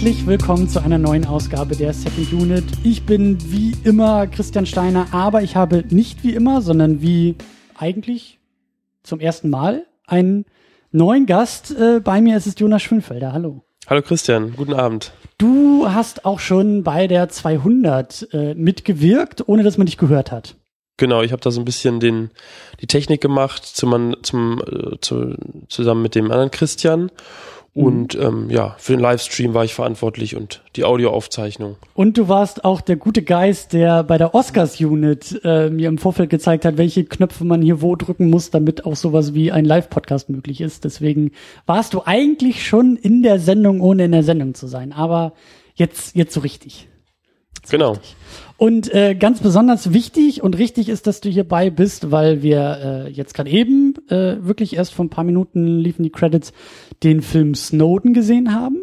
Herzlich willkommen zu einer neuen Ausgabe der Second Unit. Ich bin wie immer Christian Steiner, aber ich habe nicht wie immer, sondern wie eigentlich zum ersten Mal einen neuen Gast. Äh, bei mir ist es Jonas Schönfelder. Hallo. Hallo Christian, guten Abend. Du hast auch schon bei der 200 äh, mitgewirkt, ohne dass man dich gehört hat. Genau, ich habe da so ein bisschen den, die Technik gemacht zum, zum, äh, zu, zusammen mit dem anderen Christian. Und mhm. ähm, ja, für den Livestream war ich verantwortlich und die Audioaufzeichnung. Und du warst auch der gute Geist, der bei der Oscars-Unit äh, mir im Vorfeld gezeigt hat, welche Knöpfe man hier wo drücken muss, damit auch sowas wie ein Live-Podcast möglich ist. Deswegen warst du eigentlich schon in der Sendung, ohne in der Sendung zu sein. Aber jetzt, jetzt so richtig. Jetzt genau. Richtig. Und äh, ganz besonders wichtig und richtig ist, dass du hierbei bist, weil wir äh, jetzt gerade eben, äh, wirklich erst vor ein paar Minuten liefen die Credits, den Film Snowden gesehen haben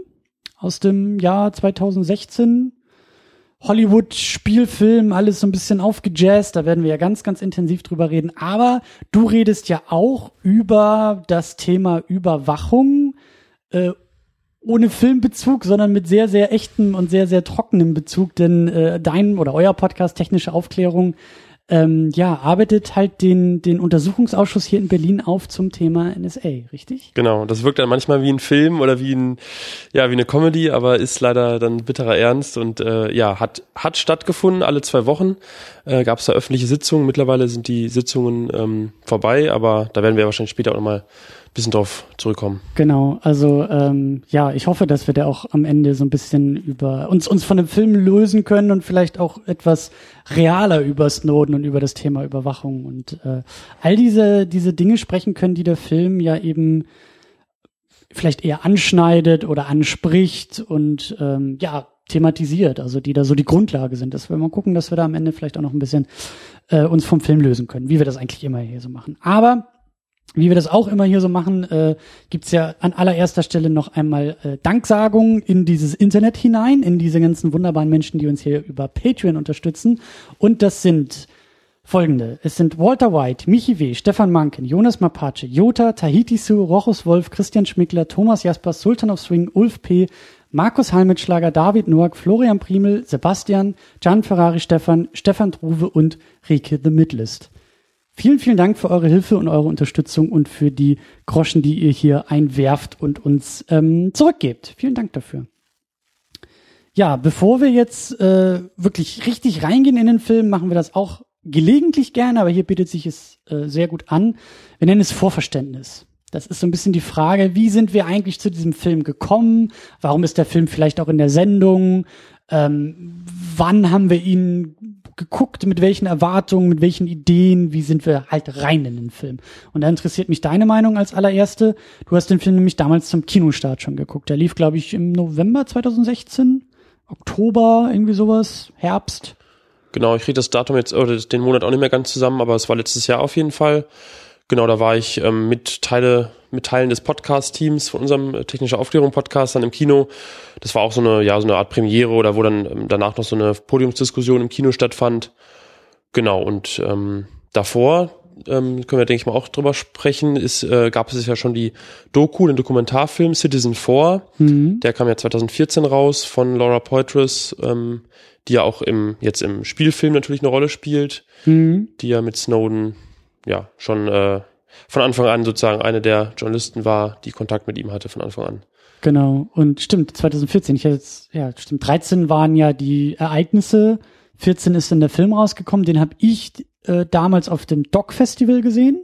aus dem Jahr 2016. Hollywood-Spielfilm, alles so ein bisschen aufgejazzt, da werden wir ja ganz, ganz intensiv drüber reden. Aber du redest ja auch über das Thema Überwachung äh, ohne Filmbezug, sondern mit sehr, sehr echtem und sehr, sehr trockenem Bezug, denn äh, dein oder euer Podcast Technische Aufklärung ähm, ja, arbeitet halt den, den Untersuchungsausschuss hier in Berlin auf zum Thema NSA, richtig? Genau, das wirkt dann manchmal wie ein Film oder wie ein, ja, wie eine Comedy, aber ist leider dann bitterer Ernst und äh, ja, hat, hat stattgefunden, alle zwei Wochen äh, gab es da öffentliche Sitzungen. Mittlerweile sind die Sitzungen ähm, vorbei, aber da werden wir wahrscheinlich später auch nochmal bisschen drauf zurückkommen. Genau, also ähm, ja, ich hoffe, dass wir da auch am Ende so ein bisschen über uns uns von dem Film lösen können und vielleicht auch etwas realer über Snowden und über das Thema Überwachung und äh, all diese diese Dinge sprechen können, die der Film ja eben vielleicht eher anschneidet oder anspricht und ähm, ja thematisiert, also die da so die Grundlage sind. Das wir mal gucken, dass wir da am Ende vielleicht auch noch ein bisschen äh, uns vom Film lösen können, wie wir das eigentlich immer hier so machen. Aber wie wir das auch immer hier so machen, äh, gibt ja an allererster Stelle noch einmal äh, Danksagungen in dieses Internet hinein, in diese ganzen wunderbaren Menschen, die uns hier über Patreon unterstützen. Und das sind folgende. Es sind Walter White, Michi W., Stefan Manken, Jonas Mapace, Jota, Tahiti Su, Rochus Wolf, Christian Schmickler, Thomas Jasper, Sultan of Swing, Ulf P., Markus Halmitschlager, David Noack, Florian Primel, Sebastian, Gian Ferrari Stefan, Stefan Truve und Rike The Midlist. Vielen, vielen Dank für eure Hilfe und eure Unterstützung und für die Groschen, die ihr hier einwerft und uns ähm, zurückgebt. Vielen Dank dafür. Ja, bevor wir jetzt äh, wirklich richtig reingehen in den Film, machen wir das auch gelegentlich gerne, aber hier bietet sich es äh, sehr gut an. Wir nennen es Vorverständnis. Das ist so ein bisschen die Frage, wie sind wir eigentlich zu diesem Film gekommen? Warum ist der Film vielleicht auch in der Sendung? Ähm, wann haben wir ihn geguckt, mit welchen Erwartungen, mit welchen Ideen, wie sind wir halt rein in den Film. Und da interessiert mich deine Meinung als allererste. Du hast den Film nämlich damals zum Kinostart schon geguckt. Der lief, glaube ich, im November 2016, Oktober, irgendwie sowas, Herbst. Genau, ich kriege das Datum jetzt, oder den Monat auch nicht mehr ganz zusammen, aber es war letztes Jahr auf jeden Fall. Genau, da war ich ähm, mit Teile mit Teilen des Podcast-Teams von unserem äh, technische Aufklärung Podcast dann im Kino. Das war auch so eine, ja, so eine Art Premiere oder wo dann ähm, danach noch so eine Podiumsdiskussion im Kino stattfand. Genau, und ähm, davor, ähm, können wir, denke ich mal, auch drüber sprechen, ist, äh, gab es ja schon die Doku, den Dokumentarfilm Citizen 4. Mhm. Der kam ja 2014 raus von Laura Poitras, ähm, die ja auch im, jetzt im Spielfilm natürlich eine Rolle spielt, mhm. die ja mit Snowden ja schon äh, von Anfang an sozusagen eine der Journalisten war, die Kontakt mit ihm hatte von Anfang an. Genau. Und stimmt, 2014, ich jetzt, ja, stimmt, 13 waren ja die Ereignisse, 14 ist dann der Film rausgekommen, den habe ich äh, damals auf dem Doc-Festival gesehen.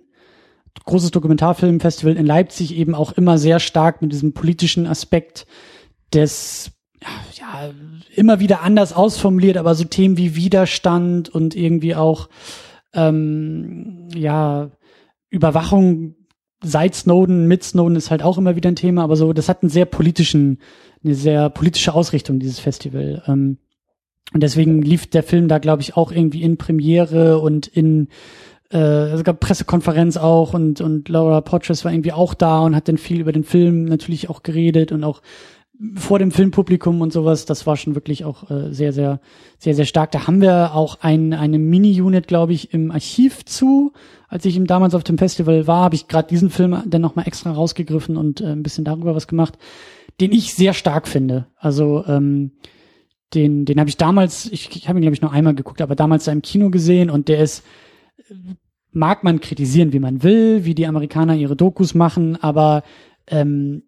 Großes Dokumentarfilmfestival in Leipzig, eben auch immer sehr stark mit diesem politischen Aspekt des ja, immer wieder anders ausformuliert, aber so Themen wie Widerstand und irgendwie auch ähm, ja Überwachung seit Snowden, mit Snowden ist halt auch immer wieder ein Thema, aber so, das hat einen sehr politischen, eine sehr politische Ausrichtung, dieses Festival. Ähm, und deswegen lief der Film da, glaube ich, auch irgendwie in Premiere und in äh, es gab Pressekonferenz auch und und Laura Poitras war irgendwie auch da und hat dann viel über den Film natürlich auch geredet und auch vor dem Filmpublikum und sowas, das war schon wirklich auch äh, sehr, sehr, sehr, sehr stark. Da haben wir auch ein, eine Mini-Unit, glaube ich, im Archiv zu. Als ich ihm damals auf dem Festival war, habe ich gerade diesen Film dann nochmal extra rausgegriffen und äh, ein bisschen darüber was gemacht, den ich sehr stark finde. Also ähm, den, den habe ich damals, ich, ich habe ihn, glaube ich, nur einmal geguckt, aber damals da im Kino gesehen und der ist, mag man kritisieren, wie man will, wie die Amerikaner ihre Dokus machen, aber ähm,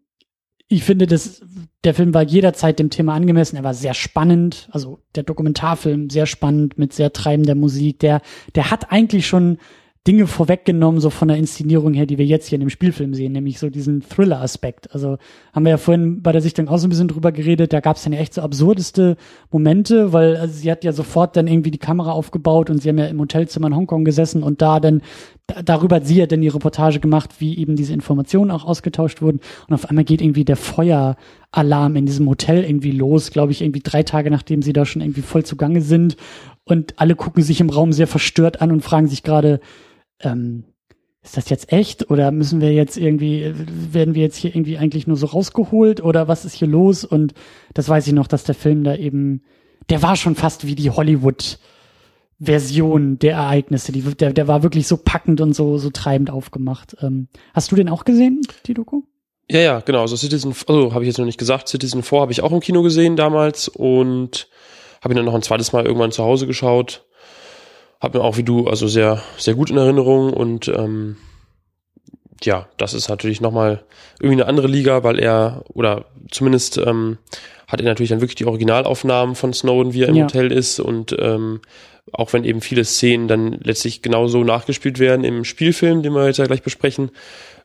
ich finde, dass der Film war jederzeit dem Thema angemessen. Er war sehr spannend, also der Dokumentarfilm sehr spannend mit sehr treibender Musik. Der, der hat eigentlich schon Dinge vorweggenommen, so von der Inszenierung her, die wir jetzt hier in dem Spielfilm sehen, nämlich so diesen Thriller-Aspekt. Also haben wir ja vorhin bei der Sichtung auch so ein bisschen drüber geredet, da gab es dann ja echt so absurdeste Momente, weil also sie hat ja sofort dann irgendwie die Kamera aufgebaut und sie haben ja im Hotelzimmer in Hongkong gesessen und da dann, da, darüber hat sie ja dann die Reportage gemacht, wie eben diese Informationen auch ausgetauscht wurden und auf einmal geht irgendwie der Feueralarm in diesem Hotel irgendwie los, glaube ich, irgendwie drei Tage nachdem sie da schon irgendwie voll zugange sind und alle gucken sich im Raum sehr verstört an und fragen sich gerade, ähm, ist das jetzt echt oder müssen wir jetzt irgendwie, werden wir jetzt hier irgendwie eigentlich nur so rausgeholt oder was ist hier los? Und das weiß ich noch, dass der Film da eben, der war schon fast wie die Hollywood Version der Ereignisse. Die, der, der war wirklich so packend und so, so treibend aufgemacht. Ähm, hast du den auch gesehen, die Doku? Ja, ja, genau. Also Citizen, also habe ich jetzt noch nicht gesagt, Citizen 4 habe ich auch im Kino gesehen damals und habe ihn dann noch ein zweites Mal irgendwann zu Hause geschaut habe mir auch wie du also sehr, sehr gut in Erinnerung und ähm, ja, das ist natürlich nochmal irgendwie eine andere Liga, weil er, oder zumindest ähm, hat er natürlich dann wirklich die Originalaufnahmen von Snowden, wie er im ja. Hotel ist und ähm, auch wenn eben viele Szenen dann letztlich genauso nachgespielt werden im Spielfilm, den wir jetzt ja gleich besprechen,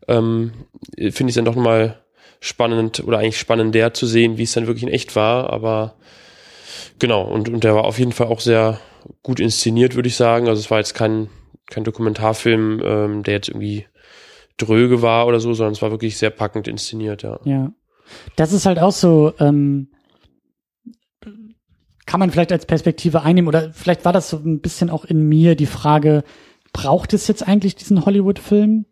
ähm, finde ich es dann doch nochmal spannend oder eigentlich spannender zu sehen, wie es dann wirklich in echt war, aber genau, und, und der war auf jeden Fall auch sehr, gut inszeniert, würde ich sagen. Also es war jetzt kein, kein Dokumentarfilm, ähm, der jetzt irgendwie dröge war oder so, sondern es war wirklich sehr packend inszeniert, ja. Ja. Das ist halt auch so, ähm, kann man vielleicht als Perspektive einnehmen oder vielleicht war das so ein bisschen auch in mir die Frage, braucht es jetzt eigentlich diesen Hollywood-Film?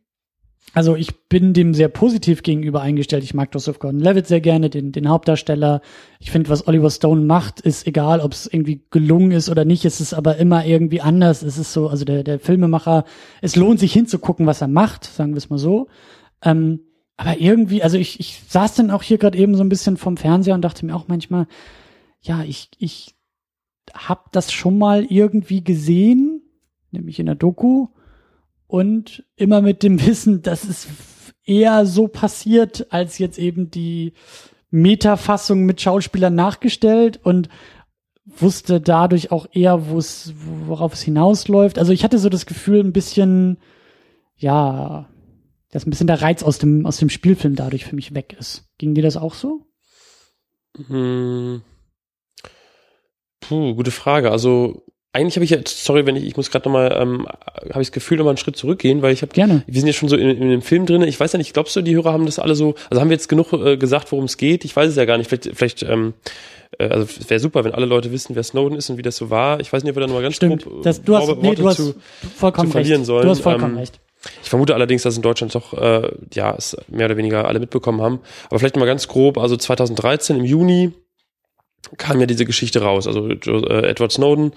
Also ich bin dem sehr positiv gegenüber eingestellt. Ich mag Joseph Gordon-Levitt sehr gerne, den, den Hauptdarsteller. Ich finde, was Oliver Stone macht, ist egal, ob es irgendwie gelungen ist oder nicht. Es ist aber immer irgendwie anders. Es ist so, also der, der Filmemacher, es lohnt sich hinzugucken, was er macht, sagen wir es mal so. Ähm, aber irgendwie, also ich, ich saß dann auch hier gerade eben so ein bisschen vom Fernseher und dachte mir auch manchmal, ja, ich, ich hab das schon mal irgendwie gesehen, nämlich in der Doku und immer mit dem Wissen, dass es eher so passiert, als jetzt eben die Metafassung mit Schauspielern nachgestellt und wusste dadurch auch eher, wo es, worauf es hinausläuft. Also ich hatte so das Gefühl, ein bisschen, ja, dass ein bisschen der Reiz aus dem, aus dem Spielfilm dadurch für mich weg ist. Ging dir das auch so? Hm. Puh, gute Frage. Also eigentlich habe ich jetzt, sorry, wenn ich, ich muss gerade nochmal, ähm, habe ich das Gefühl, nochmal einen Schritt zurückgehen, weil ich habe, gerne. Wir sind ja schon so in, in dem Film drin. Ich weiß ja nicht, glaubst du, die Hörer haben das alle so, also haben wir jetzt genug äh, gesagt, worum es geht? Ich weiß es ja gar nicht. Vielleicht, vielleicht ähm, äh, also es wäre super, wenn alle Leute wissen, wer Snowden ist und wie das so war. Ich weiß nicht, ob wir da nochmal ganz Stimmt. grob das, du hast, nee, du hast zu, vollkommen zu verlieren recht. sollen. Du hast vollkommen ähm, recht. Ich vermute allerdings, dass in Deutschland doch äh, ja es mehr oder weniger alle mitbekommen haben. Aber vielleicht mal ganz grob. Also 2013 im Juni kam ja diese Geschichte raus. Also äh, Edward Snowden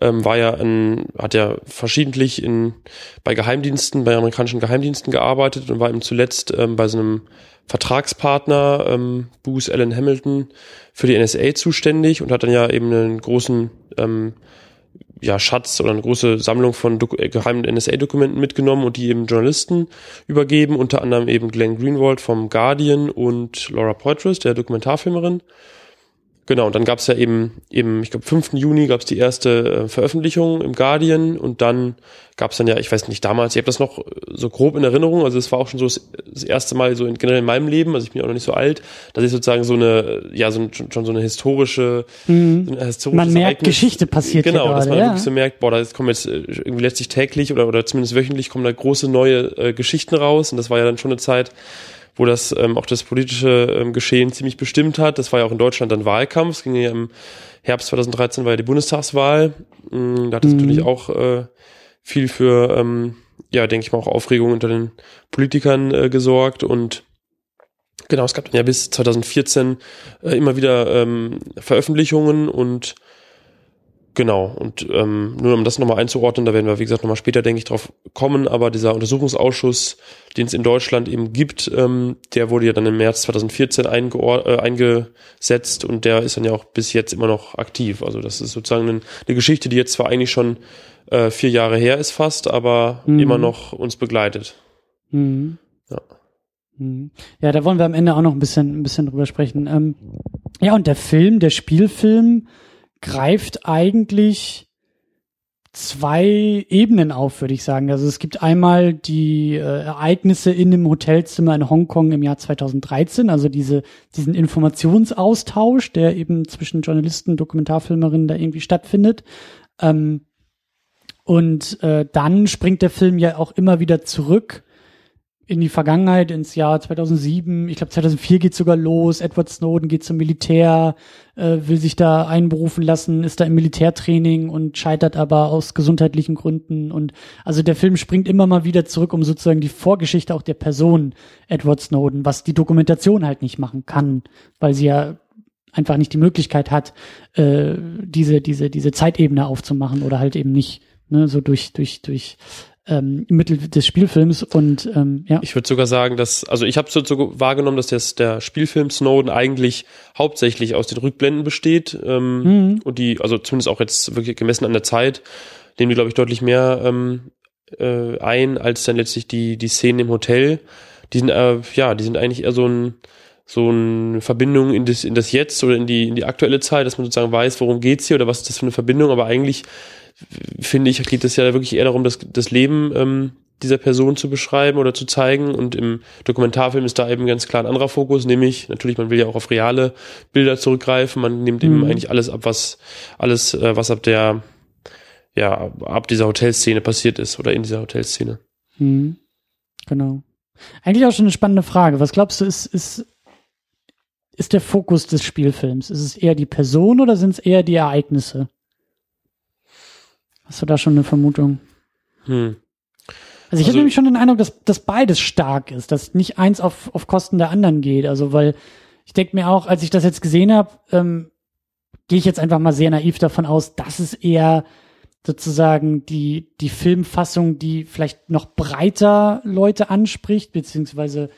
ähm, war ja ein, hat ja verschiedentlich in bei Geheimdiensten, bei amerikanischen Geheimdiensten gearbeitet und war eben zuletzt ähm, bei so einem Vertragspartner ähm, Booth Allen Hamilton für die NSA zuständig und hat dann ja eben einen großen ähm, ja, Schatz oder eine große Sammlung von Dok äh, geheimen NSA-Dokumenten mitgenommen und die eben Journalisten übergeben, unter anderem eben Glenn Greenwald vom Guardian und Laura Poitras, der Dokumentarfilmerin. Genau, und dann gab es ja eben, eben, ich glaube, 5. Juni gab es die erste äh, Veröffentlichung im Guardian und dann gab es dann ja, ich weiß nicht, damals, ich habe das noch äh, so grob in Erinnerung, also es war auch schon so das, das, erste Mal so in, generell in meinem Leben, also ich bin ja auch noch nicht so alt, dass ich sozusagen so eine, ja, so ein, schon so eine historische, mhm. so ein historisches Man merkt, Ereignis, Geschichte passiert Genau, gerade, dass man ja. wirklich so merkt, boah, da kommen jetzt äh, irgendwie letztlich täglich oder, oder zumindest wöchentlich kommen da große neue äh, Geschichten raus und das war ja dann schon eine Zeit, wo das ähm, auch das politische ähm, Geschehen ziemlich bestimmt hat. Das war ja auch in Deutschland dann Wahlkampf. Es ging ja im Herbst 2013 war ja die Bundestagswahl. Ähm, da hat es mhm. natürlich auch äh, viel für, ähm, ja, denke ich mal, auch Aufregung unter den Politikern äh, gesorgt und Genau, es gab dann ja bis 2014 äh, immer wieder ähm, Veröffentlichungen und Genau, und ähm, nur um das nochmal einzuordnen, da werden wir, wie gesagt, nochmal später, denke ich, drauf kommen, aber dieser Untersuchungsausschuss, den es in Deutschland eben gibt, ähm, der wurde ja dann im März 2014 äh, eingesetzt und der ist dann ja auch bis jetzt immer noch aktiv. Also das ist sozusagen eine, eine Geschichte, die jetzt zwar eigentlich schon äh, vier Jahre her ist fast, aber mhm. immer noch uns begleitet. Mhm. Ja. Mhm. Ja, da wollen wir am Ende auch noch ein bisschen, ein bisschen drüber sprechen. Ähm, ja, und der Film, der Spielfilm, greift eigentlich zwei Ebenen auf, würde ich sagen. Also es gibt einmal die äh, Ereignisse in dem Hotelzimmer in Hongkong im Jahr 2013, also diese, diesen Informationsaustausch, der eben zwischen Journalisten, Dokumentarfilmerinnen da irgendwie stattfindet. Ähm, und äh, dann springt der Film ja auch immer wieder zurück in die Vergangenheit, ins Jahr 2007, ich glaube 2004 geht sogar los, Edward Snowden geht zum Militär, äh, will sich da einberufen lassen, ist da im Militärtraining und scheitert aber aus gesundheitlichen Gründen. Und also der Film springt immer mal wieder zurück, um sozusagen die Vorgeschichte auch der Person Edward Snowden, was die Dokumentation halt nicht machen kann, weil sie ja einfach nicht die Möglichkeit hat, äh, diese, diese, diese Zeitebene aufzumachen oder halt eben nicht, ne, so durch, durch, durch ähm, Mittel des Spielfilms und ähm, ja. Ich würde sogar sagen, dass, also ich habe so, so wahrgenommen, dass das, der Spielfilm Snowden eigentlich hauptsächlich aus den Rückblenden besteht ähm, mhm. und die, also zumindest auch jetzt wirklich gemessen an der Zeit, nehmen die, glaube ich, deutlich mehr ähm, äh, ein, als dann letztlich die, die Szenen im Hotel. Die sind, äh, ja, die sind eigentlich eher so ein so eine Verbindung in das, in das Jetzt oder in die, in die aktuelle Zeit, dass man sozusagen weiß, worum geht's hier oder was ist das für eine Verbindung, aber eigentlich finde ich, geht es ja wirklich eher darum, das, das Leben ähm, dieser Person zu beschreiben oder zu zeigen. Und im Dokumentarfilm ist da eben ganz klar ein anderer Fokus, nämlich natürlich, man will ja auch auf reale Bilder zurückgreifen. Man nimmt mhm. eben eigentlich alles ab, was alles, äh, was ab der, ja, ab dieser Hotelszene passiert ist oder in dieser Hotelszene. Mhm. Genau. Eigentlich auch schon eine spannende Frage. Was glaubst du, ist, ist, ist der Fokus des Spielfilms? Ist es eher die Person oder sind es eher die Ereignisse? Hast du da schon eine Vermutung? Hm. Also ich also, habe nämlich schon den Eindruck, dass, dass beides stark ist, dass nicht eins auf, auf Kosten der anderen geht. Also weil ich denke mir auch, als ich das jetzt gesehen habe, ähm, gehe ich jetzt einfach mal sehr naiv davon aus, dass es eher sozusagen die, die Filmfassung, die vielleicht noch breiter Leute anspricht, beziehungsweise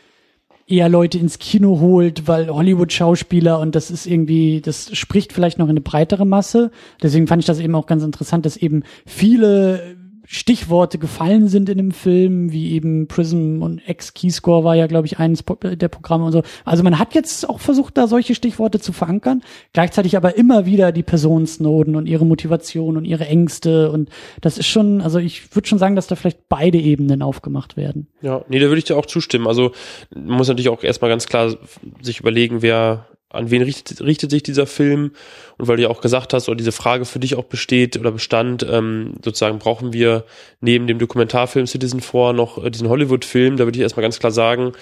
eher Leute ins Kino holt, weil Hollywood-Schauspieler und das ist irgendwie, das spricht vielleicht noch in eine breitere Masse. Deswegen fand ich das eben auch ganz interessant, dass eben viele Stichworte gefallen sind in dem Film, wie eben Prism und X-Keyscore war ja, glaube ich, eines der Programme und so. Also man hat jetzt auch versucht, da solche Stichworte zu verankern, gleichzeitig aber immer wieder die Person Snowden und ihre Motivation und ihre Ängste und das ist schon, also ich würde schon sagen, dass da vielleicht beide Ebenen aufgemacht werden. Ja, nee, da würde ich dir auch zustimmen. Also man muss natürlich auch erstmal ganz klar sich überlegen, wer an wen richtet, richtet sich dieser Film? Und weil du ja auch gesagt hast, oder diese Frage für dich auch besteht oder bestand, ähm, sozusagen brauchen wir neben dem Dokumentarfilm Citizen 4 noch äh, diesen Hollywood-Film, da würde ich erstmal ganz klar sagen,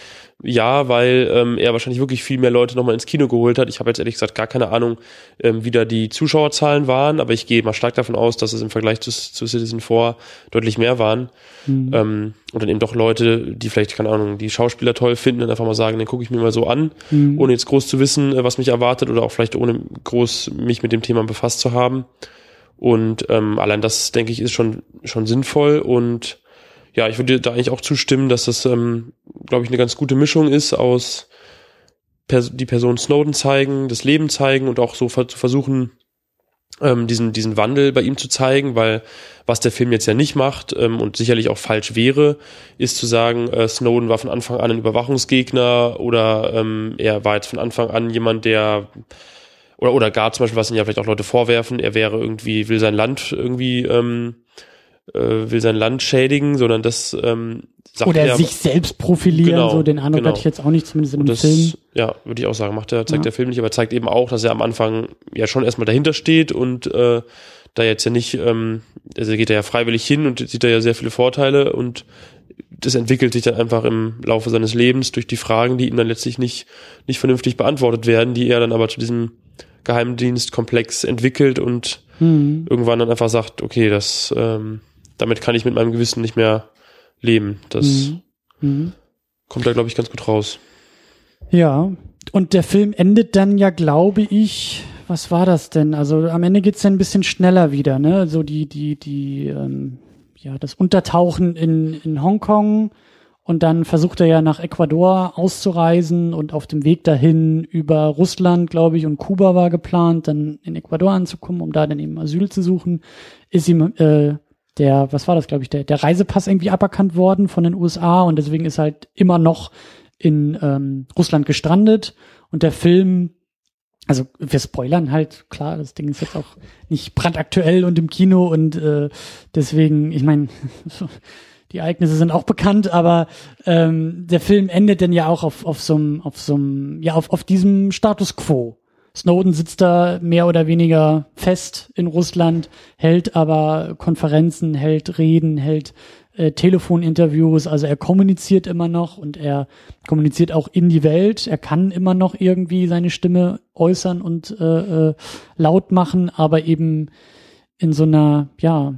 ja, weil ähm, er wahrscheinlich wirklich viel mehr Leute nochmal ins Kino geholt hat. Ich habe jetzt ehrlich gesagt gar keine Ahnung, ähm, wie da die Zuschauerzahlen waren, aber ich gehe mal stark davon aus, dass es im Vergleich zu, zu Citizen 4 deutlich mehr waren. Mhm. Ähm, und dann eben doch Leute, die vielleicht, keine Ahnung, die Schauspieler toll finden und einfach mal sagen, dann gucke ich mir mal so an, mhm. ohne jetzt groß zu wissen, äh, was mich erwartet oder auch vielleicht ohne groß mich mit dem Thema befasst zu haben. Und ähm, allein das, denke ich, ist schon, schon sinnvoll und ja, ich würde da eigentlich auch zustimmen, dass das, ähm, glaube ich, eine ganz gute Mischung ist aus Pers die Person Snowden zeigen, das Leben zeigen und auch so zu versuchen, ähm, diesen, diesen Wandel bei ihm zu zeigen, weil was der Film jetzt ja nicht macht ähm, und sicherlich auch falsch wäre, ist zu sagen, äh, Snowden war von Anfang an ein Überwachungsgegner oder ähm, er war jetzt von Anfang an jemand, der oder oder gar zum Beispiel, was ihn ja vielleicht auch Leute vorwerfen, er wäre irgendwie, will sein Land irgendwie ähm, äh, will sein Land schädigen, sondern das ähm, sagt Oder er, sich selbst profilieren, genau, so den Eindruck genau. hatte ich jetzt auch nicht, zumindest in dem das, Film. Ja, würde ich auch sagen, macht der, zeigt ja. der Film nicht, aber zeigt eben auch, dass er am Anfang ja schon erstmal dahinter steht und äh, da jetzt ja nicht, ähm, also geht er ja freiwillig hin und sieht da ja sehr viele Vorteile und das entwickelt sich dann einfach im Laufe seines Lebens durch die Fragen, die ihm dann letztlich nicht, nicht vernünftig beantwortet werden, die er dann aber zu diesem Geheimdienstkomplex entwickelt und mhm. irgendwann dann einfach sagt, okay, das ähm, damit kann ich mit meinem Gewissen nicht mehr leben. Das mhm. Mhm. kommt da, glaube ich, ganz gut raus. Ja, und der Film endet dann ja, glaube ich, was war das denn? Also am Ende geht's ja ein bisschen schneller wieder, ne? So die, die, die, ähm, ja, das Untertauchen in, in Hongkong und dann versucht er ja nach Ecuador auszureisen und auf dem Weg dahin über Russland, glaube ich, und Kuba war geplant, dann in Ecuador anzukommen, um da dann eben Asyl zu suchen, ist ihm äh, der, was war das, glaube ich, der, der Reisepass irgendwie aberkannt worden von den USA und deswegen ist halt immer noch in ähm, Russland gestrandet und der Film also wir spoilern halt, klar, das Ding ist jetzt auch nicht brandaktuell und im Kino und äh, deswegen, ich meine, die Ereignisse sind auch bekannt, aber ähm, der Film endet dann ja auch auf, auf so einem, auf so einem, ja, auf, auf diesem Status quo. Snowden sitzt da mehr oder weniger fest in Russland, hält aber Konferenzen, hält Reden, hält äh, Telefoninterviews, also er kommuniziert immer noch und er kommuniziert auch in die Welt. Er kann immer noch irgendwie seine Stimme äußern und äh, äh, laut machen, aber eben in so einer, ja,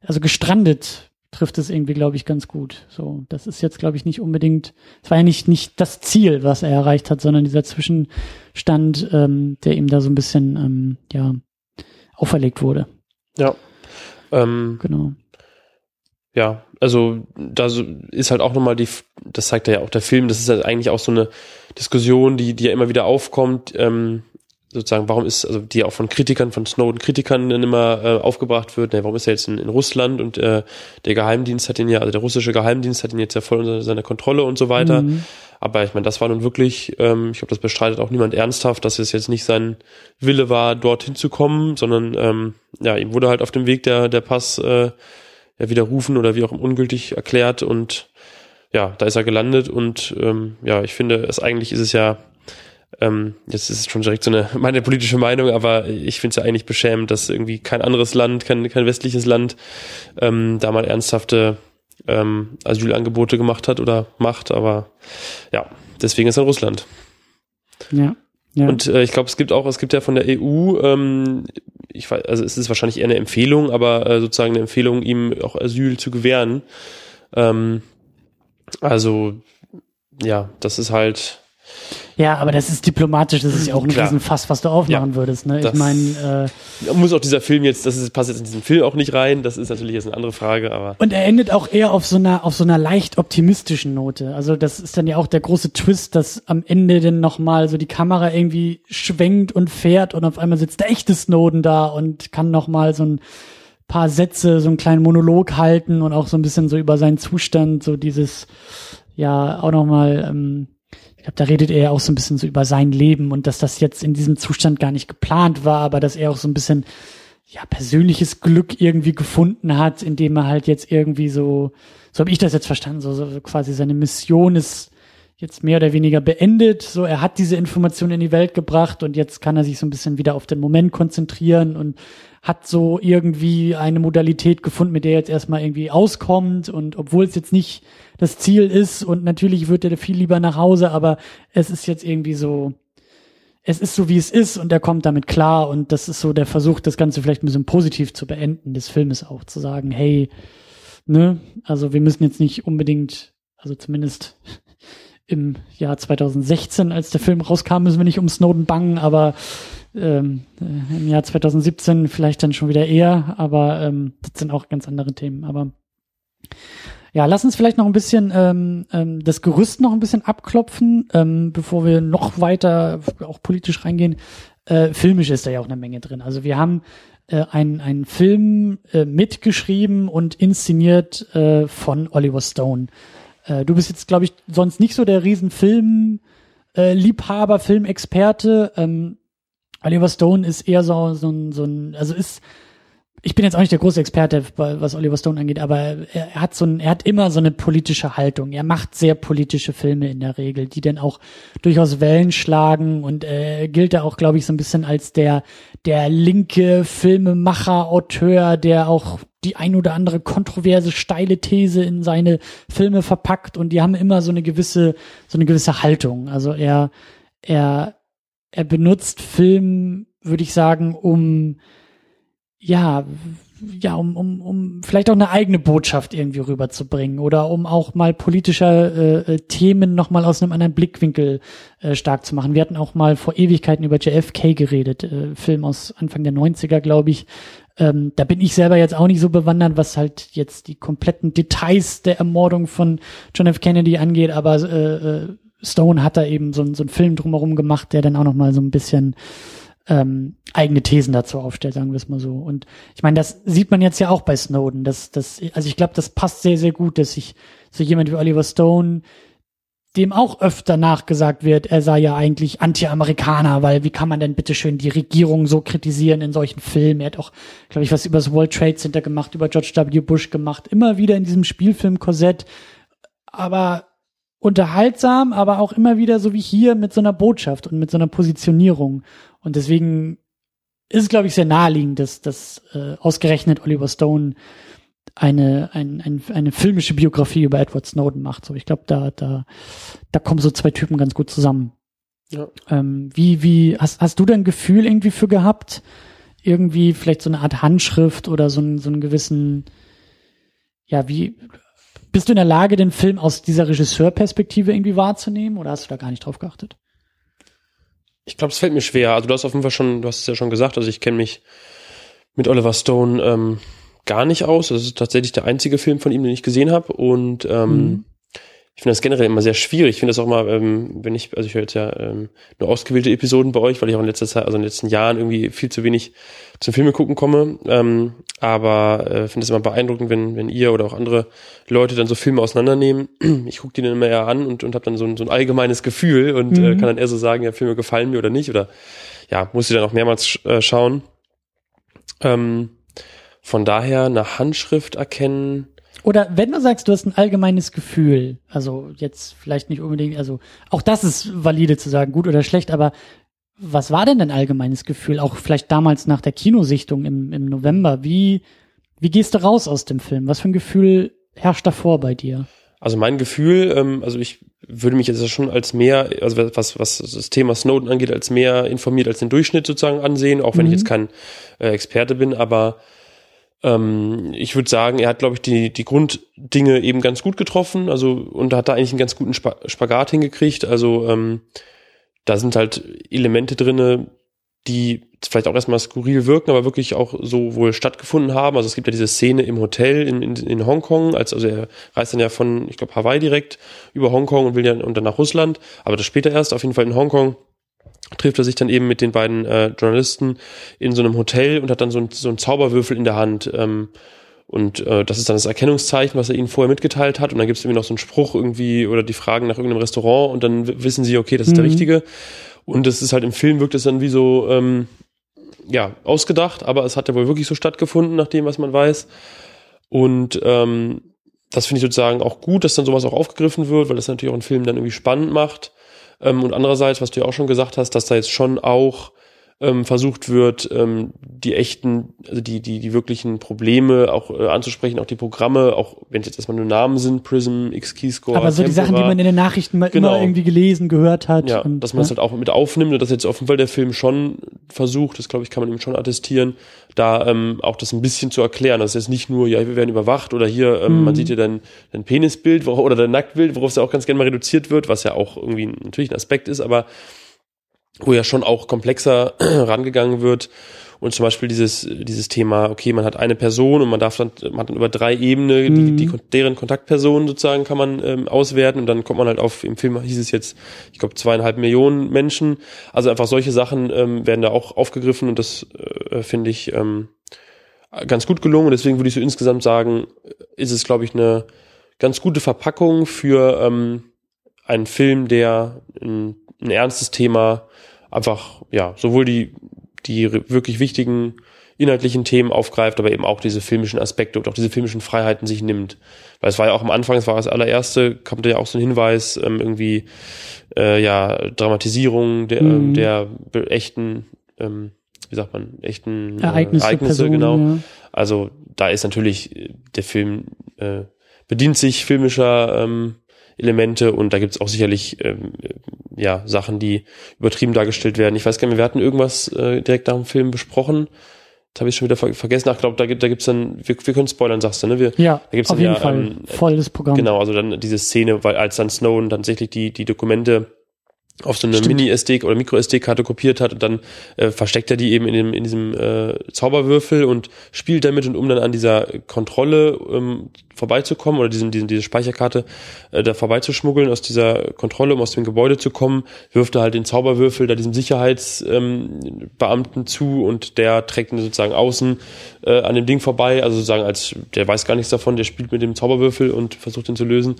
also gestrandet trifft es irgendwie, glaube ich, ganz gut. So, das ist jetzt, glaube ich, nicht unbedingt, es war ja nicht, nicht das Ziel, was er erreicht hat, sondern dieser Zwischenstand, ähm, der ihm da so ein bisschen, ähm, ja, auferlegt wurde. Ja. Ähm, genau ja, also da ist halt auch nochmal die, das zeigt ja auch der Film, das ist halt eigentlich auch so eine Diskussion, die, die ja immer wieder aufkommt, ähm, sozusagen, warum ist, also die auch von Kritikern, von Snowden-Kritikern dann immer äh, aufgebracht wird, ne, warum ist er jetzt in, in Russland und äh, der Geheimdienst hat ihn ja, also der russische Geheimdienst hat ihn jetzt ja voll unter seiner Kontrolle und so weiter. Mhm. Aber ich meine, das war nun wirklich, ähm, ich glaube, das bestreitet auch niemand ernsthaft, dass es jetzt nicht sein Wille war, dorthin zu kommen, sondern ähm, ja, ihm wurde halt auf dem Weg der, der Pass äh, ja, widerrufen oder wie auch ungültig erklärt und ja, da ist er gelandet und ähm, ja, ich finde, es eigentlich ist es ja, ähm, jetzt ist es schon direkt so eine meine politische Meinung, aber ich finde es ja eigentlich beschämend, dass irgendwie kein anderes Land, kein, kein westliches Land ähm, da mal ernsthafte ähm, Asylangebote gemacht hat oder macht, aber ja, deswegen ist er Russland. Ja. Ja. Und äh, ich glaube, es gibt auch, es gibt ja von der EU, ähm, ich weiß, also es ist wahrscheinlich eher eine Empfehlung, aber äh, sozusagen eine Empfehlung, ihm auch Asyl zu gewähren. Ähm, also ja, das ist halt ja, aber das ist diplomatisch, das ist ja auch ein Klar. Riesenfass, was du aufmachen ja, würdest. Ne? Ich meine, äh, muss auch dieser Film jetzt, das ist, passt jetzt in diesen Film auch nicht rein. Das ist natürlich jetzt eine andere Frage, aber und er endet auch eher auf so einer auf so einer leicht optimistischen Note. Also das ist dann ja auch der große Twist, dass am Ende dann noch mal so die Kamera irgendwie schwenkt und fährt und auf einmal sitzt der echte Snowden da und kann noch mal so ein paar Sätze, so einen kleinen Monolog halten und auch so ein bisschen so über seinen Zustand, so dieses ja auch noch mal ähm, ich glaube, da redet er ja auch so ein bisschen so über sein Leben und dass das jetzt in diesem Zustand gar nicht geplant war, aber dass er auch so ein bisschen ja persönliches Glück irgendwie gefunden hat, indem er halt jetzt irgendwie so, so habe ich das jetzt verstanden, so, so quasi seine Mission ist jetzt mehr oder weniger beendet. So, er hat diese Information in die Welt gebracht und jetzt kann er sich so ein bisschen wieder auf den Moment konzentrieren und hat so irgendwie eine Modalität gefunden, mit der er jetzt erstmal irgendwie auskommt und obwohl es jetzt nicht das Ziel ist und natürlich wird er viel lieber nach Hause, aber es ist jetzt irgendwie so, es ist so wie es ist und er kommt damit klar und das ist so der Versuch, das Ganze vielleicht ein bisschen positiv zu beenden des Filmes auch, zu sagen, hey, ne, also wir müssen jetzt nicht unbedingt, also zumindest im Jahr 2016, als der Film rauskam, müssen wir nicht um Snowden bangen, aber ähm, äh, im Jahr 2017 vielleicht dann schon wieder eher, aber ähm, das sind auch ganz andere Themen. Aber ja, lass uns vielleicht noch ein bisschen ähm, ähm, das Gerüst noch ein bisschen abklopfen, ähm, bevor wir noch weiter auch politisch reingehen. Äh, filmisch ist da ja auch eine Menge drin. Also wir haben äh, einen, einen Film äh, mitgeschrieben und inszeniert äh, von Oliver Stone. Äh, du bist jetzt, glaube ich, sonst nicht so der Riesenfilm. Äh, Liebhaber, Filmexperte. Ähm, Oliver Stone ist eher so, so, ein, so ein, also ist, ich bin jetzt auch nicht der große Experte, was Oliver Stone angeht, aber er, hat so ein, er hat immer so eine politische Haltung. Er macht sehr politische Filme in der Regel, die dann auch durchaus Wellen schlagen und äh, gilt da auch, glaube ich, so ein bisschen als der, der linke Filmemacher, Auteur, der auch die ein oder andere kontroverse, steile These in seine Filme verpackt und die haben immer so eine gewisse, so eine gewisse Haltung. Also er, er, er benutzt Film, würde ich sagen, um ja, ja, um, um, um vielleicht auch eine eigene Botschaft irgendwie rüberzubringen oder um auch mal politischer äh, äh Themen nochmal aus einem anderen Blickwinkel äh, stark zu machen. Wir hatten auch mal vor Ewigkeiten über JFK geredet, äh, Film aus Anfang der 90er, glaube ich. Ähm, da bin ich selber jetzt auch nicht so bewandert, was halt jetzt die kompletten Details der Ermordung von John F. Kennedy angeht, aber äh, äh, Stone hat da eben so, so einen Film drumherum gemacht, der dann auch nochmal so ein bisschen ähm, eigene Thesen dazu aufstellt, sagen wir es mal so. Und ich meine, das sieht man jetzt ja auch bei Snowden. Das, das, also ich glaube, das passt sehr, sehr gut, dass sich so jemand wie Oliver Stone, dem auch öfter nachgesagt wird, er sei ja eigentlich Anti-Amerikaner, weil wie kann man denn bitteschön die Regierung so kritisieren in solchen Filmen? Er hat auch, glaube ich, was über das World Trade Center gemacht, über George W. Bush gemacht, immer wieder in diesem Spielfilm-Korsett. Aber unterhaltsam, aber auch immer wieder so wie hier mit so einer Botschaft und mit so einer Positionierung. Und deswegen ist es, glaube ich, sehr naheliegend, dass, dass äh, ausgerechnet Oliver Stone eine, ein, ein, eine filmische Biografie über Edward Snowden macht. So, ich glaube, da, da, da kommen so zwei Typen ganz gut zusammen. Ja. Ähm, wie, wie, hast, hast du da ein Gefühl irgendwie für gehabt? Irgendwie vielleicht so eine Art Handschrift oder so, ein, so einen gewissen, ja, wie, bist du in der Lage, den Film aus dieser Regisseurperspektive irgendwie wahrzunehmen oder hast du da gar nicht drauf geachtet? Ich glaube, es fällt mir schwer. Also du hast auf jeden Fall schon, du hast es ja schon gesagt, also ich kenne mich mit Oliver Stone ähm, gar nicht aus. Das ist tatsächlich der einzige Film von ihm, den ich gesehen habe. Und ähm, mhm ich finde das generell immer sehr schwierig. Ich finde das auch mal, ähm, wenn ich, also ich höre jetzt ja ähm, nur ausgewählte Episoden bei euch, weil ich auch in letzter Zeit, also in den letzten Jahren irgendwie viel zu wenig zum Filme gucken komme. Ähm, aber äh, finde es immer beeindruckend, wenn, wenn ihr oder auch andere Leute dann so Filme auseinandernehmen. Ich gucke die dann immer eher an und, und habe dann so ein, so ein allgemeines Gefühl und äh, mhm. äh, kann dann eher so sagen, ja, Filme gefallen mir oder nicht. Oder ja, muss ich dann auch mehrmals äh, schauen. Ähm, von daher eine Handschrift erkennen oder wenn du sagst, du hast ein allgemeines Gefühl, also jetzt vielleicht nicht unbedingt, also auch das ist valide zu sagen, gut oder schlecht, aber was war denn dein allgemeines Gefühl? Auch vielleicht damals nach der Kinosichtung im, im November. Wie, wie gehst du raus aus dem Film? Was für ein Gefühl herrscht davor bei dir? Also mein Gefühl, ähm, also ich würde mich jetzt schon als mehr, also was, was das Thema Snowden angeht, als mehr informiert als den Durchschnitt sozusagen ansehen, auch wenn mhm. ich jetzt kein äh, Experte bin, aber ähm, ich würde sagen, er hat, glaube ich, die, die Grunddinge eben ganz gut getroffen, also und hat da eigentlich einen ganz guten Spagat hingekriegt. Also ähm, da sind halt Elemente drinne, die vielleicht auch erstmal skurril wirken, aber wirklich auch so wohl stattgefunden haben. Also es gibt ja diese Szene im Hotel in, in, in Hongkong, als also er reist dann ja von, ich glaube, Hawaii direkt über Hongkong und will ja und dann nach Russland, aber das später erst, auf jeden Fall in Hongkong trifft er sich dann eben mit den beiden äh, Journalisten in so einem Hotel und hat dann so, ein, so einen Zauberwürfel in der Hand. Ähm, und äh, das ist dann das Erkennungszeichen, was er ihnen vorher mitgeteilt hat. Und dann gibt es irgendwie noch so einen Spruch irgendwie oder die Fragen nach irgendeinem Restaurant und dann wissen sie, okay, das ist mhm. der richtige. Und das ist halt im Film wirkt es dann wie so, ähm, ja, ausgedacht, aber es hat ja wohl wirklich so stattgefunden, nach dem, was man weiß. Und ähm, das finde ich sozusagen auch gut, dass dann sowas auch aufgegriffen wird, weil das natürlich auch einen Film dann irgendwie spannend macht. Ähm, und andererseits, was du ja auch schon gesagt hast, dass da jetzt schon auch ähm, versucht wird, ähm, die echten, also die, die, die wirklichen Probleme auch äh, anzusprechen, auch die Programme, auch wenn es jetzt erstmal nur Namen sind, Prism, X-Keyscore. Aber so Tempora, die Sachen, die man in den Nachrichten mal genau. immer irgendwie gelesen, gehört hat. Ja, und, dass man es ja. halt auch mit aufnimmt und dass jetzt offenbar der Film schon versucht, das glaube ich, kann man ihm schon attestieren, da ähm, auch das ein bisschen zu erklären. Das ist jetzt nicht nur, ja, wir werden überwacht oder hier, ähm, mhm. man sieht hier dein, dein Penisbild oder dein Nacktbild, worauf es ja auch ganz gerne mal reduziert wird, was ja auch irgendwie natürlich ein Aspekt ist, aber wo ja schon auch komplexer rangegangen wird. Und zum Beispiel dieses, dieses Thema, okay, man hat eine Person und man darf dann, man hat dann über drei Ebenen, mhm. die, die, deren Kontaktpersonen sozusagen kann man ähm, auswerten und dann kommt man halt auf, im Film hieß es jetzt, ich glaube, zweieinhalb Millionen Menschen. Also einfach solche Sachen ähm, werden da auch aufgegriffen und das äh, finde ich ähm, ganz gut gelungen. Und deswegen würde ich so insgesamt sagen, ist es, glaube ich, eine ganz gute Verpackung für ähm, einen Film, der ein, ein ernstes Thema einfach, ja, sowohl die, die wirklich wichtigen inhaltlichen Themen aufgreift, aber eben auch diese filmischen Aspekte und auch diese filmischen Freiheiten sich nimmt. Weil es war ja auch am Anfang, es war das allererste, kommt ja auch so ein Hinweis, ähm, irgendwie, äh, ja, Dramatisierung der, mhm. der echten, ähm, wie sagt man, echten äh, Ereignisse, Ereignisse Person, genau. Ja. Also da ist natürlich der Film äh, bedient sich filmischer ähm, Elemente und da gibt's auch sicherlich ähm, ja Sachen, die übertrieben dargestellt werden. Ich weiß gar nicht, wir hatten irgendwas äh, direkt nach dem Film besprochen. Jetzt habe ich schon wieder ver vergessen. Ach, glaube, da, gibt, da gibt's dann, wir, wir können spoilern, sagst du, ne? Wir, Ja, da gibt's auf dann jeden ja, Fall. ähm, Volles Programm. Genau, also dann diese Szene, weil als dann Snowden tatsächlich die, die Dokumente auf so eine. Mini-SD oder Micro-SD-Karte kopiert hat und dann äh, versteckt er die eben in, dem, in diesem äh, Zauberwürfel und spielt damit und um dann an dieser Kontrolle ähm, vorbeizukommen oder diesen, diesen, diese Speicherkarte äh, da vorbeizuschmuggeln aus dieser Kontrolle, um aus dem Gebäude zu kommen, wirft er halt den Zauberwürfel da diesem Sicherheitsbeamten ähm, zu und der trägt ihn sozusagen außen äh, an dem Ding vorbei, also sozusagen als, der weiß gar nichts davon, der spielt mit dem Zauberwürfel und versucht ihn zu lösen.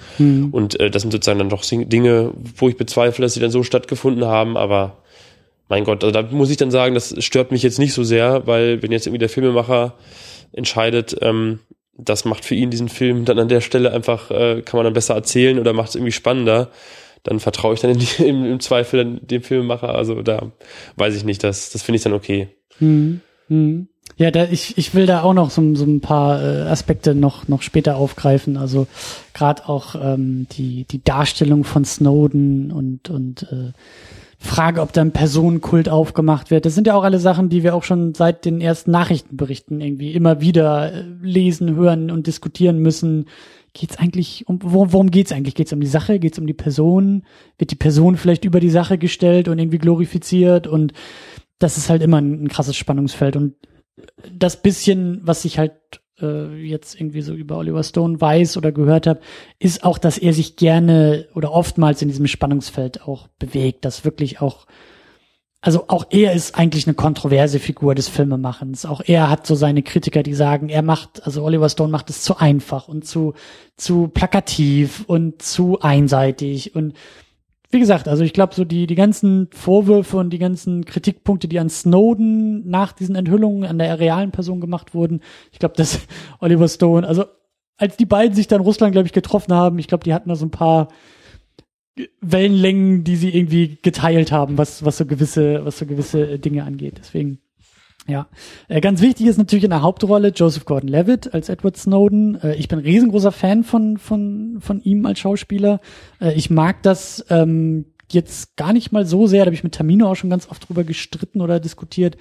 Und äh, das sind sozusagen dann doch Dinge, wo ich bezweifle, dass sie dann so stattgefunden haben, aber mein Gott, also da muss ich dann sagen, das stört mich jetzt nicht so sehr, weil wenn jetzt irgendwie der Filmemacher entscheidet, ähm, das macht für ihn diesen Film dann an der Stelle einfach, äh, kann man dann besser erzählen oder macht es irgendwie spannender, dann vertraue ich dann die, im, im Zweifel dem Filmemacher. Also da weiß ich nicht, das, das finde ich dann okay. Mhm. Mhm. Ja, da, ich, ich will da auch noch so, so ein paar äh, Aspekte noch, noch später aufgreifen. Also gerade auch ähm, die, die Darstellung von Snowden und, und äh, Frage, ob da ein Personenkult aufgemacht wird. Das sind ja auch alle Sachen, die wir auch schon seit den ersten Nachrichtenberichten irgendwie immer wieder äh, lesen, hören und diskutieren müssen. Geht's eigentlich um worum, worum geht's eigentlich? Geht's um die Sache? Geht's um die Person? Wird die Person vielleicht über die Sache gestellt und irgendwie glorifiziert? Und das ist halt immer ein, ein krasses Spannungsfeld. Und das bisschen, was ich halt äh, jetzt irgendwie so über Oliver Stone weiß oder gehört habe, ist auch, dass er sich gerne oder oftmals in diesem Spannungsfeld auch bewegt, dass wirklich auch also auch er ist eigentlich eine kontroverse Figur des Filmemachens. Auch er hat so seine Kritiker, die sagen, er macht, also Oliver Stone macht es zu einfach und zu, zu plakativ und zu einseitig und wie gesagt, also ich glaube, so die, die ganzen Vorwürfe und die ganzen Kritikpunkte, die an Snowden nach diesen Enthüllungen an der realen Person gemacht wurden, ich glaube, dass Oliver Stone, also als die beiden sich dann Russland, glaube ich, getroffen haben, ich glaube, die hatten da so ein paar Wellenlängen, die sie irgendwie geteilt haben, was, was so gewisse, was so gewisse Dinge angeht. Deswegen, ja. Äh, ganz wichtig ist natürlich in der Hauptrolle Joseph Gordon-Levitt als Edward Snowden. Äh, ich bin riesengroßer Fan von, von, von ihm als Schauspieler. Äh, ich mag das, ähm, jetzt gar nicht mal so sehr, da habe ich mit Tamino auch schon ganz oft drüber gestritten oder diskutiert.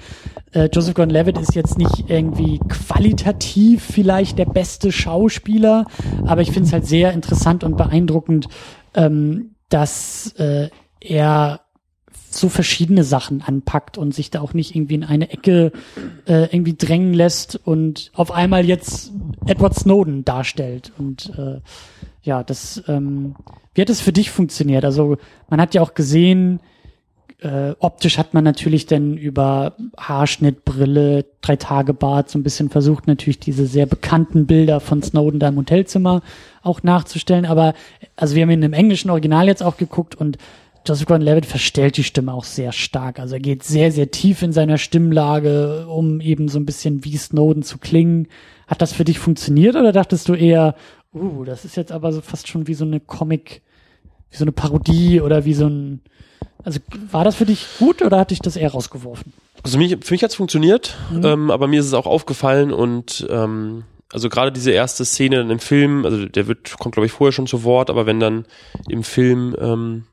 Äh, Joseph Gordon-Levitt ist jetzt nicht irgendwie qualitativ vielleicht der beste Schauspieler, aber ich finde es halt sehr interessant und beeindruckend, ähm, dass äh, er so verschiedene Sachen anpackt und sich da auch nicht irgendwie in eine Ecke äh, irgendwie drängen lässt und auf einmal jetzt Edward Snowden darstellt. Und äh, ja, das, ähm, wie hat das für dich funktioniert? Also man hat ja auch gesehen, äh, optisch hat man natürlich dann über Haarschnitt, Brille, drei Tage Bart so ein bisschen versucht, natürlich diese sehr bekannten Bilder von Snowden da im Hotelzimmer auch nachzustellen. Aber also wir haben ihn im englischen Original jetzt auch geguckt und Joseph Gordon-Levitt verstellt die Stimme auch sehr stark. Also er geht sehr, sehr tief in seiner Stimmlage, um eben so ein bisschen wie Snowden zu klingen. Hat das für dich funktioniert oder dachtest du eher, uh, das ist jetzt aber so fast schon wie so eine Comic, wie so eine Parodie oder wie so ein, also war das für dich gut oder hat dich das eher rausgeworfen? Also mich, für mich hat's funktioniert, ähm, aber mir ist es auch aufgefallen und ähm, also gerade diese erste Szene dann im Film, also der wird, kommt glaube ich vorher schon zu Wort, aber wenn dann im Film ähm,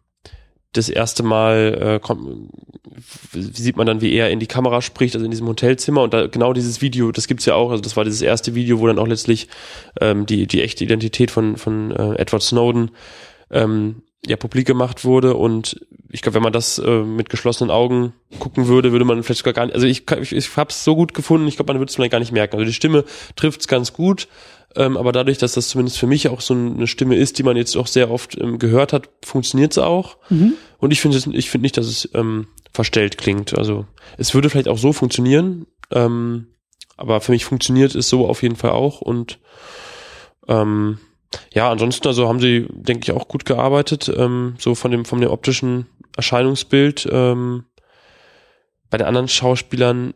das erste Mal äh, kommt, sieht man dann, wie er in die Kamera spricht, also in diesem Hotelzimmer. Und da genau dieses Video, das gibt's ja auch, also das war dieses erste Video, wo dann auch letztlich ähm, die die echte Identität von von äh, Edward Snowden ähm, ja publik gemacht wurde und ich glaube, wenn man das äh, mit geschlossenen Augen gucken würde, würde man vielleicht sogar gar nicht, also ich, ich, ich habe es so gut gefunden, ich glaube, man würde es vielleicht gar nicht merken. Also die Stimme trifft's ganz gut, ähm, aber dadurch, dass das zumindest für mich auch so eine Stimme ist, die man jetzt auch sehr oft ähm, gehört hat, funktioniert's auch. Und ich finde, es- ich finde nicht, dass es ähm, verstellt klingt. Also es würde vielleicht auch so funktionieren, ähm, aber für mich funktioniert es so auf jeden Fall auch und ähm, ja, ansonsten also haben sie, denke ich, auch gut gearbeitet, ähm, so von dem von dem optischen Erscheinungsbild. Ähm, bei den anderen Schauspielern,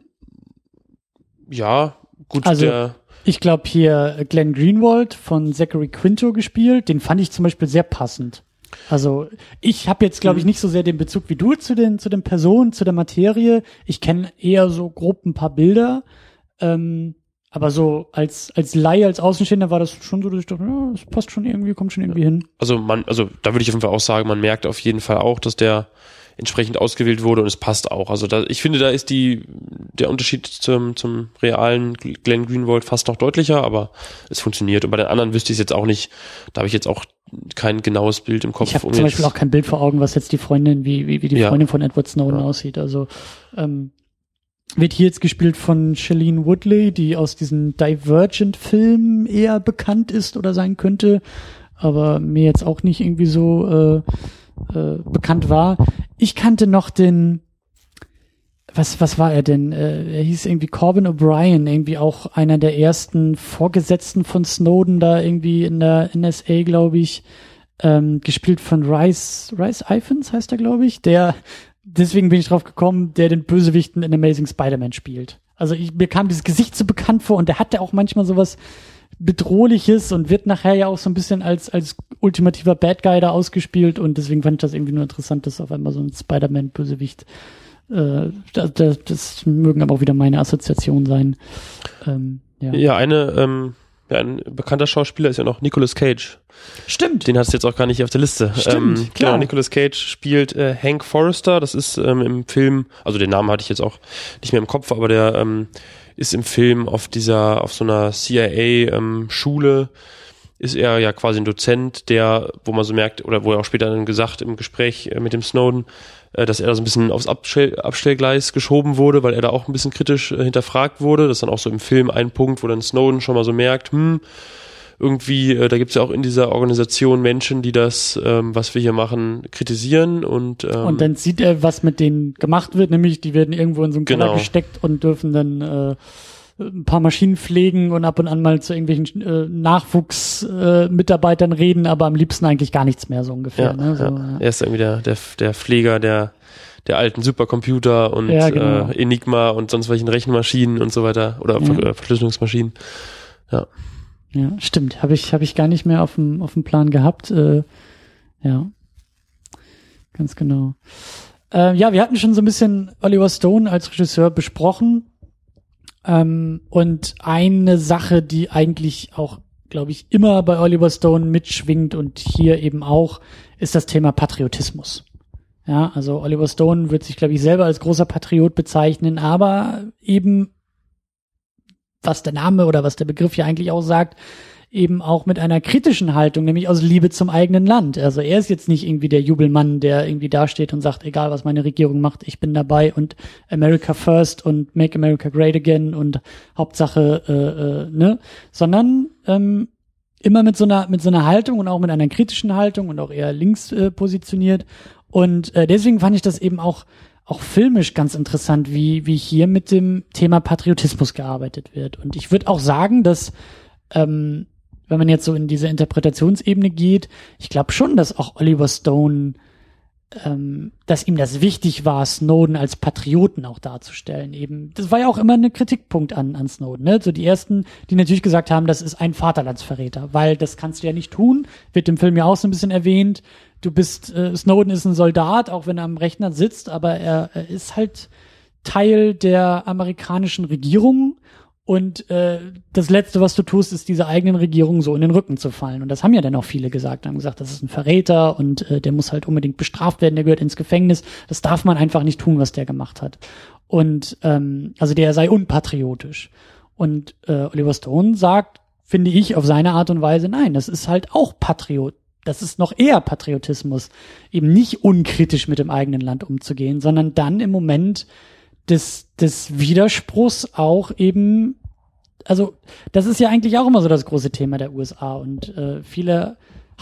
ja, gut, Also- der Ich glaube hier Glenn Greenwald von Zachary Quinto gespielt, den fand ich zum Beispiel sehr passend. Also ich habe jetzt, glaube ich, nicht so sehr den Bezug wie du zu den zu den Personen, zu der Materie. Ich kenne eher so grob ein paar Bilder, ähm, aber so als als Laie, als Außenstehender war das schon so, dass ich dachte, ja, das passt schon irgendwie, kommt schon irgendwie hin. also man, also da würde ich auf jeden Fall auch sagen, man merkt auf jeden Fall auch, dass der entsprechend ausgewählt wurde und es passt auch. Also da, ich finde, da ist die, der Unterschied zum, zum realen Glenn Greenwald fast noch deutlicher, aber es funktioniert. Und bei den anderen wüsste ich es jetzt auch nicht, da habe ich jetzt auch kein genaues Bild im Kopf. Ich habe um zum Beispiel auch kein Bild vor Augen, was jetzt die Freundin, wie, wie, wie die ja. Freundin von Edward Snowden ja. aussieht. Also ähm, wird hier jetzt gespielt von Shailene Woodley, die aus diesen Divergent-Filmen eher bekannt ist oder sein könnte, aber mir jetzt auch nicht irgendwie so äh, äh, bekannt war. Ich kannte noch den, was, was war er denn? Äh, er hieß irgendwie Corbin O'Brien, irgendwie auch einer der ersten Vorgesetzten von Snowden da irgendwie in der NSA, glaube ich, ähm, gespielt von Rice, Rice Iphans heißt er, glaube ich, der deswegen bin ich drauf gekommen, der den Bösewichten in Amazing Spider-Man spielt. Also ich, mir kam dieses Gesicht so bekannt vor und der hatte auch manchmal sowas bedrohliches und wird nachher ja auch so ein bisschen als als ultimativer Bad Guy da ausgespielt und deswegen fand ich das irgendwie nur interessant, dass auf einmal so ein Spider-Man Bösewicht äh, das, das, das mögen aber auch wieder meine Assoziationen sein. Ähm, ja. ja, eine ähm, ein bekannter Schauspieler ist ja noch Nicolas Cage. Stimmt. Den hast du jetzt auch gar nicht auf der Liste. Stimmt, ähm, klar. Genau, Nicolas Cage spielt äh, Hank Forrester. Das ist ähm, im Film, also den Namen hatte ich jetzt auch nicht mehr im Kopf, aber der ähm, ist im Film auf dieser, auf so einer CIA-Schule, ähm, ist er ja quasi ein Dozent, der, wo man so merkt, oder wo er auch später dann gesagt im Gespräch äh, mit dem Snowden, äh, dass er da so ein bisschen aufs Abstell Abstellgleis geschoben wurde, weil er da auch ein bisschen kritisch äh, hinterfragt wurde. Das ist dann auch so im Film ein Punkt, wo dann Snowden schon mal so merkt, hm, irgendwie, äh, da gibt es ja auch in dieser Organisation Menschen, die das, ähm, was wir hier machen, kritisieren und ähm, und dann sieht er, was mit denen gemacht wird, nämlich die werden irgendwo in so einen Keller genau. gesteckt und dürfen dann äh, ein paar Maschinen pflegen und ab und an mal zu irgendwelchen äh, Nachwuchsmitarbeitern äh, reden, aber am liebsten eigentlich gar nichts mehr so ungefähr. Ja, ne? so, ja. Ja. Er ist irgendwie der, der, der Pfleger der, der alten Supercomputer und ja, genau. äh, Enigma und sonst welchen Rechenmaschinen und so weiter oder. Ver Verschlüsselungsmaschinen. Ja. Ja, stimmt. Habe ich, hab ich gar nicht mehr auf dem, auf dem Plan gehabt. Äh, ja. Ganz genau. Äh, ja, wir hatten schon so ein bisschen Oliver Stone als Regisseur besprochen. Ähm, und eine Sache, die eigentlich auch, glaube ich, immer bei Oliver Stone mitschwingt und hier eben auch, ist das Thema Patriotismus. Ja, also Oliver Stone wird sich, glaube ich, selber als großer Patriot bezeichnen, aber eben, was der Name oder was der Begriff ja eigentlich auch sagt, eben auch mit einer kritischen Haltung, nämlich aus Liebe zum eigenen Land. Also er ist jetzt nicht irgendwie der Jubelmann, der irgendwie dasteht und sagt, egal was meine Regierung macht, ich bin dabei und America First und Make America Great Again und Hauptsache, äh, äh, ne, sondern ähm, immer mit so einer mit so einer Haltung und auch mit einer kritischen Haltung und auch eher links äh, positioniert. Und äh, deswegen fand ich das eben auch auch filmisch ganz interessant, wie wie hier mit dem Thema Patriotismus gearbeitet wird. Und ich würde auch sagen, dass ähm, wenn man jetzt so in diese Interpretationsebene geht, ich glaube schon, dass auch Oliver Stone, ähm, dass ihm das wichtig war, Snowden als Patrioten auch darzustellen. Eben, das war ja auch immer ein Kritikpunkt an, an Snowden. Ne? So die ersten, die natürlich gesagt haben, das ist ein Vaterlandsverräter, weil das kannst du ja nicht tun. Wird im Film ja auch so ein bisschen erwähnt. Du bist, äh, Snowden ist ein Soldat, auch wenn er am Rechner sitzt, aber er, er ist halt Teil der amerikanischen Regierung und äh, das Letzte, was du tust, ist dieser eigenen Regierung so in den Rücken zu fallen. Und das haben ja dann auch viele gesagt, haben gesagt, das ist ein Verräter und äh, der muss halt unbedingt bestraft werden, der gehört ins Gefängnis. Das darf man einfach nicht tun, was der gemacht hat. Und ähm, also der sei unpatriotisch. Und äh, Oliver Stone sagt, finde ich, auf seine Art und Weise, nein, das ist halt auch Patriot. Das ist noch eher Patriotismus, eben nicht unkritisch mit dem eigenen Land umzugehen, sondern dann im Moment des, des Widerspruchs auch eben also das ist ja eigentlich auch immer so das große Thema der USA und äh, viele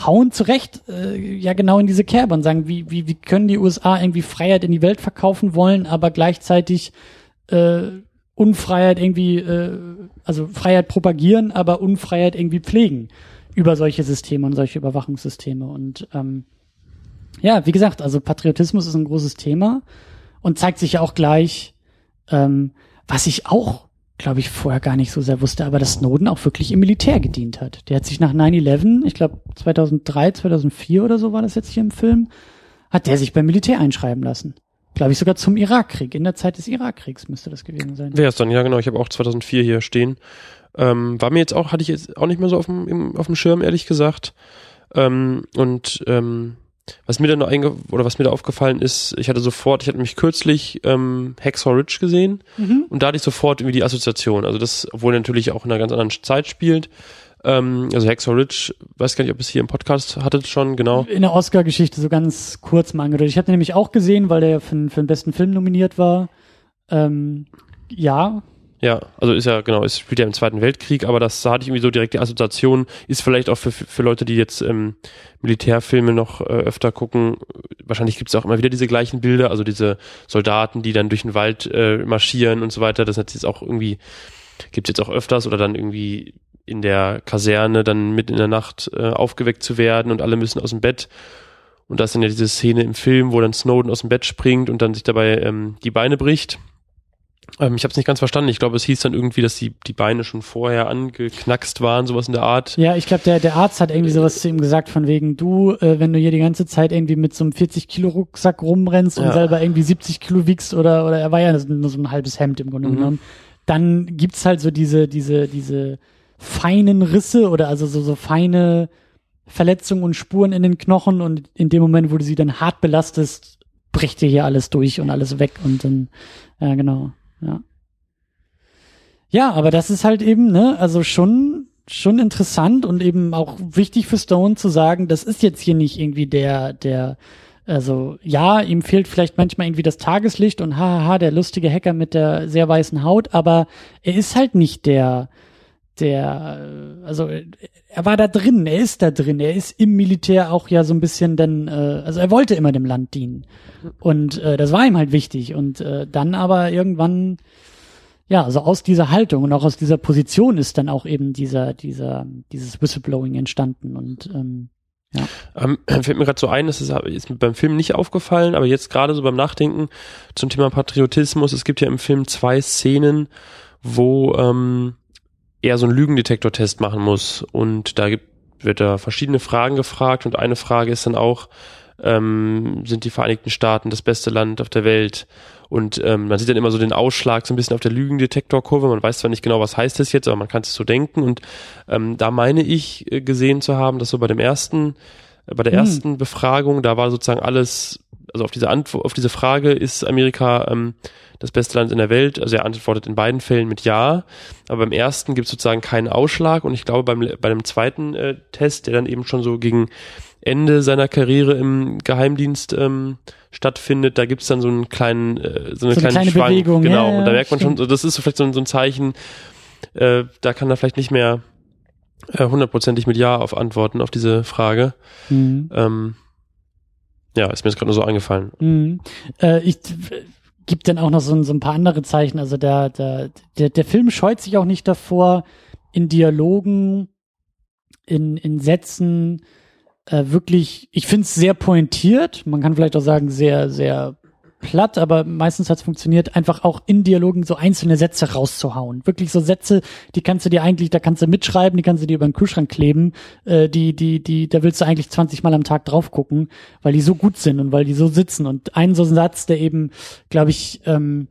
hauen zurecht äh, ja genau in diese Kerbe und sagen, wie, wie, wie können die USA irgendwie Freiheit in die Welt verkaufen wollen, aber gleichzeitig äh, Unfreiheit irgendwie, äh, also Freiheit propagieren, aber Unfreiheit irgendwie pflegen über solche Systeme und solche Überwachungssysteme. Und ähm, ja, wie gesagt, also Patriotismus ist ein großes Thema und zeigt sich ja auch gleich, ähm, was ich auch glaube ich, vorher gar nicht so sehr wusste, aber dass Snowden auch wirklich im Militär gedient hat. Der hat sich nach 9-11, ich glaube 2003, 2004 oder so war das jetzt hier im Film, hat der sich beim Militär einschreiben lassen. Glaube ich sogar zum Irakkrieg. In der Zeit des Irakkriegs müsste das gewesen sein. Wäre es dann, ja genau. Ich habe auch 2004 hier stehen. Ähm, war mir jetzt auch, hatte ich jetzt auch nicht mehr so auf dem, auf dem Schirm, ehrlich gesagt. Ähm, und ähm, was mir dann noch einge oder was mir da aufgefallen ist, ich hatte sofort, ich hatte mich kürzlich ähm, Hacksaw Ridge gesehen Mhm. und da hatte ich sofort irgendwie die Assoziation. Also das, obwohl er natürlich auch in einer ganz anderen Zeit spielt. Ähm, also Hacksaw Ridge, weiß gar nicht, ob es hier im Podcast hattet schon, genau. In der Oscar-Geschichte so ganz kurz mal angedeutet. Ich den nämlich auch gesehen, weil der ja für, den- für den besten Film nominiert war. Ähm, ja, Ja, also ist ja, genau, es spielt ja im Zweiten Weltkrieg, aber das da hatte ich irgendwie so direkt die Assoziation, ist vielleicht auch für, für Leute, die jetzt ähm, Militärfilme noch äh, öfter gucken, wahrscheinlich gibt es auch immer wieder diese gleichen Bilder, also diese Soldaten, die dann durch den Wald äh, marschieren und so weiter, das hat jetzt auch irgendwie, gibt es jetzt auch öfters oder dann irgendwie in der Kaserne dann mitten in der Nacht äh, aufgeweckt zu werden und alle müssen aus dem Bett. Und da ist dann ja diese Szene im Film, wo dann Snowden aus dem Bett springt und dann sich dabei ähm, die Beine bricht. Ähm, ich habe es nicht ganz verstanden. Ich glaube, es hieß dann irgendwie, dass die, die Beine schon vorher angeknackst waren, sowas in der Art. ja, ich glaube, der, der Arzt hat irgendwie sowas zu ihm gesagt, von wegen, du, äh, wenn du hier die ganze Zeit irgendwie mit so einem 40-Kilo-Rucksack rumrennst und Ja. selber irgendwie 70 Kilo wiegst oder, oder er war ja nur so ein halbes Hemd im Grunde Mhm. genommen, dann gibt's halt so diese, diese, diese feinen Risse oder also so, so feine Verletzungen und Spuren in den Knochen und in dem Moment, wo du sie dann hart belastest, bricht dir hier alles durch und alles weg und dann, ja, genau, ja. Ja, aber das ist halt eben, ne, also schon, schon interessant und eben auch wichtig für Stone zu sagen, das ist jetzt hier nicht irgendwie der, der, also ja, ihm fehlt vielleicht manchmal irgendwie das Tageslicht und hahaha, der lustige Hacker mit der sehr weißen Haut, aber er ist halt nicht der, der, also er war da drin, er ist da drin, er ist im Militär auch ja so ein bisschen dann, äh, also er wollte immer dem Land dienen. Und äh, das war ihm halt wichtig. Und äh, dann aber irgendwann, ja, also aus dieser Haltung und auch aus dieser Position ist dann auch eben dieser, dieser, dieses Whistleblowing entstanden. Und ähm, Ähm, fällt mir gerade so ein, das ist, ist beim Film nicht aufgefallen, aber jetzt gerade so beim Nachdenken zum Thema Patriotismus, es gibt ja im Film zwei Szenen, wo ähm, er so einen Lügendetektortest machen muss und da gibt, wird er verschiedene Fragen gefragt und eine Frage ist dann auch, ähm, sind die Vereinigten Staaten das beste Land auf der Welt? Und ähm, man sieht dann immer so den Ausschlag so ein bisschen auf der Lügendetektorkurve. Man weiß zwar nicht genau, was heißt das jetzt, aber man kann es so denken. Und ähm, da meine ich äh, gesehen zu haben, dass so bei dem ersten, äh, bei der Hm. ersten Befragung, da war sozusagen alles, also auf diese Antwort, auf diese Frage, ist Amerika ähm, das beste Land in der Welt? Also er antwortet in beiden Fällen mit Ja, aber beim ersten gibt es sozusagen keinen Ausschlag und ich glaube beim bei dem zweiten äh, Test, der dann eben schon so gegen Ende seiner Karriere im Geheimdienst ähm, stattfindet, da gibt's dann so einen kleinen, äh, so eine, So eine kleine, kleine Schwank, Bewegung, genau. ja, und da merkt man schon, stimmt. so, das ist so vielleicht so, ein- so ein Zeichen, äh, da kann er vielleicht nicht mehr äh, hundertprozentig mit Ja auf antworten auf diese Frage. mhm. Ähm, ja, ist mir jetzt gerade nur so eingefallen. Mhm. Äh, ich gibt dann auch noch so, ein- so ein paar andere Zeichen. Also der, der, der, der Film scheut sich auch nicht davor, in Dialogen, in, in Sätzen äh, wirklich, ich finde es sehr pointiert. Man kann vielleicht auch sagen, sehr, sehr platt, aber meistens hat es funktioniert, einfach auch in Dialogen so einzelne Sätze rauszuhauen. Wirklich so Sätze, die kannst du dir eigentlich, da kannst du mitschreiben, die kannst du dir über den Kühlschrank kleben, äh, die, die, die, da willst du eigentlich 20 Mal am Tag drauf gucken, weil die so gut sind und weil die so sitzen. Und ein so Satz, der eben, glaube ich, ähm,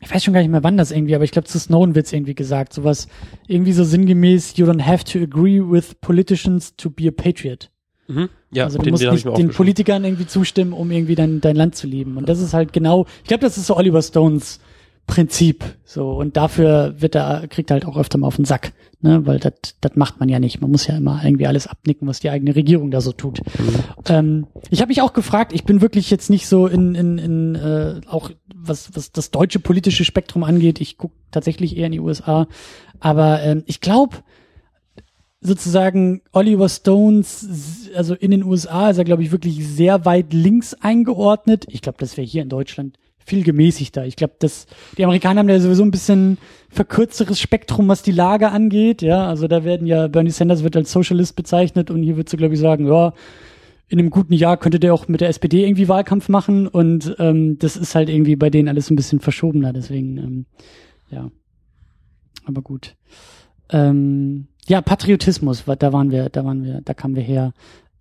ich weiß schon gar nicht mehr wann das irgendwie, aber ich glaube zu Snowden wird's irgendwie gesagt, sowas irgendwie so sinngemäß, you don't have to agree with politicians to be a patriot. Mhm. Ja, also du den, musst den nicht den. Politikern irgendwie zustimmen, um irgendwie dein, dein Land zu lieben. Und das ist halt genau, ich glaube, das ist so Oliver Stones Prinzip. So, und dafür wird er, kriegt er halt auch öfter mal auf den Sack. Ne? Weil das das macht man ja nicht. Man muss ja immer irgendwie alles abnicken, was die eigene Regierung da so tut. Ähm, ich habe mich auch gefragt, ich bin wirklich jetzt nicht so in, in, in äh, auch was, was das deutsche politische Spektrum angeht. Ich gucke tatsächlich eher in die USA. Aber ähm, ich glaube, sozusagen Oliver Stones, also in den USA ist er, glaube ich, wirklich sehr weit links eingeordnet. Ich glaube, das wäre hier in Deutschland viel gemäßigter. Ich glaube, dass die Amerikaner haben ja sowieso ein bisschen verkürzeres Spektrum, was die Lage angeht. Ja, also da werden ja Bernie Sanders wird als Socialist bezeichnet und hier wird so, glaube ich, sagen, ja, in einem guten Jahr könnte der auch mit der SPD irgendwie Wahlkampf machen und ähm, das ist halt irgendwie bei denen alles ein bisschen verschobener. Deswegen, ähm, ja, aber gut. Ähm, ja, Patriotismus, da waren wir, da waren wir, da kamen wir her.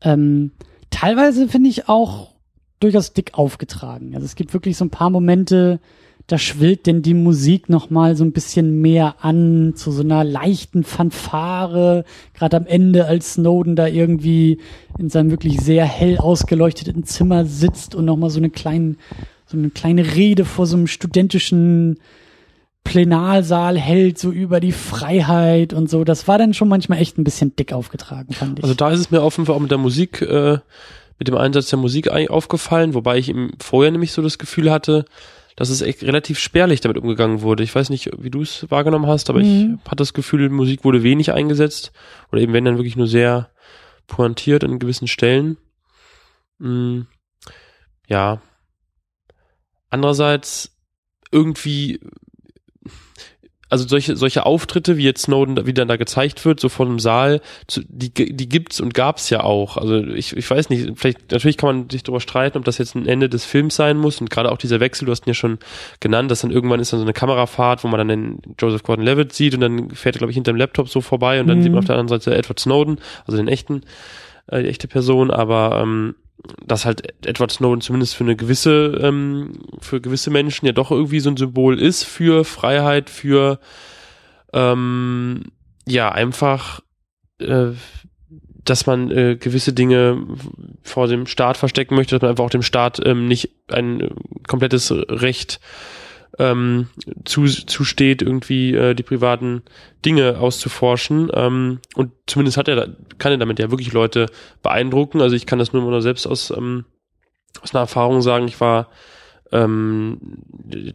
Ähm, teilweise finde ich auch durchaus dick aufgetragen. Also es gibt wirklich so ein paar Momente, da schwillt denn die Musik noch mal so ein bisschen mehr an zu so einer leichten Fanfare, gerade am Ende, als Snowden da irgendwie in seinem wirklich sehr hell ausgeleuchteten Zimmer sitzt und noch mal so eine kleine so eine kleine Rede vor so einem studentischen Plenarsaal hält, so über die Freiheit und so. Das war dann schon manchmal echt ein bisschen dick aufgetragen, fand ich. Also da ist es mir Fall auch mit der Musik, äh, mit dem Einsatz der Musik aufgefallen, wobei ich im vorher nämlich so das Gefühl hatte, dass es echt relativ spärlich damit umgegangen wurde. Ich weiß nicht, wie du es wahrgenommen hast, aber mhm. ich hatte das Gefühl, Musik wurde wenig eingesetzt oder eben wenn dann wirklich nur sehr pointiert an gewissen Stellen. Mhm. Ja. Andererseits irgendwie also solche, solche Auftritte, wie jetzt Snowden, wie dann da gezeigt wird, so von einem Saal, die, die gibt's und gab's ja auch. Also ich, ich weiß nicht, vielleicht, natürlich kann man sich darüber streiten, ob das jetzt ein Ende des Films sein muss und gerade auch dieser Wechsel, du hast ihn ja schon genannt, dass dann irgendwann ist dann so eine Kamerafahrt, wo man dann den Joseph Gordon-Levitt sieht und dann fährt er, glaube ich, hinterm Laptop so vorbei und dann mhm. sieht man auf der anderen Seite Edward Snowden, also den echten, äh, die echte Person, aber ähm, dass halt Edward Snowden zumindest für eine gewisse, ähm, für gewisse Menschen ja doch irgendwie so ein Symbol ist für Freiheit, für ähm, ja einfach, äh, dass man äh, gewisse Dinge vor dem Staat verstecken möchte, dass man einfach auch dem Staat ähm, nicht ein komplettes Recht ähm, zu, zusteht, irgendwie äh, die privaten Dinge auszuforschen. Ähm, und zumindest hat er, kann er damit ja wirklich Leute beeindrucken. Also ich kann das nur mal selbst aus, ähm, aus einer Erfahrung sagen. Ich war ähm,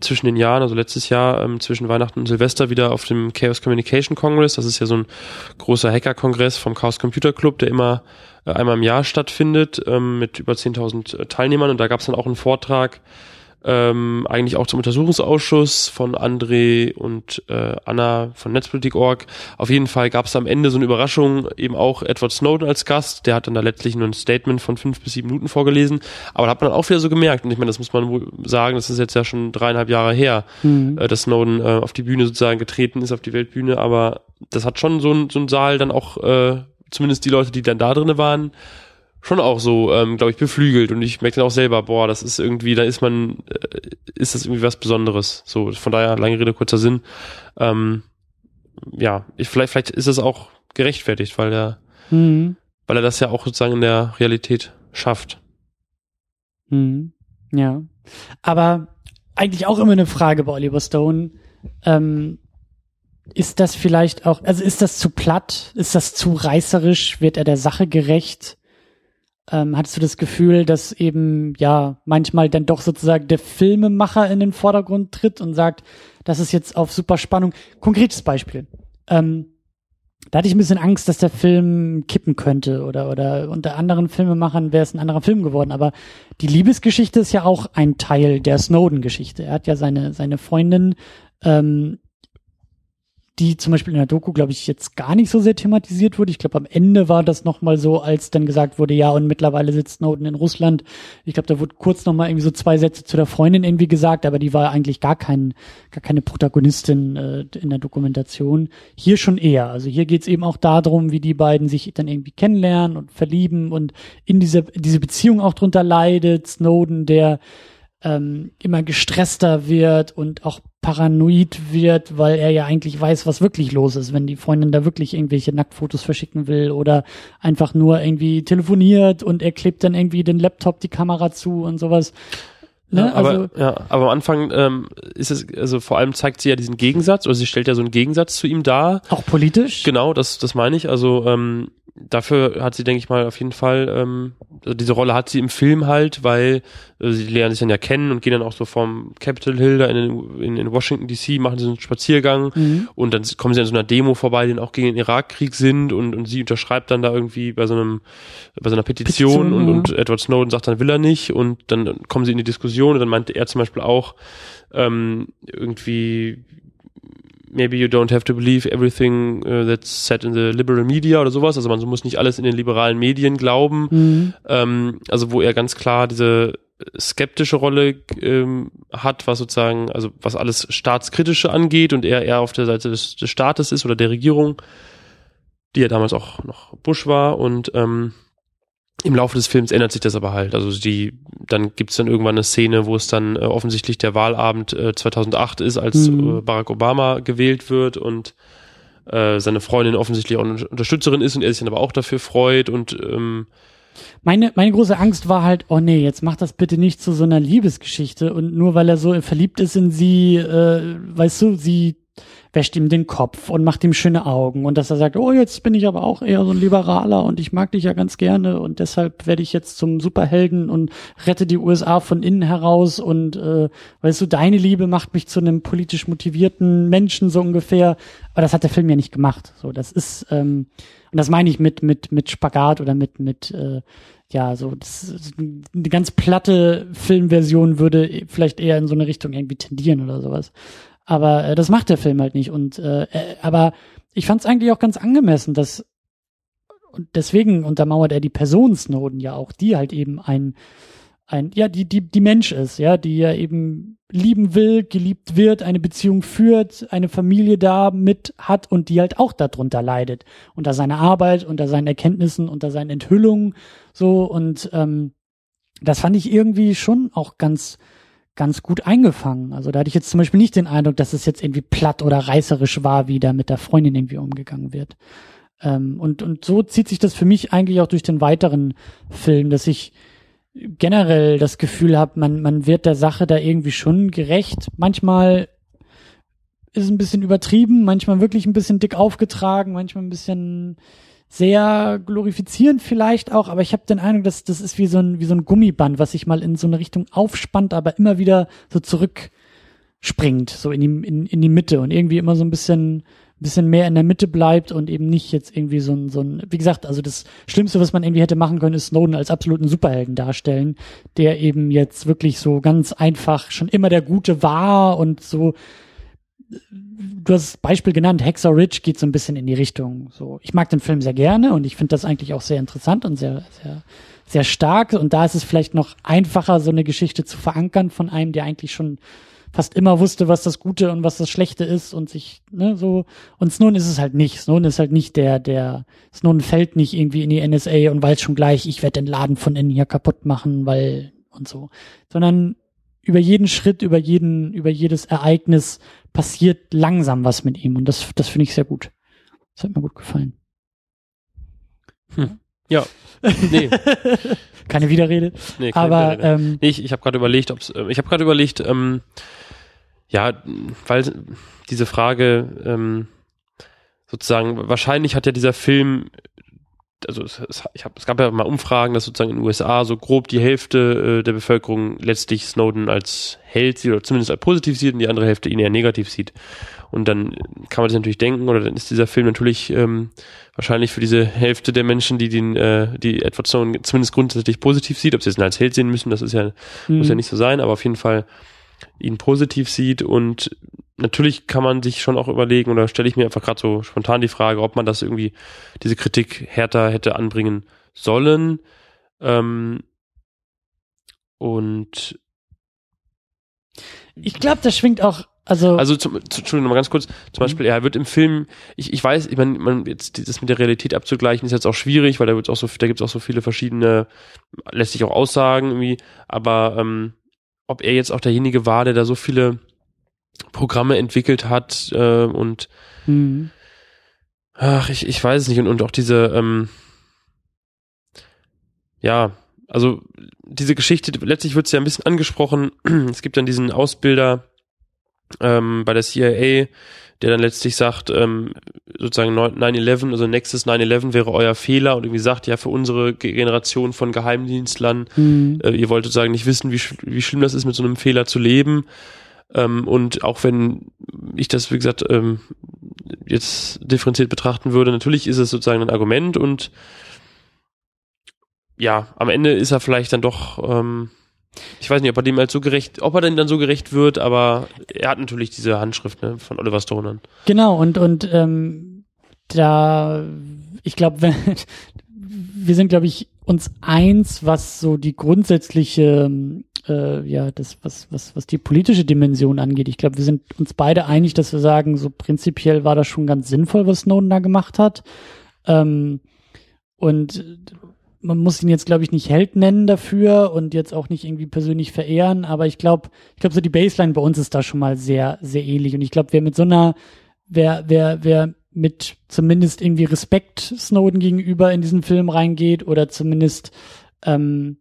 zwischen den Jahren, also letztes Jahr, ähm, zwischen Weihnachten und Silvester wieder auf dem Chaos Communication Congress. Das ist ja so ein großer Hacker-Kongress vom Chaos Computer Club, der immer äh, einmal im Jahr stattfindet, ähm, mit über 10.000 Teilnehmern. Und da gab es dann auch einen Vortrag ähm, eigentlich auch zum Untersuchungsausschuss von André und äh, Anna von Netzpolitik.org. Auf jeden Fall gab es am Ende so eine Überraschung, eben auch Edward Snowden als Gast. Der hat dann da letztlich nur ein Statement von fünf bis sieben Minuten vorgelesen. Aber da hat man auch wieder so gemerkt, und ich meine, das muss man wohl sagen, das ist jetzt ja schon dreieinhalb Jahre her, mhm. äh, dass Snowden äh, auf die Bühne sozusagen getreten ist, auf die Weltbühne. Aber das hat schon so ein, so ein Saal dann auch, äh, zumindest die Leute, die dann da drinnen waren, schon auch so, ähm, glaube ich, beflügelt und ich merke dann auch selber, boah, das ist irgendwie, da ist man, äh, ist das irgendwie was Besonderes. So, von daher, lange Rede, kurzer Sinn. Ähm, ja, ich, vielleicht, vielleicht ist es auch gerechtfertigt, weil er, mhm. weil er das ja auch sozusagen in der Realität schafft. Mhm. Ja. Aber eigentlich auch immer eine Frage bei Oliver Stone. Ähm, ist das vielleicht auch, also ist das zu platt? Ist das zu reißerisch? Wird er der Sache gerecht? Ähm, hattest du das Gefühl, dass eben ja manchmal dann doch sozusagen der Filmemacher in den Vordergrund tritt und sagt, das ist jetzt auf super Spannung. Konkretes Beispiel. Ähm, da hatte ich ein bisschen Angst, dass der Film kippen könnte oder oder unter anderen Filmemachern wäre es ein anderer Film geworden. Aber die Liebesgeschichte ist ja auch ein Teil der Snowden-Geschichte. Er hat ja seine seine Freundin ähm, die zum Beispiel in der Doku, glaube ich, jetzt gar nicht so sehr thematisiert wurde. Ich glaube, am Ende war das nochmal so, als dann gesagt wurde, ja, und mittlerweile sitzt Snowden in Russland. Ich glaube, da wurde kurz nochmal irgendwie so zwei Sätze zu der Freundin irgendwie gesagt, aber die war eigentlich gar kein, gar keine Protagonistin äh, in der Dokumentation. Hier schon eher. Also hier geht's eben auch darum, wie die beiden sich dann irgendwie kennenlernen und verlieben und in diese, diese Beziehung auch drunter leidet. Snowden, der ähm, immer gestresster wird und auch paranoid wird, weil er ja eigentlich weiß, was wirklich los ist, wenn die Freundin da wirklich irgendwelche Nacktfotos verschicken will oder einfach nur irgendwie telefoniert und er klebt dann irgendwie den Laptop, die Kamera zu und sowas. Ne? Ja, aber, also, ja, aber am Anfang ähm, ist es, also vor allem zeigt sie ja diesen Gegensatz, oder sie stellt ja so einen Gegensatz zu ihm dar. Auch politisch? Genau, das, das meine ich. Also ähm, dafür hat sie, denke ich mal, auf jeden Fall, ähm, also diese Rolle hat sie im Film halt, weil äh, sie lernen sich dann ja kennen und gehen dann auch so vom Capitol Hill da in, in, in Washington DC, machen so einen Spaziergang mhm. und dann kommen sie an so einer Demo vorbei, die dann auch gegen den Irakkrieg sind und, und sie unterschreibt dann da irgendwie bei so einem, bei so einer Petition, Petition und, ja. und Edward Snowden sagt dann will er nicht und dann kommen sie in die Diskussion und dann meinte er zum Beispiel auch, ähm, irgendwie maybe you don't have to believe everything uh, that's said in the liberal media oder sowas. Also man muss nicht alles in den liberalen Medien glauben. Mhm. Ähm, also wo er ganz klar diese skeptische Rolle ähm, hat, was sozusagen, also was alles staatskritische angeht und er eher auf der Seite des, des Staates ist oder der Regierung, die ja damals auch noch Bush war und ähm, im Laufe des Films ändert sich das aber halt. Also die, dann gibt's dann irgendwann eine Szene, wo es dann äh, offensichtlich der Wahlabend äh, 2008 ist, als Mhm. äh, Barack Obama gewählt wird und äh, seine Freundin offensichtlich auch eine Unterstützerin ist und er sich dann aber auch dafür freut und ähm, Meine, meine große Angst war halt, oh nee, jetzt mach das bitte nicht zu so einer Liebesgeschichte und nur weil er so verliebt ist in sie, äh, weißt du, sie wäscht ihm den Kopf und macht ihm schöne Augen und dass er sagt, oh, jetzt bin ich aber auch eher so ein Liberaler und ich mag dich ja ganz gerne und deshalb werde ich jetzt zum Superhelden und rette die USA von innen heraus und äh, weißt du, deine Liebe macht mich zu einem politisch motivierten Menschen so ungefähr. Aber das hat der Film ja nicht gemacht. So, das ist ähm, und das meine ich mit mit mit Spagat oder mit mit äh, ja so das eine ganz platte Filmversion würde vielleicht eher in so eine Richtung irgendwie tendieren oder sowas. Aber äh, das macht der Film halt nicht. Und äh, äh, aber ich fand es eigentlich auch ganz angemessen, dass und deswegen untermauert er die Person Snowden ja auch, die halt eben ein ein ja die die die Mensch ist, ja, die ja eben lieben will, geliebt wird, eine Beziehung führt, eine Familie da mit hat und die halt auch darunter leidet unter seiner Arbeit, unter seinen Erkenntnissen, unter seinen Enthüllungen so und ähm, das fand ich irgendwie schon auch ganz ganz gut eingefangen. Also da hatte ich jetzt zum Beispiel nicht den Eindruck, dass es jetzt irgendwie platt oder reißerisch war, wie da mit der Freundin irgendwie umgegangen wird. Ähm, und, und so zieht sich das für mich eigentlich auch durch den weiteren Film, dass ich generell das Gefühl habe, man, man wird der Sache da irgendwie schon gerecht. Manchmal ist es ein bisschen übertrieben, manchmal wirklich ein bisschen dick aufgetragen, manchmal ein bisschen sehr glorifizierend vielleicht auch, aber ich habe den Eindruck, dass das ist wie so ein wie so ein Gummiband, was sich mal in so eine Richtung aufspannt, aber immer wieder so zurückspringt, so in die in, in die Mitte und irgendwie immer so ein bisschen bisschen mehr in der Mitte bleibt und eben nicht jetzt irgendwie so ein so ein wie gesagt, also das Schlimmste, was man irgendwie hätte machen können, ist Snowden als absoluten Superhelden darstellen, der eben jetzt wirklich so ganz einfach schon immer der Gute war und so du hast das Beispiel genannt, Hexer Ridge geht so ein bisschen in die Richtung. So, ich mag den Film sehr gerne und ich finde das eigentlich auch sehr interessant und sehr, sehr, sehr stark. Und da ist es vielleicht noch einfacher, so eine Geschichte zu verankern von einem, der eigentlich schon fast immer wusste, was das Gute und was das Schlechte ist und sich, ne, so. Und Snowden ist es halt nicht. Snowden ist halt nicht der, der, Snowden fällt nicht irgendwie in die NSA und weiß schon gleich, ich werde den Laden von innen hier kaputt machen, weil, und so. Sondern über jeden Schritt, über jeden, über jedes Ereignis passiert langsam was mit ihm und das, das finde ich sehr gut. Das hat mir gut gefallen. Hm. Ja, nee. Keine Widerrede. Nee, keine aber Widerrede. ähm, Nee, ich, ich habe gerade überlegt, ob's, äh, ich habe gerade überlegt, ähm, ja, weil diese Frage ähm, sozusagen wahrscheinlich hat ja dieser Film, also es, es, ich hab, es gab ja mal Umfragen, dass sozusagen in den USA so grob die Hälfte äh, der Bevölkerung letztlich Snowden als Held sieht oder zumindest als positiv sieht und die andere Hälfte ihn eher negativ sieht. Und dann kann man sich natürlich denken, oder dann ist dieser Film natürlich ähm, wahrscheinlich für diese Hälfte der Menschen, die den, äh, die Edward Snowden zumindest grundsätzlich positiv sieht, ob sie es als Held sehen müssen, das ist ja, muss ja mh, nicht so sein, aber auf jeden Fall ihn positiv sieht und natürlich kann man sich schon auch überlegen, oder stelle ich mir einfach gerade so spontan die Frage, ob man das irgendwie, diese Kritik härter hätte anbringen sollen. Ähm, und ich glaube, das schwingt auch, also, Also zum, zu, Entschuldigung, nochmal ganz kurz. Zum Beispiel, er wird im Film, ich, ich weiß, ich meine, man, jetzt das mit der Realität abzugleichen, ist jetzt auch schwierig, weil da wird auch so, da gibt es auch so viele verschiedene, lässt sich auch aussagen irgendwie, aber ähm, ob er jetzt auch derjenige war, der da so viele Programme entwickelt hat äh, und mh, ach, ich, ich weiß es nicht, und, und auch diese, ähm, ja, also diese Geschichte, letztlich wird es ja ein bisschen angesprochen. Es gibt dann diesen Ausbilder ähm, bei der CIA, der dann letztlich sagt, ähm, sozusagen 9-11, also nächstes 9-11 wäre euer Fehler und irgendwie sagt, ja, für unsere Ge- Generation von Geheimdienstlern, mh, äh, ihr wollt sozusagen nicht wissen, wie, sch wie schlimm das ist, mit so einem Fehler zu leben. Ähm, und auch wenn ich das, wie gesagt, ähm, jetzt differenziert betrachten würde, natürlich ist es sozusagen ein Argument und ja, am Ende ist er vielleicht dann doch, ähm, ich weiß nicht, ob er dem halt so gerecht, ob er denn dann so gerecht wird, aber er hat natürlich diese Handschrift ne, von Oliver Stone an. Genau, und, und ähm, da, ich glaube, wir sind, glaube ich, uns eins, was so die grundsätzliche, äh, ja, das, was, was, was die politische Dimension angeht. Ich glaube, wir sind uns beide einig, dass wir sagen, so prinzipiell war das schon ganz sinnvoll, was Snowden da gemacht hat. Ähm, und man muss ihn jetzt, glaube ich, nicht Held nennen dafür und jetzt auch nicht irgendwie persönlich verehren, aber ich glaube, ich glaube, so die Baseline bei uns ist da schon mal sehr, sehr ähnlich. Und ich glaube, wer mit so einer, wer, wer, wer mit zumindest irgendwie Respekt Snowden gegenüber in diesen Film reingeht oder zumindest ähm,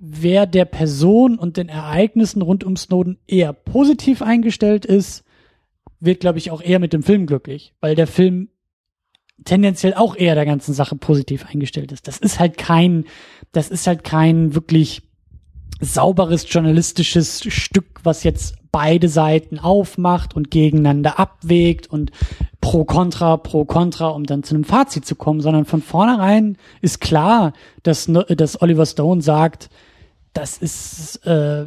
wer der Person und den Ereignissen rund um Snowden eher positiv eingestellt ist, wird, glaube ich, auch eher mit dem Film glücklich, weil der Film tendenziell auch eher der ganzen Sache positiv eingestellt ist. Das ist halt kein, das ist halt kein wirklich sauberes journalistisches Stück, was jetzt beide Seiten aufmacht und gegeneinander abwägt und pro contra, pro contra, um dann zu einem Fazit zu kommen, sondern von vornherein ist klar, dass, dass Oliver Stone sagt, das ist äh,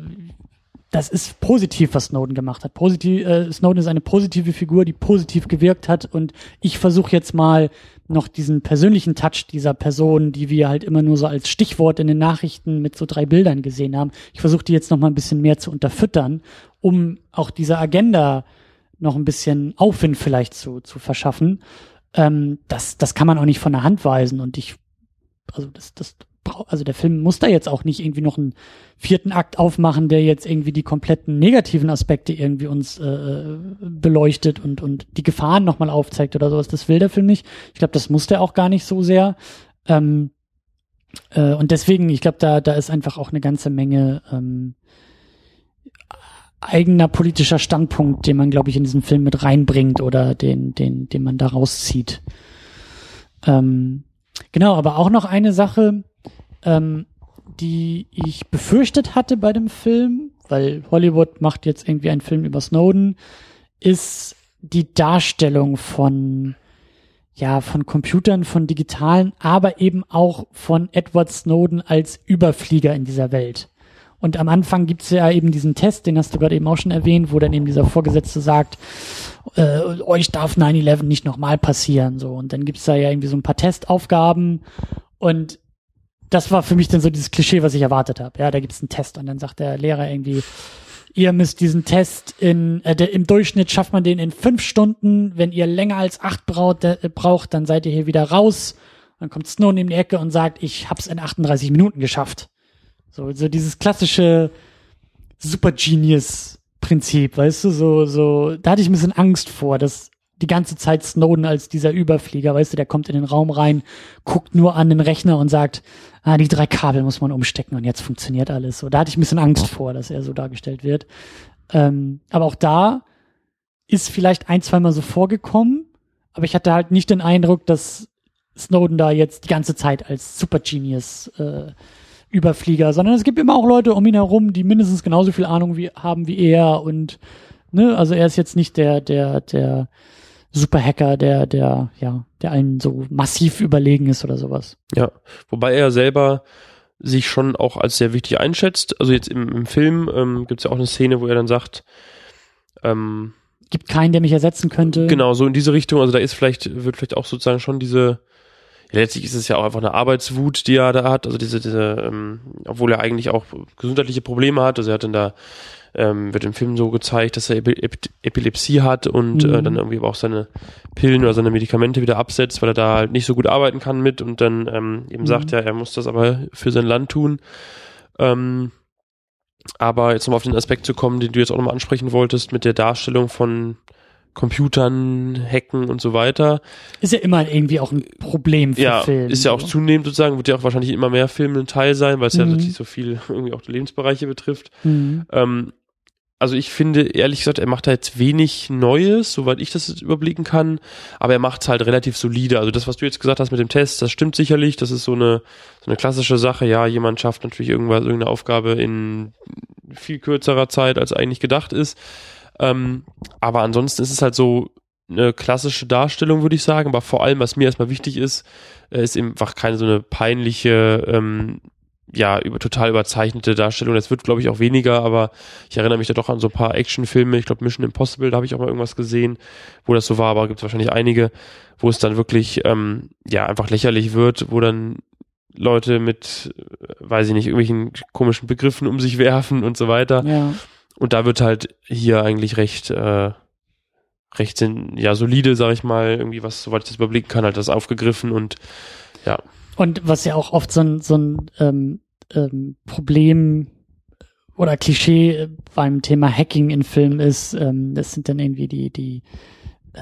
das ist positiv, was Snowden gemacht hat. Positiv, äh, Snowden ist eine positive Figur, die positiv gewirkt hat und ich versuche jetzt mal noch diesen persönlichen Touch dieser Person, die wir halt immer nur so als Stichwort in den Nachrichten mit so drei Bildern gesehen haben. Ich versuche die jetzt noch mal ein bisschen mehr zu unterfüttern, um auch dieser Agenda noch ein bisschen Aufwind vielleicht zu, zu verschaffen. Ähm, das, das kann man auch nicht von der Hand weisen und ich, also das, das also der Film muss da jetzt auch nicht irgendwie noch einen vierten Akt aufmachen, der jetzt irgendwie die kompletten negativen Aspekte irgendwie uns äh, beleuchtet und und die Gefahren nochmal aufzeigt oder sowas. Das will der Film nicht. Ich glaube, das muss der auch gar nicht so sehr. Ähm, äh, und deswegen, ich glaube, da da ist einfach auch eine ganze Menge ähm, eigener politischer Standpunkt, den man, glaube ich, in diesen Film mit reinbringt oder den den den man da rauszieht. Ähm, genau, aber auch noch eine Sache, ähm, die ich befürchtet hatte bei dem Film, weil Hollywood macht jetzt irgendwie einen Film über Snowden, ist die Darstellung von ja, von Computern, von digitalen, aber eben auch von Edward Snowden als Überflieger in dieser Welt. Und am Anfang gibt's ja eben diesen Test, den hast du gerade eben auch schon erwähnt, wo dann eben dieser Vorgesetzte sagt, äh, euch darf 9-11 nicht nochmal passieren. So. Und dann gibt's da ja irgendwie so ein paar Testaufgaben und das war für mich dann so dieses Klischee, was ich erwartet habe. Ja, da gibt's einen Test und dann sagt der Lehrer irgendwie, ihr müsst diesen Test in, äh, der, im Durchschnitt schafft man den in fünf Stunden. Wenn ihr länger als acht braut, äh, braucht, dann seid ihr hier wieder raus. Dann kommt Snowden in die Ecke und sagt, ich hab's in 38 Minuten geschafft. So, so dieses klassische Super Genius Prinzip, weißt du, so, so, da hatte ich ein bisschen Angst vor, dass die ganze Zeit Snowden als dieser Überflieger, weißt du, der kommt in den Raum rein, guckt nur an den Rechner und sagt, ah, die drei Kabel muss man umstecken und jetzt funktioniert alles. So, da hatte ich ein bisschen Angst vor, dass er so dargestellt wird. Ähm, aber auch da ist vielleicht ein, zweimal so vorgekommen, aber ich hatte halt nicht den Eindruck, dass Snowden da jetzt die ganze Zeit als Super Genius äh, Überflieger, sondern es gibt immer auch Leute um ihn herum, die mindestens genauso viel Ahnung wie, haben wie er und ne, also er ist jetzt nicht der, der, der Superhacker, der, der, ja, der allen so massiv überlegen ist oder sowas. Ja, wobei er selber sich schon auch als sehr wichtig einschätzt. Also jetzt im, im Film ähm, gibt es ja auch eine Szene, wo er dann sagt, ähm, gibt keinen, der mich ersetzen könnte. Genau, so in diese Richtung. Also da ist vielleicht, wird vielleicht auch sozusagen schon diese, letztlich ist es ja auch einfach eine Arbeitswut, die er da hat. Also diese, diese, ähm, obwohl er eigentlich auch gesundheitliche Probleme hat. Also er hat dann da ähm, wird im Film so gezeigt, dass er Ep Ep Epilepsie hat und äh, mhm. äh, dann irgendwie auch seine Pillen oder seine Medikamente wieder absetzt, weil er da halt nicht so gut arbeiten kann mit und dann ähm, eben mhm. sagt, ja, er muss das aber für sein Land tun. Ähm, aber jetzt nochmal auf den Aspekt zu kommen, den du jetzt auch nochmal ansprechen wolltest, mit der Darstellung von Computern, Hacken und so weiter. Ist ja immer irgendwie auch ein Problem für ja, Film. Ist ja auch zunehmend sozusagen, wird ja auch wahrscheinlich immer mehr Filme ein Teil sein, weil es mhm. ja natürlich so viel irgendwie auch die Lebensbereiche betrifft. Mhm. Ähm, also ich finde, ehrlich gesagt, er macht da jetzt wenig Neues, soweit ich das jetzt überblicken kann, aber er macht es halt relativ solide. Also das, was du jetzt gesagt hast mit dem Test, das stimmt sicherlich. Das ist so eine, so eine klassische Sache. Ja, jemand schafft natürlich irgendwas, irgendeine Aufgabe in viel kürzerer Zeit, als eigentlich gedacht ist. Ähm, aber ansonsten ist es halt so eine klassische Darstellung, würde ich sagen. Aber vor allem, was mir erstmal wichtig ist, äh, ist eben einfach keine so eine peinliche, ähm, ja, über, total überzeichnete Darstellung. Das wird, glaube ich, auch weniger, aber ich erinnere mich da doch an so ein paar Actionfilme. Ich glaube, Mission Impossible, da habe ich auch mal irgendwas gesehen, wo das so war, aber gibt es wahrscheinlich einige, wo es dann wirklich, ähm, ja, einfach lächerlich wird, wo dann Leute mit, äh, weiß ich nicht, irgendwelchen komischen Begriffen um sich werfen und so weiter. Ja. Und da wird halt hier eigentlich recht, äh, recht sind, ja, solide, sag ich mal, irgendwie was, soweit ich das überblicken kann, halt das aufgegriffen und ja. Und was ja auch oft so ein, so ein ähm, ähm, Problem oder Klischee beim Thema Hacking in Filmen ist, ähm, das sind dann irgendwie die, die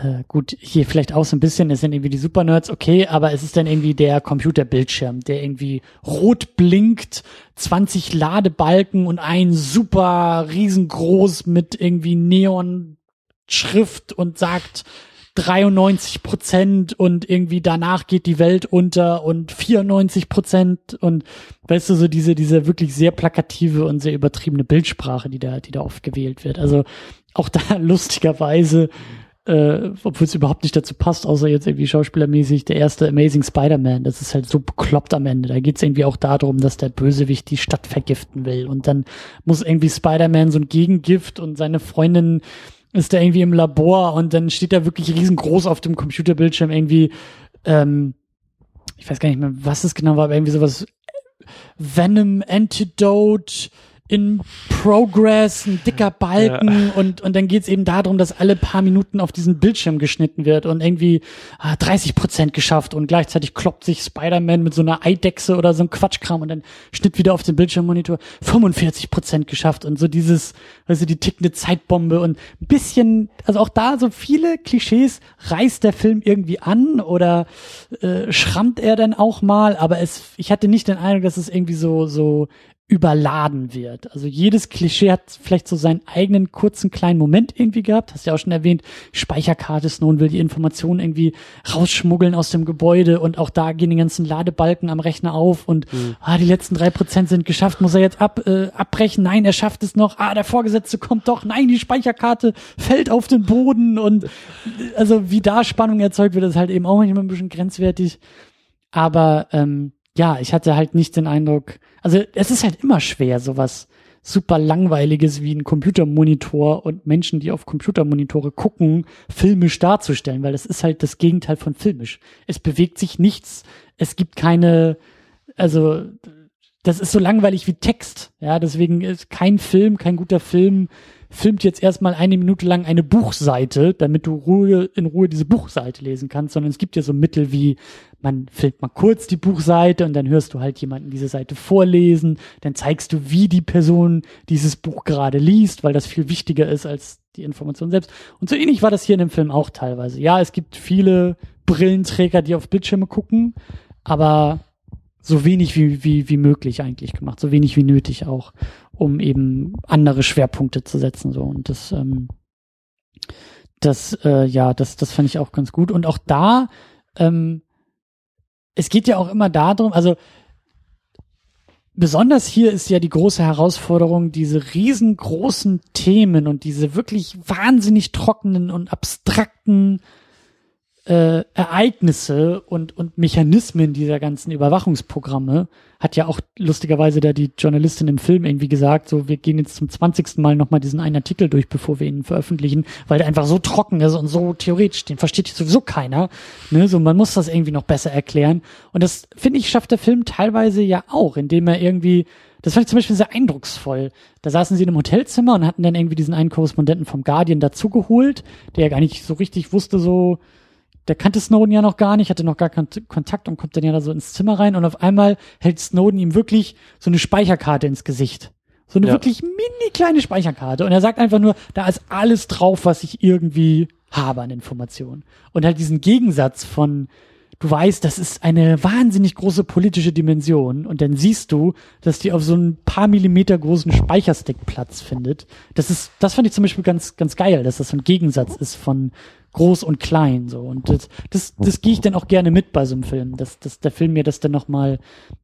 äh, gut, hier vielleicht auch so ein bisschen, es sind irgendwie die Supernerds, okay, aber es ist dann irgendwie der Computerbildschirm, der irgendwie rot blinkt, 20 Ladebalken und ein super riesengroß mit irgendwie Neon Schrift und sagt 93 Prozent und irgendwie danach geht die Welt unter und 94 Prozent und weißt du so diese diese wirklich sehr plakative und sehr übertriebene Bildsprache, die da die da oft gewählt wird. Also auch da lustigerweise äh, obwohl es überhaupt nicht dazu passt, außer jetzt irgendwie schauspielermäßig, der erste Amazing Spider-Man, das ist halt so bekloppt am Ende. Da geht es irgendwie auch darum, dass der Bösewicht die Stadt vergiften will. Und dann muss irgendwie Spider-Man so ein Gegengift und seine Freundin ist da irgendwie im Labor und dann steht da wirklich riesengroß auf dem Computerbildschirm irgendwie, ähm, ich weiß gar nicht mehr, was es genau war, aber irgendwie sowas Venom Antidote in Progress, ein dicker Balken ja. und, und dann geht's eben darum, dass alle paar Minuten auf diesen Bildschirm geschnitten wird und irgendwie ah, 30 Prozent geschafft und gleichzeitig kloppt sich Spider-Man mit so einer Eidechse oder so einem Quatschkram und dann Schnitt wieder auf den Bildschirmmonitor 45 Prozent geschafft und so dieses, also die tickende Zeitbombe und ein bisschen, also auch da so viele Klischees reißt der Film irgendwie an oder äh, schrammt er dann auch mal, aber es, ich hatte nicht den Eindruck, dass es irgendwie so, so überladen wird. Also jedes Klischee hat vielleicht so seinen eigenen kurzen kleinen Moment irgendwie gehabt. Hast ja auch schon erwähnt, Speicherkarte Snowden will die Informationen irgendwie rausschmuggeln aus dem Gebäude und auch da gehen die ganzen Ladebalken am Rechner auf und mhm. ah, die letzten drei Prozent sind geschafft, muss er jetzt ab, äh, abbrechen? Nein, er schafft es noch. Ah, der Vorgesetzte kommt doch. Nein, die Speicherkarte fällt auf den Boden und äh, also wie da Spannung erzeugt wird, ist halt eben auch manchmal ein bisschen grenzwertig. Aber ähm, ja, ich hatte halt nicht den Eindruck, also es ist halt immer schwer, sowas super langweiliges wie ein Computermonitor und Menschen, die auf Computermonitore gucken, filmisch darzustellen, weil das ist halt das Gegenteil von filmisch. Es bewegt sich nichts, es gibt keine, also das ist so langweilig wie Text, ja, deswegen ist kein Film, kein guter Film filmt jetzt erstmal eine Minute lang eine Buchseite, damit du Ruhe, in Ruhe diese Buchseite lesen kannst, sondern es gibt ja so Mittel wie, man filmt mal kurz die Buchseite und dann hörst du halt jemanden diese Seite vorlesen, dann zeigst du, wie die Person dieses Buch gerade liest, weil das viel wichtiger ist als die Information selbst. Und so ähnlich war das hier in dem Film auch teilweise. Ja, es gibt viele Brillenträger, die auf Bildschirme gucken, aber so wenig wie, wie, wie möglich eigentlich gemacht, so wenig wie nötig auch um eben andere Schwerpunkte zu setzen. So und das, ähm, das, äh, ja, das, das fand ich auch ganz gut. Und auch da, ähm, es geht ja auch immer darum, also besonders hier ist ja die große Herausforderung, diese riesengroßen Themen und diese wirklich wahnsinnig trockenen und abstrakten äh, Ereignisse und, und Mechanismen dieser ganzen Überwachungsprogramme hat ja auch lustigerweise da die Journalistin im Film irgendwie gesagt, so wir gehen jetzt zum zwanzigsten Mal nochmal diesen einen Artikel durch, bevor wir ihn veröffentlichen, weil der einfach so trocken ist und so theoretisch, den versteht sowieso keiner. Ne? So, man muss das irgendwie noch besser erklären. Und das, finde ich, schafft der Film teilweise ja auch, indem er irgendwie das fand ich zum Beispiel sehr eindrucksvoll. Da saßen sie in einem Hotelzimmer und hatten dann irgendwie diesen einen Korrespondenten vom Guardian dazugeholt, der ja gar nicht so richtig wusste, so, der kannte Snowden ja noch gar nicht, hatte noch gar keinen Kontakt und kommt dann ja da so ins Zimmer rein und auf einmal hält Snowden ihm wirklich so eine Speicherkarte ins Gesicht. So eine ja. wirklich mini kleine Speicherkarte. Und er sagt einfach nur, da ist alles drauf, was ich irgendwie habe an Informationen. Und halt diesen Gegensatz von, du weißt, das ist eine wahnsinnig große politische Dimension und dann siehst du, dass die auf so ein paar Millimeter großen Speicherstick Platz findet. Das ist, das fand ich zum Beispiel ganz, ganz geil, dass das so ein Gegensatz ist von groß und klein, so. Und das, das, das gehe ich dann auch gerne mit bei so einem Film, dass, dass der Film mir das dann nochmal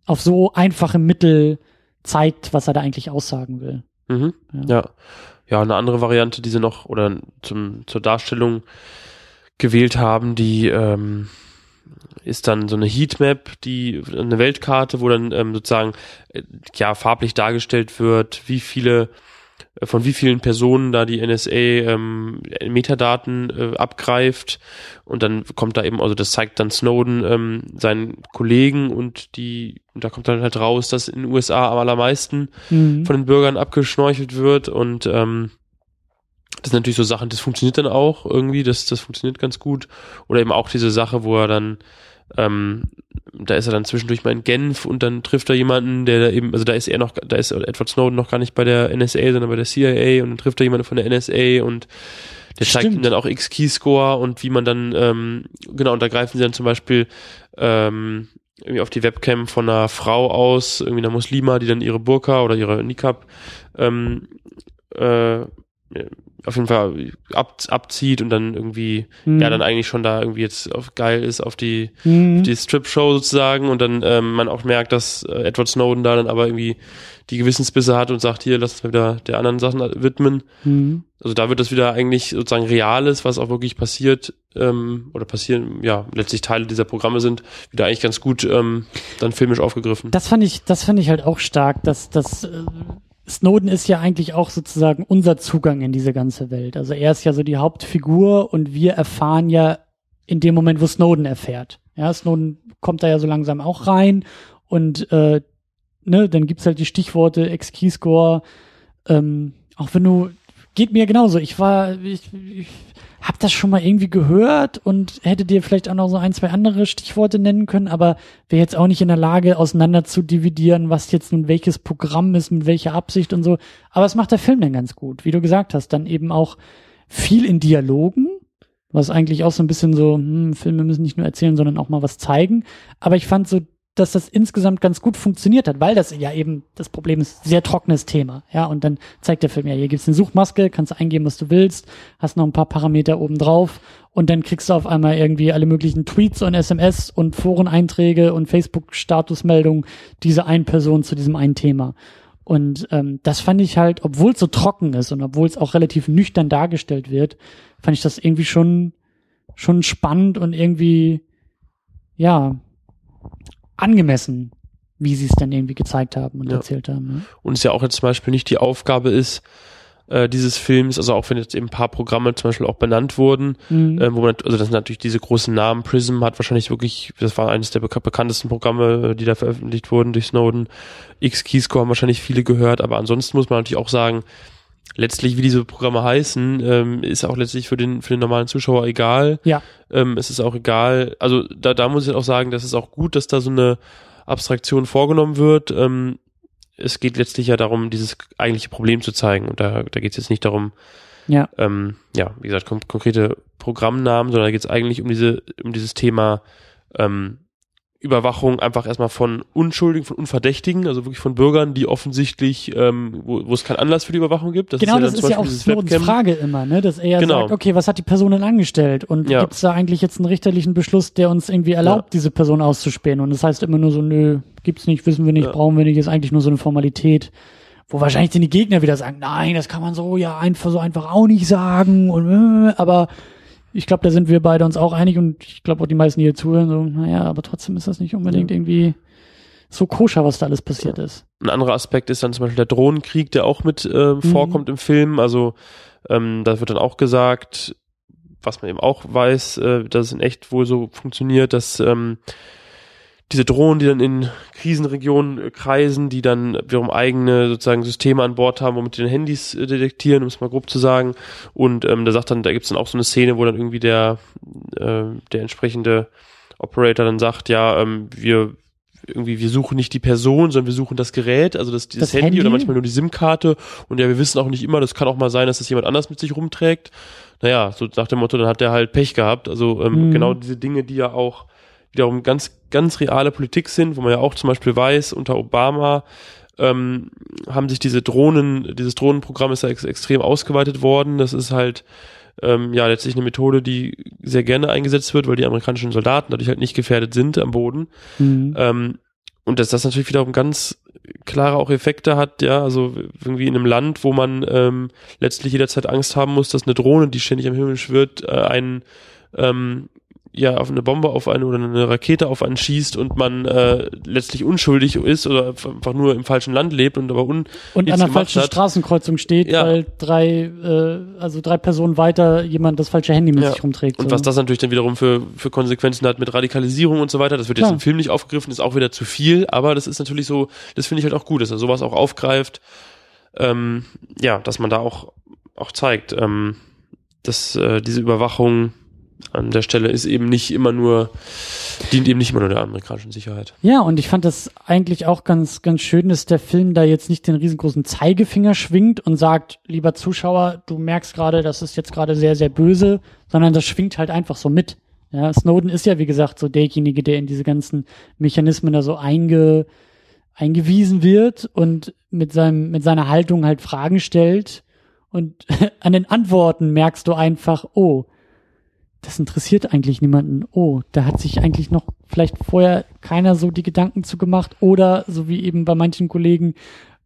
auf so einfache Mittel zeigt, was er da eigentlich aussagen will. Mhm. Ja. ja. ja. eine andere Variante, die sie noch oder zum, zur Darstellung gewählt haben, die ähm, ist dann so eine Heatmap, die eine Weltkarte, wo dann ähm, sozusagen äh, ja farblich dargestellt wird, wie viele von wie vielen Personen da die NSA ähm, Metadaten äh, abgreift und dann kommt da eben, also das zeigt dann Snowden ähm, seinen Kollegen und die, und da kommt dann halt raus, dass in den USA am allermeisten mhm. von den Bürgern abgeschnorchelt wird und ähm, das sind natürlich so Sachen, das funktioniert dann auch irgendwie, das, das funktioniert ganz gut. Oder eben auch diese Sache, wo er dann ähm, da ist er dann zwischendurch mal in Genf und dann trifft er jemanden, der da eben, also da ist er noch, da ist Edward Snowden noch gar nicht bei der NSA, sondern bei der CIA und dann trifft er jemanden von der NSA und der zeigt Stimmt. ihm dann auch X-Keyscore und wie man dann, ähm, genau, und da greifen sie dann zum Beispiel ähm, irgendwie auf die Webcam von einer Frau aus, irgendwie einer Muslima, die dann ihre Burka oder ihre Niqab ähm, äh, auf jeden Fall ab, abzieht und dann irgendwie, Mhm. ja, dann eigentlich schon da irgendwie jetzt auf geil ist auf die, Mhm. die Strip-Show sozusagen und dann ähm, man auch merkt, dass äh, Edward Snowden da dann aber irgendwie die Gewissensbisse hat und sagt, hier, lass uns mal wieder der anderen Sachen widmen. Mhm. Also da wird das wieder eigentlich sozusagen Reales, was auch wirklich passiert, ähm, oder passieren, ja, letztlich Teile dieser Programme sind, wieder eigentlich ganz gut ähm, dann filmisch aufgegriffen. Das fand ich, das fand ich halt auch stark, dass, dass äh, Snowden ist ja eigentlich auch sozusagen unser Zugang in diese ganze Welt. Also er ist ja so die Hauptfigur und wir erfahren ja in dem Moment, wo Snowden erfährt. Ja, Snowden kommt da ja so langsam auch rein und äh, ne, dann gibt's halt die Stichworte Ex-Keyscore, ähm, auch wenn du, geht mir genauso. Ich war, ich, ich hab das schon mal irgendwie gehört und hätte dir vielleicht auch noch so ein, zwei andere Stichworte nennen können, aber wäre jetzt auch nicht in der Lage, auseinander zu dividieren, was jetzt nun welches Programm ist, mit welcher Absicht und so. Aber es macht der Film dann ganz gut. Wie du gesagt hast, dann eben auch viel in Dialogen, was eigentlich auch so ein bisschen so, hm, Filme müssen nicht nur erzählen, sondern auch mal was zeigen. Aber ich fand so, dass das insgesamt ganz gut funktioniert hat, weil das ja eben das Problem ist, sehr trockenes Thema. Ja, und dann zeigt der Film ja, hier gibt's eine Suchmaske, kannst eingeben, was du willst, hast noch ein paar Parameter oben drauf und dann kriegst du auf einmal irgendwie alle möglichen Tweets und SMS und Foreneinträge und Facebook-Statusmeldungen dieser einen Person zu diesem einen Thema. Und ähm, das fand ich halt, obwohl es so trocken ist und obwohl es auch relativ nüchtern dargestellt wird, fand ich das irgendwie schon schon spannend und irgendwie ja angemessen, wie sie es dann irgendwie gezeigt haben und Ja. erzählt haben. Ne? Und es ja auch jetzt zum Beispiel nicht die Aufgabe ist, äh, dieses Films, also auch wenn jetzt eben ein paar Programme zum Beispiel auch benannt wurden, Mhm. äh, wo man, also das sind natürlich diese großen Namen, Prism hat wahrscheinlich wirklich, das war eines der beka bekanntesten Programme, äh, die da veröffentlicht wurden durch Snowden. X-Keyscore haben wahrscheinlich viele gehört, aber ansonsten muss man natürlich auch sagen, letztlich, wie diese Programme heißen, ähm, ist auch letztlich für den, für den normalen Zuschauer egal. Ja. Ähm, es ist auch egal, also da, da muss ich auch sagen, das ist auch gut, dass da so eine Abstraktion vorgenommen wird. Ähm, es geht letztlich ja darum, dieses eigentliche Problem zu zeigen. Und da, da geht es jetzt nicht darum, Ja. ähm, ja, wie gesagt, kon konkrete Programmnamen, sondern da geht es eigentlich um diese, um dieses Thema ähm, Überwachung einfach erstmal von Unschuldigen, von Unverdächtigen, also wirklich von Bürgern, die offensichtlich, ähm, wo, wo es keinen Anlass für die Überwachung gibt. genau, ja das ist ja auch Snowdens. Frage immer, ne? dass er ja Genau. sagt, okay, was hat die Person denn angestellt? Und Ja. gibt's da eigentlich jetzt einen richterlichen Beschluss, der uns irgendwie erlaubt, diese Person auszuspähen? Und das heißt immer nur so, nö, gibt's nicht, wissen wir nicht, Ja. brauchen wir nicht, ist eigentlich nur so eine Formalität. Wo wahrscheinlich dann die Gegner wieder sagen, nein, das kann man so ja einfach so einfach auch nicht sagen. Und, äh, aber ich glaube, da sind wir beide uns auch einig und ich glaube auch die meisten, die hier zuhören, so, naja, aber trotzdem ist das nicht unbedingt Ja. irgendwie so koscher, was da alles passiert ist. Ein anderer Aspekt ist dann zum Beispiel der Drohnenkrieg, der auch mit äh, Mhm. vorkommt im Film. Also ähm, da wird dann auch gesagt, was man eben auch weiß, äh, dass es in echt wohl so funktioniert, dass ähm, diese Drohnen, die dann in Krisenregionen äh, kreisen, die dann wiederum eigene sozusagen Systeme an Bord haben, womit die dann Handys äh, detektieren, um es mal grob zu sagen. Und ähm, da sagt dann, da gibt's dann auch so eine Szene, wo dann irgendwie der äh, der entsprechende Operator dann sagt, ja, ähm, wir irgendwie, wir suchen nicht die Person, sondern wir suchen das Gerät, also das, dieses Das Handy, Handy? oder manchmal nur die SIM-Karte. Und ja, wir wissen auch nicht immer, das kann auch mal sein, dass das jemand anders mit sich rumträgt. Naja, so nach dem Motto, dann hat der halt Pech gehabt. Also ähm, Mhm. genau diese Dinge, die ja auch wiederum ganz, ganz reale Politik sind, wo man ja auch zum Beispiel weiß, unter Obama ähm, haben sich diese Drohnen, dieses Drohnenprogramm ist ja ex extrem ausgeweitet worden. Das ist halt ähm, ja letztlich eine Methode, die sehr gerne eingesetzt wird, weil die amerikanischen Soldaten dadurch halt nicht gefährdet sind am Boden. Mhm. Ähm, und dass das natürlich wiederum ganz klare auch Effekte hat, ja, also irgendwie in einem Land, wo man ähm, letztlich jederzeit Angst haben muss, dass eine Drohne, die ständig am Himmel schwirrt, äh, einen ähm, ja auf eine Bombe auf einen oder eine Rakete auf einen schießt und man äh, letztlich unschuldig ist oder einfach nur im falschen Land lebt und aber un und an der gemacht falschen hat. Straßenkreuzung steht, Ja. weil drei, äh, also drei Personen weiter jemand das falsche Handy mit Ja. sich rumträgt. Und so. was das natürlich dann wiederum für, für Konsequenzen hat mit Radikalisierung und so weiter, das wird jetzt Klar. im Film nicht aufgegriffen, ist auch wieder zu viel, aber das ist natürlich so, das finde ich halt auch gut, dass er sowas auch aufgreift, ähm, ja, dass man da auch, auch zeigt, ähm, dass äh, diese Überwachung an der Stelle ist eben nicht immer nur, dient eben nicht immer nur der amerikanischen Sicherheit. Ja, und ich fand das eigentlich auch ganz, ganz schön, dass der Film da jetzt nicht den riesengroßen Zeigefinger schwingt und sagt, lieber Zuschauer, du merkst gerade, das ist jetzt gerade sehr, sehr böse, sondern das schwingt halt einfach so mit. Ja, Snowden ist ja, wie gesagt, so derjenige, der in diese ganzen Mechanismen da so einge, eingewiesen wird und mit seinem, mit seiner Haltung halt Fragen stellt. Und an den Antworten merkst du einfach, oh, das interessiert eigentlich niemanden. Oh, da hat sich eigentlich noch vielleicht vorher keiner so die Gedanken zu gemacht oder so wie eben bei manchen Kollegen,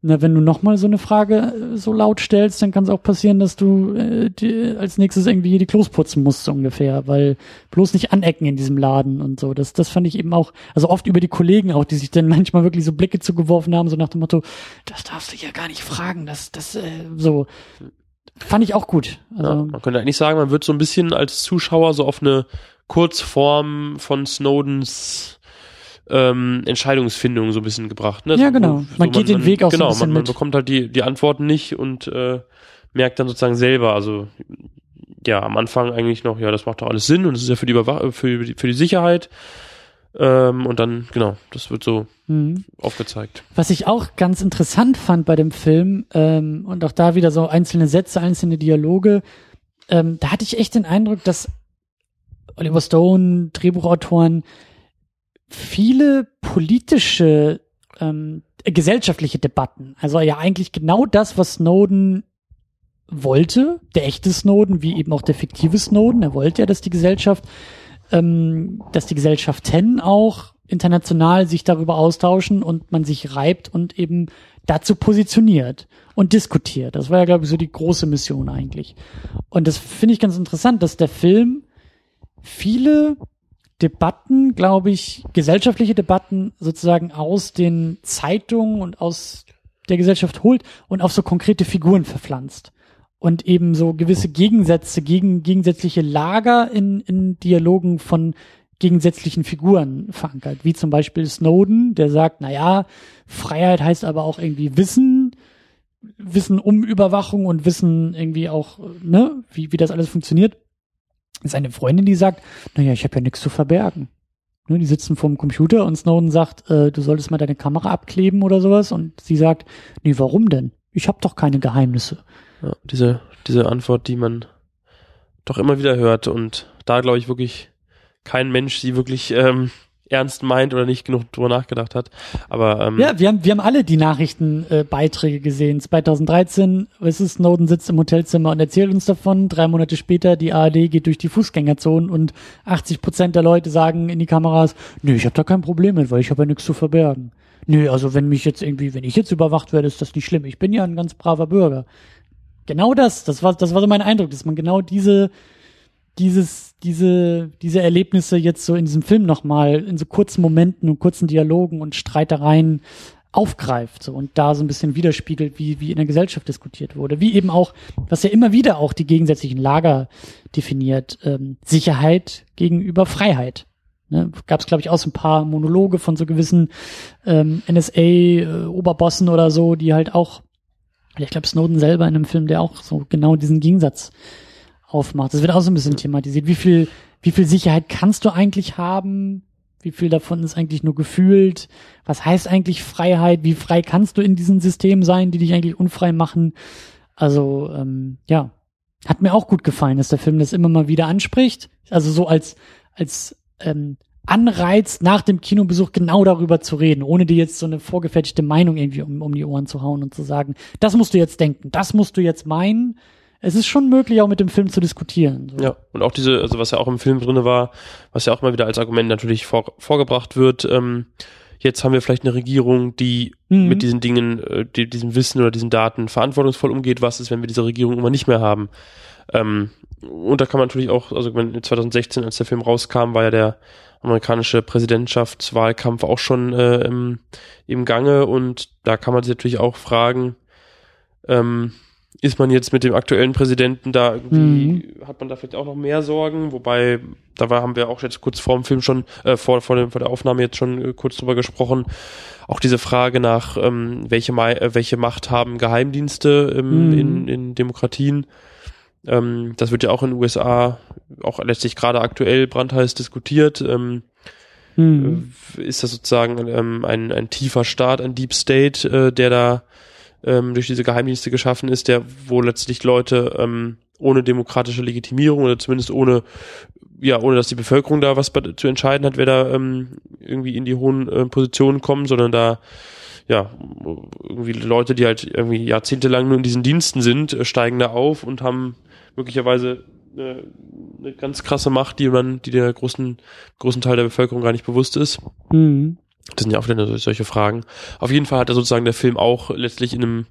na, wenn du nochmal so eine Frage äh, so laut stellst, dann kann es auch passieren, dass du äh, die, als nächstes irgendwie die Klos putzen musst, so ungefähr, weil bloß nicht anecken in diesem Laden und so. Das, das fand ich eben auch, also oft über die Kollegen auch, die sich dann manchmal wirklich so Blicke zugeworfen haben, so nach dem Motto, das darfst du ja gar nicht fragen, das, das, äh, so. Fand ich auch gut. Also, ja, man könnte eigentlich sagen, man wird so ein bisschen als Zuschauer so auf eine Kurzform von Snowdens ähm, Entscheidungsfindung so ein bisschen gebracht. Ne? Ja, genau. So, man geht man, den Weg auch genau, so ein bisschen man, man bekommt halt die, die Antworten nicht und äh, merkt dann sozusagen selber, also ja, am Anfang eigentlich noch, ja, das macht doch alles Sinn und es ist ja für die, Überwach für die, für die Sicherheit. Ähm, und dann, genau, das wird so mhm. aufgezeigt. Was ich auch ganz interessant fand bei dem Film, ähm, und auch da wieder so einzelne Sätze, einzelne Dialoge, ähm, da hatte ich echt den Eindruck, dass Oliver Stone, Drehbuchautoren, viele politische, ähm, gesellschaftliche Debatten, also ja eigentlich genau das, was Snowden wollte, der echte Snowden, wie eben auch der fiktive Snowden, er wollte ja, dass die Gesellschaft ähm, dass die Gesellschaften auch international sich darüber austauschen und man sich reibt und eben dazu positioniert und diskutiert. Das war ja, glaube ich, so die große Mission eigentlich. Und das finde ich ganz interessant, dass der Film viele Debatten, glaube ich, gesellschaftliche Debatten sozusagen aus den Zeitungen und aus der Gesellschaft holt und auf so konkrete Figuren verpflanzt und eben so gewisse Gegensätze, gegen, gegensätzliche Lager in, in Dialogen von gegensätzlichen Figuren verankert, wie zum Beispiel Snowden, der sagt, na ja, Freiheit heißt aber auch irgendwie Wissen, Wissen um Überwachung und Wissen irgendwie auch, ne, wie, wie das alles funktioniert. Seine Freundin, die sagt, na ja, ich habe ja nichts zu verbergen. Ne, die sitzen vorm Computer und Snowden sagt, äh, du solltest mal deine Kamera abkleben oder sowas und sie sagt, nee, warum denn? Ich habe doch keine Geheimnisse. Ja, diese, diese Antwort, die man doch immer wieder hört und da glaube ich wirklich kein Mensch sie wirklich ähm, ernst meint oder nicht genug drüber nachgedacht hat. Aber ähm, ja, wir haben wir haben alle die Nachrichtenbeiträge äh, gesehen. 2013, was ist Snowden sitzt im Hotelzimmer und erzählt uns davon. Drei Monate später, die ARD geht durch die Fußgängerzonen und 80 Prozent der Leute sagen in die Kameras: Nö, ich habe da kein Problem mit, weil ich habe ja nichts zu verbergen. Nö, also wenn mich jetzt irgendwie, wenn ich jetzt überwacht werde, ist das nicht schlimm. Ich bin ja ein ganz braver Bürger genau das, das war, das war so mein Eindruck, dass man genau diese, dieses, diese, diese Erlebnisse jetzt so in diesem Film nochmal in so kurzen Momenten und kurzen Dialogen und Streitereien aufgreift so und da so ein bisschen widerspiegelt, wie, wie in der Gesellschaft diskutiert wurde. Wie eben auch, was ja immer wieder auch die gegensätzlichen Lager definiert, ähm, Sicherheit gegenüber Freiheit. Ne, Gab es, glaube ich, auch so ein paar Monologe von so gewissen ähm, NSA-Oberbossen äh, oder so, die halt auch ich glaube, Snowden selber in einem Film, der auch so genau diesen Gegensatz aufmacht. Das wird auch so ein bisschen thematisiert. Wie viel, wie viel Sicherheit kannst du eigentlich haben? Wie viel davon ist eigentlich nur gefühlt? Was heißt eigentlich Freiheit? Wie frei kannst du in diesem System sein, die dich eigentlich unfrei machen? Also, ähm, ja, hat mir auch gut gefallen, dass der Film das immer mal wieder anspricht. Also so als, als ähm, anreizt, nach dem Kinobesuch genau darüber zu reden, ohne dir jetzt so eine vorgefertigte Meinung irgendwie um, um die Ohren zu hauen und zu sagen, das musst du jetzt denken, das musst du jetzt meinen. Es ist schon möglich, auch mit dem Film zu diskutieren. So. Ja, und auch diese, also was ja auch im Film drinne war, was ja auch mal wieder als Argument natürlich vor, vorgebracht wird, ähm, jetzt haben wir vielleicht eine Regierung, die mhm. mit diesen Dingen, äh, die, diesem Wissen oder diesen Daten verantwortungsvoll umgeht. Was ist, wenn wir diese Regierung immer nicht mehr haben? Ähm, und da kann man natürlich auch, also 2016, als der Film rauskam, war ja der amerikanische Präsidentschaftswahlkampf auch schon äh, im, im Gange und da kann man sich natürlich auch fragen, ähm, ist man jetzt mit dem aktuellen Präsidenten da irgendwie, mhm. hat man da vielleicht auch noch mehr Sorgen? Wobei, da war, haben wir auch jetzt kurz vor dem Film schon, äh, vor, vor, dem, vor der Aufnahme jetzt schon äh, kurz drüber gesprochen. Auch diese Frage nach, ähm, welche, äh, welche Macht haben Geheimdienste ähm, mhm. in, in Demokratien? Ähm, das wird ja auch in den USA auch letztlich gerade aktuell brandheiß diskutiert. Ähm, hm. Ist das sozusagen ähm, ein, ein tiefer Staat, ein Deep State, äh, der da ähm, durch diese Geheimdienste geschaffen ist, der wo letztlich Leute ähm, ohne demokratische Legitimierung oder zumindest ohne ja, ohne dass die Bevölkerung da was zu entscheiden hat, wer da ähm, irgendwie in die hohen äh, Positionen kommen, sondern da ja, irgendwie Leute, die halt irgendwie jahrzehntelang nur in diesen Diensten sind, äh, steigen da auf und haben möglicherweise eine, eine ganz krasse Macht, die man, die der großen, großen Teil der Bevölkerung gar nicht bewusst ist. Mhm. Das sind ja auch wieder solche Fragen. Auf jeden Fall hat er sozusagen der Film auch letztlich in einem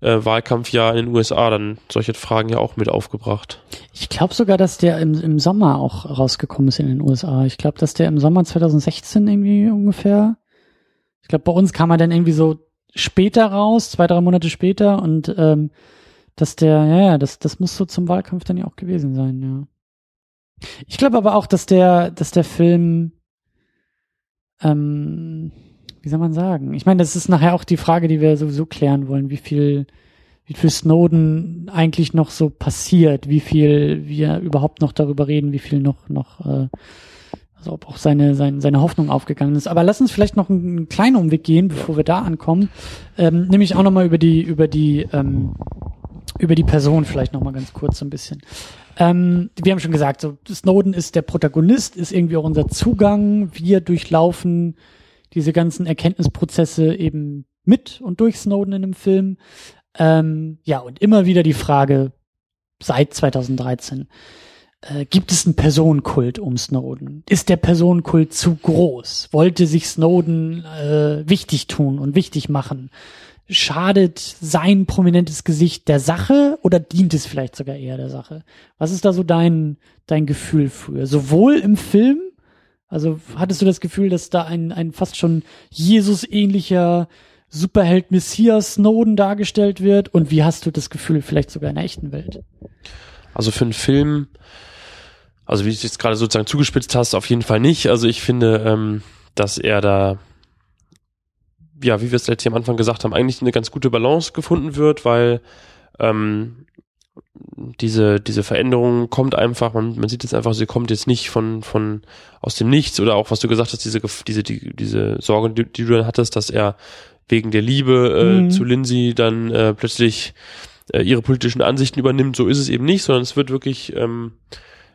äh, Wahlkampfjahr in den USA dann solche Fragen ja auch mit aufgebracht. Ich glaube sogar, dass der im, im Sommer auch rausgekommen ist in den USA. Ich glaube, dass der im Sommer 2016 irgendwie ungefähr. Ich glaube, bei uns kam er dann irgendwie so später raus, zwei, drei Monate später und ähm, dass der, ja, ja, das, das muss so zum Wahlkampf dann ja auch gewesen sein, ja. Ich glaube aber auch, dass der, dass der Film ähm, wie soll man sagen? Ich meine, das ist nachher auch die Frage, die wir sowieso klären wollen, wie viel, wie viel Snowden eigentlich noch so passiert, wie viel wir überhaupt noch darüber reden, wie viel noch, noch, äh, also ob auch seine, seine, seine Hoffnung aufgegangen ist. Aber lass uns vielleicht noch einen kleinen Umweg gehen, bevor wir da ankommen. Ähm, nämlich auch nochmal über die, über die, ähm, über die Person vielleicht nochmal ganz kurz so ein bisschen. Ähm, wir haben schon gesagt, so Snowden ist der Protagonist, ist irgendwie auch unser Zugang. Wir durchlaufen diese ganzen Erkenntnisprozesse eben mit und durch Snowden in einem Film. Ähm, ja, und immer wieder die Frage seit 2013. Äh, gibt es einen Personenkult um Snowden? Ist der Personenkult zu groß? Wollte sich Snowden äh, wichtig tun und wichtig machen? Schadet sein prominentes Gesicht der Sache oder dient es vielleicht sogar eher der Sache? Was ist da so dein, dein Gefühl für? Sowohl im Film, also hattest du das Gefühl, dass da ein, ein fast schon Jesus-ähnlicher Superheld Messias Snowden dargestellt wird? Und wie hast du das Gefühl vielleicht sogar in der echten Welt? Also für einen Film, also wie du es jetzt gerade sozusagen zugespitzt hast, auf jeden Fall nicht. Also ich finde, ähm, dass er da ja, wie wir es letztes am Anfang gesagt haben, eigentlich eine ganz gute Balance gefunden wird, weil ähm, diese, diese Veränderung kommt einfach, man, man sieht jetzt einfach, sie kommt jetzt nicht von, von aus dem Nichts oder auch, was du gesagt hast, diese, diese, die, diese Sorge, die, die du dann hattest, dass er wegen der Liebe äh, mhm. zu Lindsay dann äh, plötzlich äh, ihre politischen Ansichten übernimmt. So ist es eben nicht, sondern es wird wirklich ähm,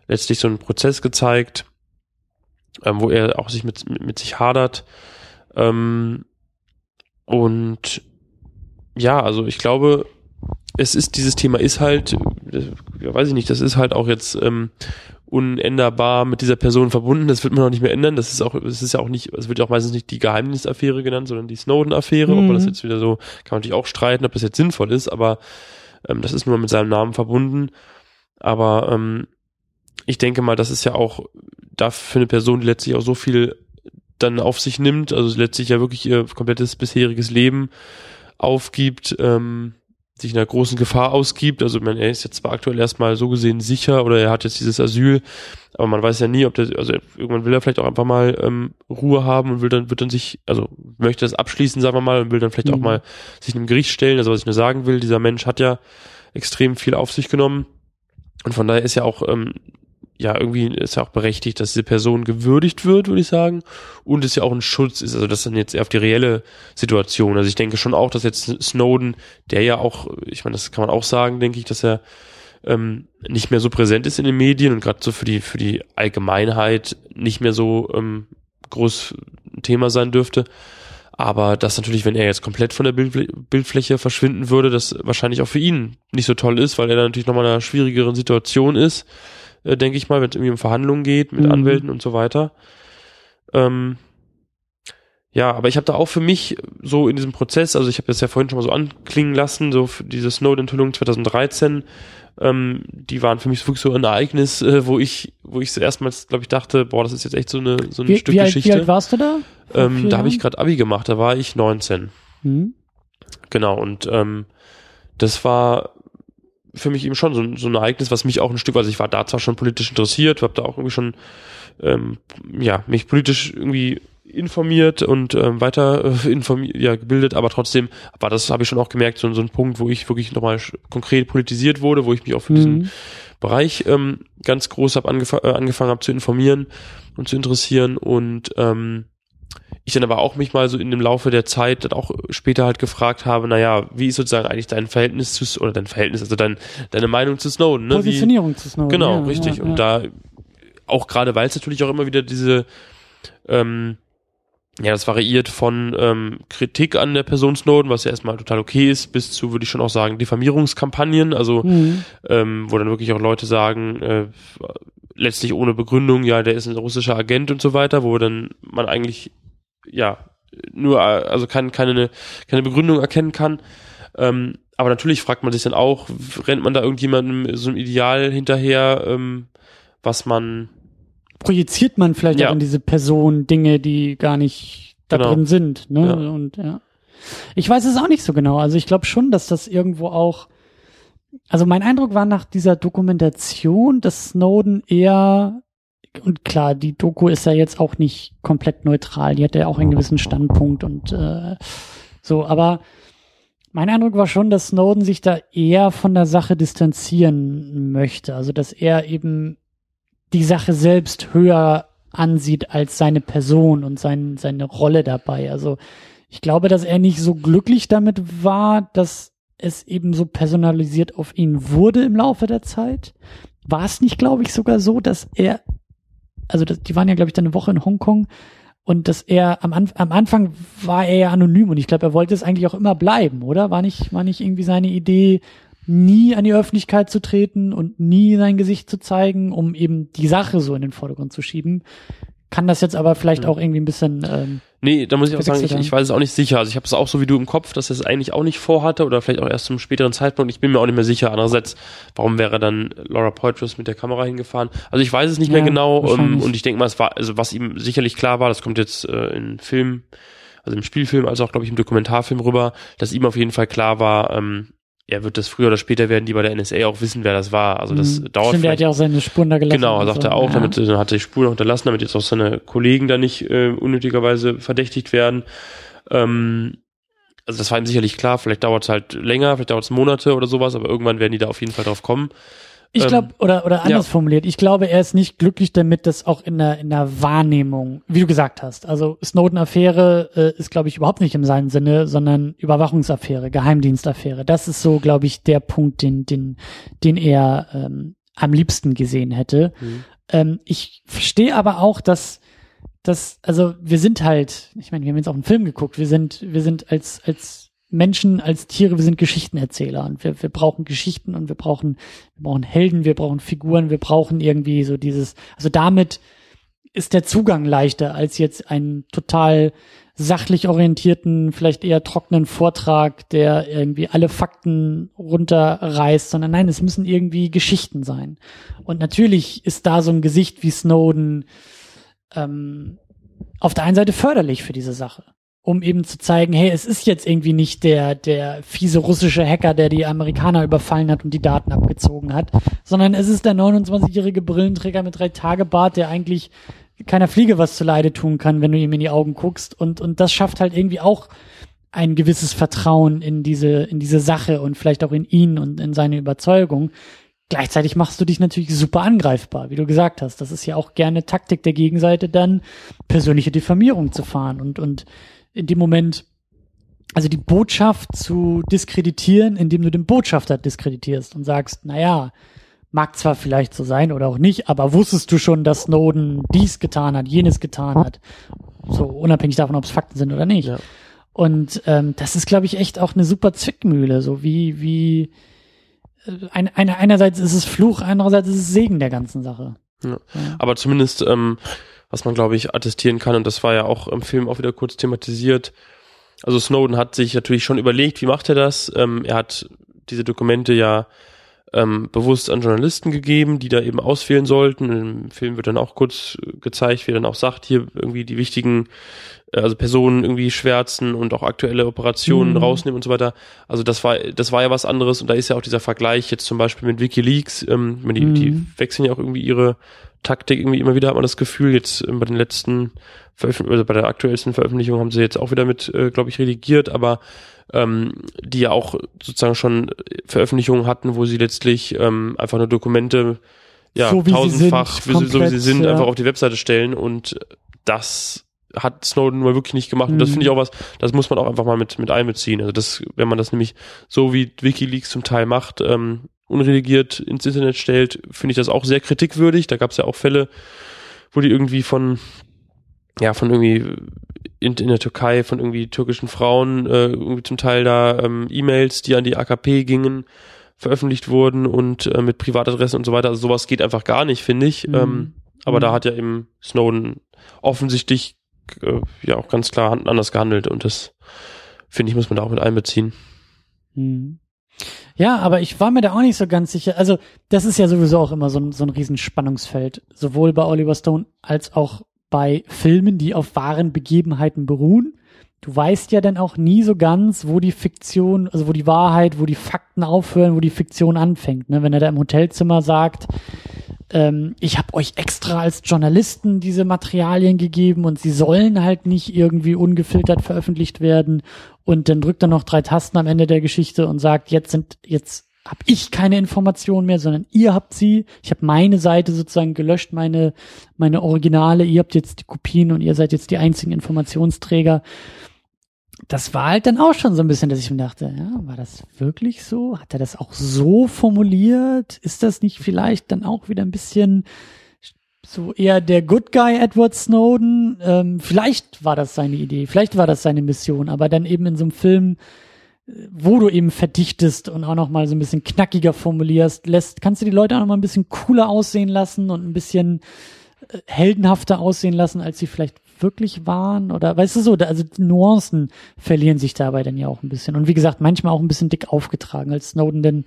letztlich so ein Prozess gezeigt, ähm, wo er auch sich mit, mit, mit sich hadert. Ähm, und ja, also ich glaube, es ist, dieses Thema ist halt, ja, weiß ich nicht, das ist halt auch jetzt ähm, unänderbar mit dieser Person verbunden. Das wird man auch nicht mehr ändern. Das ist auch, es ist ja auch nicht, es wird ja auch meistens nicht die Geheimnisaffäre genannt, sondern die Snowden-Affäre. Mhm. Ob man das jetzt wieder so, kann man natürlich auch streiten, ob das jetzt sinnvoll ist, aber ähm, das ist nur mit seinem Namen verbunden. Aber ähm, ich denke mal, das ist ja auch da für eine Person, die letztlich auch so viel dann auf sich nimmt, also letztlich ja wirklich ihr komplettes bisheriges Leben aufgibt, ähm, sich einer großen Gefahr ausgibt. Also man, er ist jetzt zwar aktuell erstmal so gesehen sicher oder er hat jetzt dieses Asyl, aber man weiß ja nie, ob der, also irgendwann will er vielleicht auch einfach mal ähm, Ruhe haben und will dann, wird dann sich, also möchte das abschließen, sagen wir mal, und will dann vielleicht mhm. auch mal sich einem Gericht stellen. Also was ich nur sagen will, dieser Mensch hat ja extrem viel auf sich genommen. Und von daher ist ja auch ähm, ja, irgendwie ist ja auch berechtigt, dass diese Person gewürdigt wird, würde ich sagen. Und es ja auch ein Schutz ist. Also das dann jetzt eher auf die reelle Situation. Also ich denke schon auch, dass jetzt Snowden, der ja auch, ich meine, das kann man auch sagen, denke ich, dass er ähm, nicht mehr so präsent ist in den Medien und gerade so für die, für die Allgemeinheit nicht mehr so ähm, groß Thema sein dürfte. Aber das natürlich, wenn er jetzt komplett von der Bild Bildfläche verschwinden würde, das wahrscheinlich auch für ihn nicht so toll ist, weil er dann natürlich nochmal in einer schwierigeren Situation ist äh, denke ich mal, wenn es irgendwie um Verhandlungen geht mit mhm. Anwälten und so weiter. Ähm, ja, aber ich habe da auch für mich so in diesem Prozess, also ich habe das ja vorhin schon mal so anklingen lassen, so für diese Snowden-Enthüllung 2013, ähm, die waren für mich wirklich so ein Ereignis, äh, wo ich, wo ich so erstmals, glaube ich, dachte, boah, das ist jetzt echt so eine so ein wie, Stück wie Geschichte. Alt, wie alt warst du da? Ähm, da habe ich gerade Abi gemacht, da war ich 19. Mhm. Genau, und ähm, das war für mich eben schon so, so ein Ereignis, was mich auch ein Stück, also ich war da zwar schon politisch interessiert, habe da auch irgendwie schon ähm, ja mich politisch irgendwie informiert und ähm, weiter äh, informiert, ja, gebildet, aber trotzdem war das, habe ich schon auch gemerkt, so, so ein Punkt, wo ich wirklich nochmal konkret politisiert wurde, wo ich mich auch für mhm. diesen Bereich ähm, ganz groß hab angef äh, angefangen habe zu informieren und zu interessieren und ähm, ich dann aber auch mich mal so in dem Laufe der Zeit dann auch später halt gefragt habe, naja, wie ist sozusagen eigentlich dein Verhältnis zu, oder dein Verhältnis, also dein, deine Meinung zu Snowden, ne? Positionierung wie, zu Snowden. Genau, ja, richtig. Ja, und da, auch gerade weil es natürlich auch immer wieder diese, ähm, ja, das variiert von ähm, Kritik an der Person Snowden, was ja erstmal total okay ist, bis zu, würde ich schon auch sagen, Diffamierungskampagnen, also mhm. ähm, wo dann wirklich auch Leute sagen, äh, letztlich ohne Begründung, ja, der ist ein russischer Agent und so weiter, wo dann man eigentlich ja nur also kein, keine keine Begründung erkennen kann. Ähm, aber natürlich fragt man sich dann auch, rennt man da irgendjemandem so einem Ideal hinterher, ähm, was man projiziert man vielleicht ja. auch in diese Person Dinge, die gar nicht da genau. drin sind. Ne? Ja. Und ja. Ich weiß es auch nicht so genau. Also ich glaube schon, dass das irgendwo auch. Also mein Eindruck war nach dieser Dokumentation, dass Snowden eher und klar, die Doku ist ja jetzt auch nicht komplett neutral. Die hat ja auch einen gewissen Standpunkt und äh, so. Aber mein Eindruck war schon, dass Snowden sich da eher von der Sache distanzieren möchte. Also dass er eben die Sache selbst höher ansieht als seine Person und sein, seine Rolle dabei. Also ich glaube, dass er nicht so glücklich damit war, dass es eben so personalisiert auf ihn wurde im Laufe der Zeit. War es nicht, glaube ich, sogar so, dass er, also das, die waren ja, glaube ich, dann eine Woche in Hongkong und dass er am, Anf am Anfang war er ja anonym und ich glaube, er wollte es eigentlich auch immer bleiben, oder? War nicht, war nicht irgendwie seine Idee, nie an die Öffentlichkeit zu treten und nie sein Gesicht zu zeigen, um eben die Sache so in den Vordergrund zu schieben. Kann das jetzt aber vielleicht auch irgendwie ein bisschen. Ähm, nee, da muss ich auch sagen, ich, ich weiß es auch nicht sicher. Also ich habe es auch so wie du im Kopf, dass er es eigentlich auch nicht vorhatte oder vielleicht auch erst zum späteren Zeitpunkt. Ich bin mir auch nicht mehr sicher. Andererseits, warum wäre dann Laura Poitras mit der Kamera hingefahren? Also ich weiß es nicht ja, mehr genau. Ähm, und ich denke mal, es war, also was ihm sicherlich klar war, das kommt jetzt äh, in Film, also im Spielfilm, als auch, glaube ich, im Dokumentarfilm rüber, dass ihm auf jeden Fall klar war, ähm, er wird das früher oder später werden die bei der NSA auch wissen, wer das war. Also das mhm. dauert. Stimmt, er hat ja auch seine Spuren da gelassen. Genau, sagt so. er auch, ja. damit dann hat er die Spuren unterlassen, damit jetzt auch seine Kollegen da nicht äh, unnötigerweise verdächtigt werden. Ähm, also das war ihm sicherlich klar, vielleicht dauert es halt länger, vielleicht dauert es Monate oder sowas, aber irgendwann werden die da auf jeden Fall drauf kommen. Ich glaube, ähm, oder, oder anders ja. formuliert, ich glaube, er ist nicht glücklich damit, dass auch in der, in der Wahrnehmung, wie du gesagt hast, also Snowden-Affäre äh, ist, glaube ich, überhaupt nicht in seinem Sinne, sondern Überwachungsaffäre, Geheimdienstaffäre. Das ist so, glaube ich, der Punkt, den, den, den er ähm, am liebsten gesehen hätte. Mhm. Ähm, ich verstehe aber auch, dass dass, also wir sind halt, ich meine, wir haben jetzt auch einen Film geguckt, wir sind, wir sind als, als Menschen als Tiere, wir sind Geschichtenerzähler und wir, wir brauchen Geschichten und wir brauchen, wir brauchen Helden, wir brauchen Figuren, wir brauchen irgendwie so dieses, also damit ist der Zugang leichter als jetzt einen total sachlich orientierten, vielleicht eher trockenen Vortrag, der irgendwie alle Fakten runterreißt, sondern nein, es müssen irgendwie Geschichten sein. Und natürlich ist da so ein Gesicht wie Snowden ähm, auf der einen Seite förderlich für diese Sache um eben zu zeigen, hey, es ist jetzt irgendwie nicht der, der fiese russische Hacker, der die Amerikaner überfallen hat und die Daten abgezogen hat, sondern es ist der 29-jährige Brillenträger mit drei Tage Bart, der eigentlich keiner Fliege was zu Leide tun kann, wenn du ihm in die Augen guckst und, und das schafft halt irgendwie auch ein gewisses Vertrauen in diese, in diese Sache und vielleicht auch in ihn und in seine Überzeugung. Gleichzeitig machst du dich natürlich super angreifbar, wie du gesagt hast. Das ist ja auch gerne Taktik der Gegenseite, dann persönliche Diffamierung zu fahren und, und in dem Moment, also die Botschaft zu diskreditieren, indem du den Botschafter diskreditierst und sagst, naja, mag zwar vielleicht so sein oder auch nicht, aber wusstest du schon, dass Snowden dies getan hat, jenes getan hat? So unabhängig davon, ob es Fakten sind oder nicht. Ja. Und ähm, das ist, glaube ich, echt auch eine super Zwickmühle, so wie, wie äh, ein, eine, einerseits ist es Fluch, andererseits ist es Segen der ganzen Sache. Ja. Ja. Aber zumindest ähm, was man, glaube ich, attestieren kann. Und das war ja auch im Film auch wieder kurz thematisiert. Also Snowden hat sich natürlich schon überlegt, wie macht er das? Ähm, er hat diese Dokumente ja ähm, bewusst an Journalisten gegeben, die da eben auswählen sollten. Im Film wird dann auch kurz gezeigt, wie er dann auch sagt, hier irgendwie die wichtigen äh, also Personen irgendwie schwärzen und auch aktuelle Operationen mhm. rausnehmen und so weiter. Also das war das war ja was anderes und da ist ja auch dieser Vergleich jetzt zum Beispiel mit WikiLeaks, ähm, die, mhm. die wechseln ja auch irgendwie ihre Taktik irgendwie immer wieder hat man das Gefühl, jetzt äh, bei den letzten Veröffentlichungen, also bei der aktuellsten Veröffentlichung haben sie jetzt auch wieder mit, äh, glaube ich, redigiert, aber ähm, die ja auch sozusagen schon Veröffentlichungen hatten, wo sie letztlich ähm, einfach nur Dokumente ja, So wie sie tausendfach, sind, sie, so wie sie komplett, sind, ja. einfach auf die Webseite stellen und das hat Snowden mal wirklich nicht gemacht. Und das Mhm. finde ich auch was, das muss man auch einfach mal mit, mit einbeziehen. Also das, wenn man das nämlich so wie WikiLeaks zum Teil macht, ähm, unredigiert ins Internet stellt, finde ich das auch sehr kritikwürdig. Da gab es ja auch Fälle, wo die irgendwie von, ja, von irgendwie in, in der Türkei, von irgendwie türkischen Frauen, äh, irgendwie zum Teil da ähm, E-Mails, die an die AKP gingen, veröffentlicht wurden und äh, mit Privatadressen und so weiter. Also sowas geht einfach gar nicht, finde ich. Mhm. Ähm, aber Mhm. da hat ja eben Snowden offensichtlich äh, ja auch ganz klar anders gehandelt und das finde ich, muss man da auch mit einbeziehen. Mhm. Ja, aber ich war mir da auch nicht so ganz sicher. Also, das ist ja sowieso auch immer so ein, so ein Riesenspannungsfeld. Sowohl bei Oliver Stone als auch bei Filmen, die auf wahren Begebenheiten beruhen. Du weißt ja dann auch nie so ganz, wo die Fiktion, also wo die Wahrheit, wo die Fakten aufhören, wo die Fiktion anfängt. Ne? Wenn er da im Hotelzimmer sagt, ähm, ich habe euch extra als Journalisten diese Materialien gegeben und sie sollen halt nicht irgendwie ungefiltert veröffentlicht werden. Und dann drückt er noch drei Tasten am Ende der Geschichte und sagt, jetzt sind, jetzt habe ich keine Informationen mehr, sondern ihr habt sie. Ich habe meine Seite sozusagen gelöscht, meine, meine Originale. Ihr habt jetzt die Kopien und ihr seid jetzt die einzigen Informationsträger. Das war halt dann auch schon so ein bisschen, dass ich mir dachte, ja, war das wirklich so? Hat er das auch so formuliert? Ist das nicht vielleicht dann auch wieder ein bisschen so eher der Good Guy Edward Snowden? Ähm, vielleicht war das seine Idee, vielleicht war das seine Mission, aber dann eben in so einem Film, äh, wo du eben verdichtest und auch noch mal so ein bisschen knackiger formulierst, lässt, kannst du die Leute auch noch mal ein bisschen cooler aussehen lassen und ein bisschen äh, heldenhafter aussehen lassen, als sie vielleicht wirklich waren oder weißt du so, da, also die Nuancen verlieren sich dabei dann ja auch ein bisschen und wie gesagt, manchmal auch ein bisschen dick aufgetragen, als Snowden denn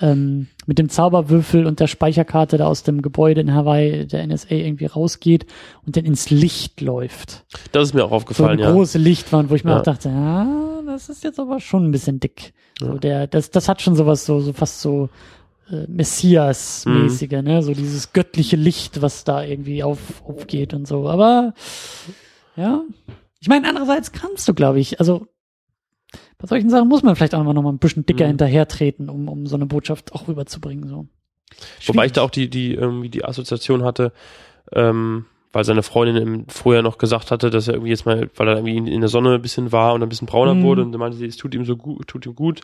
ähm, mit dem Zauberwürfel und der Speicherkarte da aus dem Gebäude in Hawaii der NSA irgendwie rausgeht und dann ins Licht läuft. Das ist mir auch So aufgefallen, eine ja. große Lichtwand, wo ich mir Ja. auch dachte, ja, das ist jetzt aber schon ein bisschen dick. So Ja. der, das, das hat schon sowas so, so fast so äh, Messias-mäßige, ne? So dieses göttliche Licht, was da irgendwie auf, aufgeht und so. Aber ja, ich meine, andererseits kannst du, glaube ich, also bei solchen Sachen muss man vielleicht auch immer noch mal ein bisschen dicker Mhm. hinterhertreten, um, um so eine Botschaft auch rüberzubringen. So. Wobei ich da auch die, die, irgendwie die Assoziation hatte, ähm, weil seine Freundin im Vorjahr noch gesagt hatte, dass er irgendwie jetzt mal, weil er irgendwie in, der Sonne ein bisschen war und ein bisschen brauner Mhm. wurde und meinte sie, es tut ihm so gut, tut ihm gut.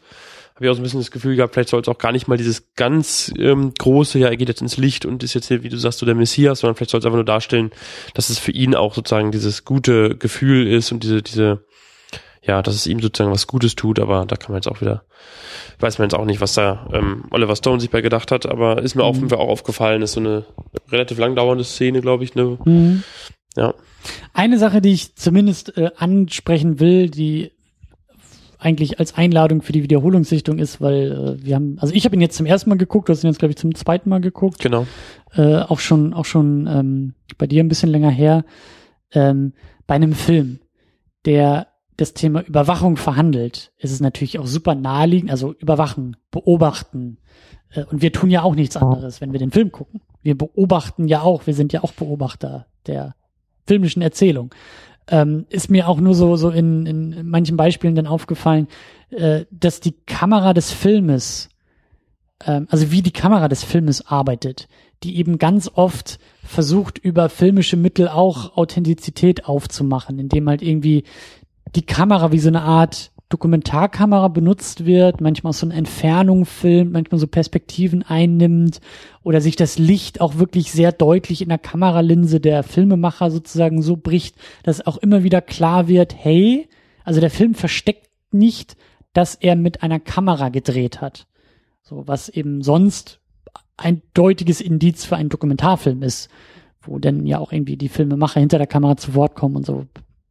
Habe ich auch so ein bisschen das Gefühl gehabt, vielleicht soll es auch gar nicht mal dieses ganz ähm, große, ja, er geht jetzt ins Licht und ist jetzt hier, wie du sagst, so der Messias, sondern vielleicht soll es einfach nur darstellen, dass es für ihn auch sozusagen dieses gute Gefühl ist und diese, diese, ja, dass es ihm sozusagen was Gutes tut, aber da kann man jetzt auch wieder, weiß man jetzt auch nicht, was da ähm, Oliver Stone sich bei gedacht hat, aber ist mir auf jeden Fall auch aufgefallen, ist so eine relativ lang dauernde Szene, glaube ich, ne? Mhm. Ja. Eine Sache, die ich zumindest äh, ansprechen will, die eigentlich als Einladung für die Wiederholungssichtung ist, weil äh, wir haben, also ich habe ihn jetzt zum ersten Mal geguckt, du hast ihn jetzt glaube ich zum zweiten Mal geguckt, Genau. äh, auch schon, auch schon ähm, bei dir ein bisschen länger her, ähm, bei einem Film, der das Thema Überwachung verhandelt, ist es natürlich auch super naheliegend, also überwachen, beobachten. Äh, und wir tun ja auch nichts anderes, wenn wir den Film gucken. Wir beobachten ja auch, wir sind ja auch Beobachter der filmischen Erzählung. Ähm, ist mir auch nur so, so in, in manchen Beispielen dann aufgefallen, äh, dass die Kamera des Filmes, ähm, also wie die Kamera des Filmes arbeitet, die eben ganz oft versucht, über filmische Mittel auch Authentizität aufzumachen, indem halt irgendwie die Kamera wie so eine Art Dokumentarkamera benutzt wird, manchmal aus so einer Entfernung filmt, manchmal so Perspektiven einnimmt oder sich das Licht auch wirklich sehr deutlich in der Kameralinse der Filmemacher sozusagen so bricht, dass auch immer wieder klar wird, hey, also der Film versteckt nicht, dass er mit einer Kamera gedreht hat. So, was eben sonst ein deutiges Indiz für einen Dokumentarfilm ist, wo dann ja auch irgendwie die Filmemacher hinter der Kamera zu Wort kommen und so,